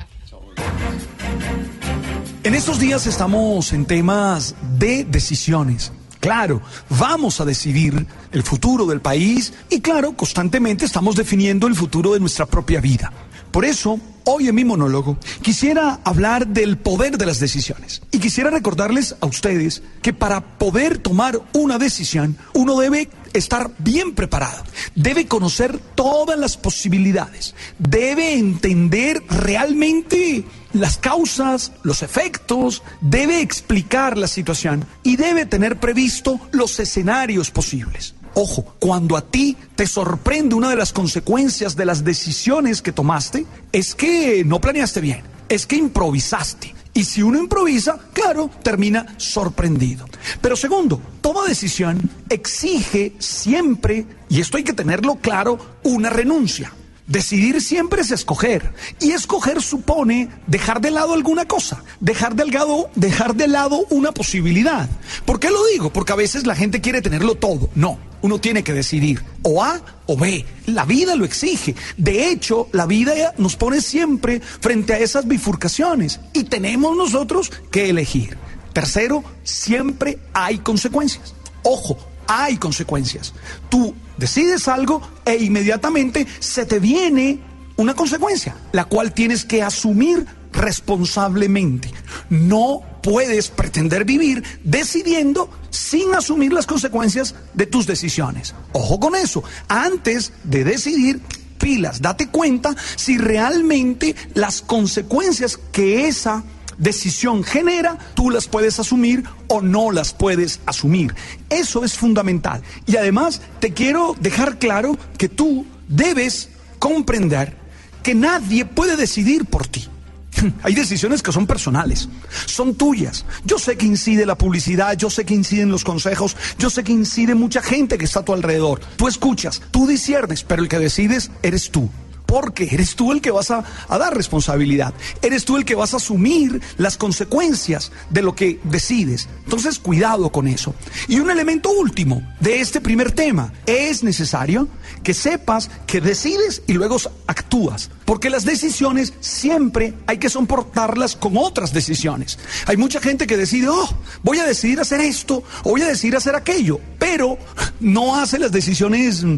En estos días estamos en temas de decisiones. Claro, vamos a decidir el futuro del país y claro, constantemente estamos definiendo el futuro de nuestra propia vida. Por eso, hoy en mi monólogo quisiera hablar del poder de las decisiones. Y quisiera recordarles a ustedes que para poder tomar una decisión, uno debe estar bien preparado, debe conocer todas las posibilidades, debe entender realmente las causas, los efectos, debe explicar la situación y debe tener previsto los escenarios posibles. Ojo, cuando a ti te sorprende una de las consecuencias de las decisiones que tomaste, es que no planeaste bien, es que improvisaste. Y si uno improvisa, claro, termina sorprendido. Pero segundo, toda decisión exige siempre, y esto hay que tenerlo claro, una renuncia. Decidir siempre es escoger. Y escoger supone dejar de lado alguna cosa, dejar de lado, dejar de lado una posibilidad. ¿Por qué lo digo? Porque a veces la gente quiere tenerlo todo. No, uno tiene que decidir o A o B. La vida lo exige. De hecho, la vida nos pone siempre frente a esas bifurcaciones y tenemos nosotros que elegir. Tercero, siempre hay consecuencias. Ojo, hay consecuencias. Tú decides algo e inmediatamente se te viene una consecuencia, la cual tienes que asumir responsablemente. No puedes pretender vivir decidiendo sin asumir las consecuencias de tus decisiones. Ojo con eso. Antes de decidir, pilas, date cuenta si realmente las consecuencias que esa decisión genera, tú las puedes asumir o no las puedes asumir. Eso es fundamental. Y además te quiero dejar claro que tú debes comprender porque nadie puede decidir por ti. Hay decisiones que son personales, son tuyas. Yo sé que incide la publicidad, yo sé que inciden los consejos, yo sé que incide mucha gente que está a tu alrededor. Tú escuchas, tú disiernes, pero el que decides eres tú. Porque eres tú el que vas a, dar responsabilidad. Eres tú el que vas a asumir las consecuencias de lo que decides. Entonces, cuidado con eso. Y un elemento último de este primer tema. Es necesario que sepas que decides y luego actúas. Porque las decisiones siempre hay que soportarlas con otras decisiones. Hay mucha gente que decide, oh, voy a decidir hacer esto o voy a decidir hacer aquello, pero no hace las decisiones mm,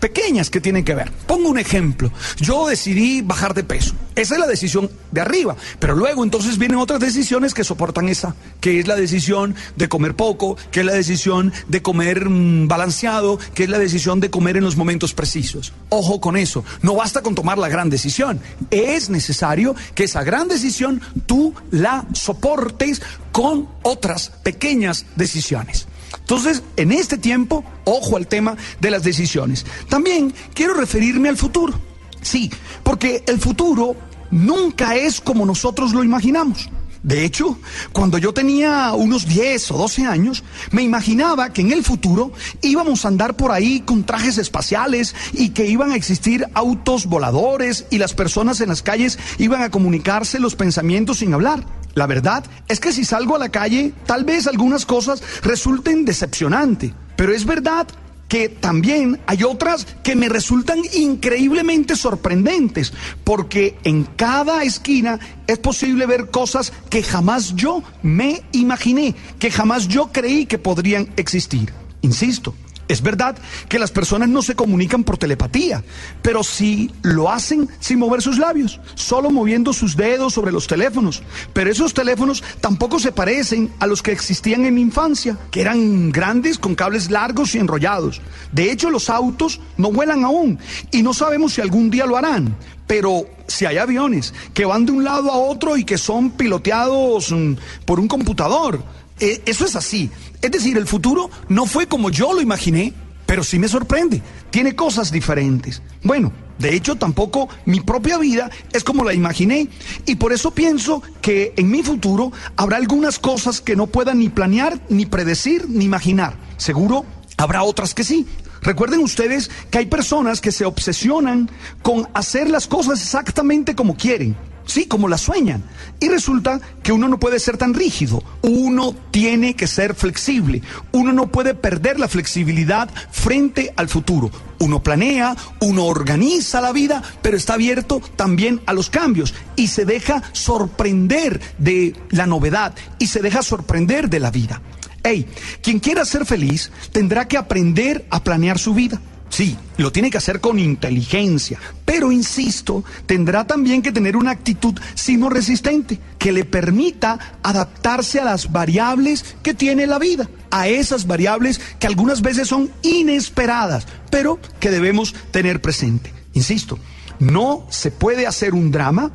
pequeñas que tienen que ver. Pongo un ejemplo. Yo decidí bajar de peso. Esa es la decisión de arriba. Pero luego entonces vienen otras decisiones que soportan esa, que es la decisión de comer poco, que es la decisión de comer mm, balanceado, que es la decisión de comer en los momentos precisos. Ojo con eso. No basta con tomar la gran decisión. Es necesario que esa gran decisión tú la soportes con otras pequeñas decisiones. Entonces, en este tiempo, ojo al tema de las decisiones. También quiero referirme al futuro. Sí, porque el futuro nunca es como nosotros lo imaginamos. De hecho, cuando yo tenía unos 10 o 12 años, me imaginaba que en el futuro íbamos a andar por ahí con trajes espaciales y que iban a existir autos voladores y las personas en las calles iban a comunicarse los pensamientos sin hablar. La verdad es que si salgo a la calle, tal vez algunas cosas resulten decepcionantes, pero es verdad que también hay otras que me resultan increíblemente sorprendentes, porque en cada esquina es posible ver cosas que jamás yo me imaginé, que jamás yo creí que podrían existir. Insisto, es verdad que las personas no se comunican por telepatía, pero sí lo hacen sin mover sus labios, solo moviendo sus dedos sobre los teléfonos. Pero esos teléfonos tampoco se parecen a los que existían en mi infancia, que eran grandes con cables largos y enrollados. De hecho, los autos no vuelan aún y no sabemos si algún día lo harán. Pero si hay aviones que van de un lado a otro y que son piloteados mm, por un computador, eh, eso es así. Es decir, el futuro no fue como yo lo imaginé, pero sí me sorprende. Tiene cosas diferentes. Bueno, de hecho, tampoco mi propia vida es como la imaginé. Y por eso pienso que en mi futuro habrá algunas cosas que no pueda ni planear, ni predecir, ni imaginar. Seguro habrá otras que sí. Recuerden ustedes que hay personas que se obsesionan con hacer las cosas exactamente como quieren. Sí, como las sueñan. Y resulta que uno no puede ser tan rígido, uno tiene que ser flexible, uno no puede perder la flexibilidad frente al futuro. Uno planea, uno organiza la vida, pero está abierto también a los cambios y se deja sorprender de la novedad y se deja sorprender de la vida. Hey, quien quiera ser feliz tendrá que aprender a planear su vida. Sí, lo tiene que hacer con inteligencia, pero insisto, tendrá también que tener una actitud sino resistente que le permita adaptarse a las variables que tiene la vida, a esas variables que algunas veces son inesperadas, pero que debemos tener presente. Insisto, no se puede hacer un drama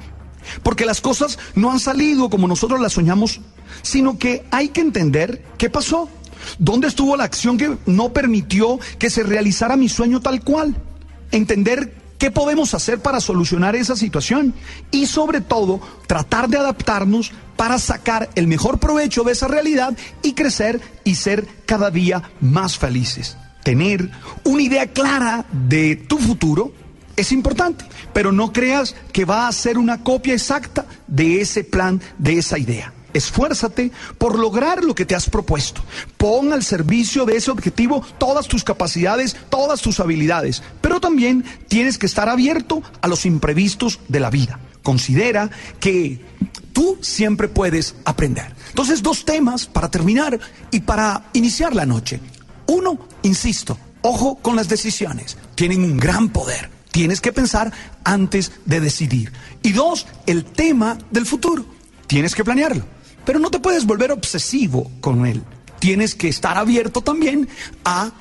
porque las cosas no han salido como nosotros las soñamos, sino que hay que entender qué pasó. ¿Dónde estuvo la acción que no permitió que se realizara mi sueño tal cual? Entender qué podemos hacer para solucionar esa situación y sobre todo tratar de adaptarnos para sacar el mejor provecho de esa realidad y crecer y ser cada día más felices. Tener una idea clara de tu futuro es importante, pero no creas que va a ser una copia exacta de ese plan, de esa idea. Esfuérzate por lograr lo que te has propuesto. Pon al servicio de ese objetivo todas tus capacidades, todas tus habilidades, pero también tienes que estar abierto a los imprevistos de la vida. Considera que tú siempre puedes aprender. Entonces, dos temas para terminar y para iniciar la noche. Uno, insisto, ojo con las decisiones. Tienen un gran poder. Tienes que pensar antes de decidir. Y dos, el tema del futuro. Tienes que planearlo. Pero no te puedes volver obsesivo con él. Tienes que estar abierto también a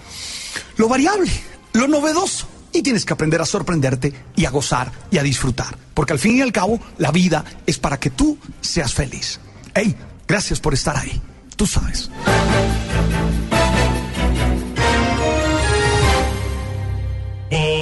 lo variable, lo novedoso. Y tienes que aprender a sorprenderte y a gozar y a disfrutar. Porque al fin y al cabo, la vida es para que tú seas feliz. Hey, gracias por estar ahí. Tú sabes. Voz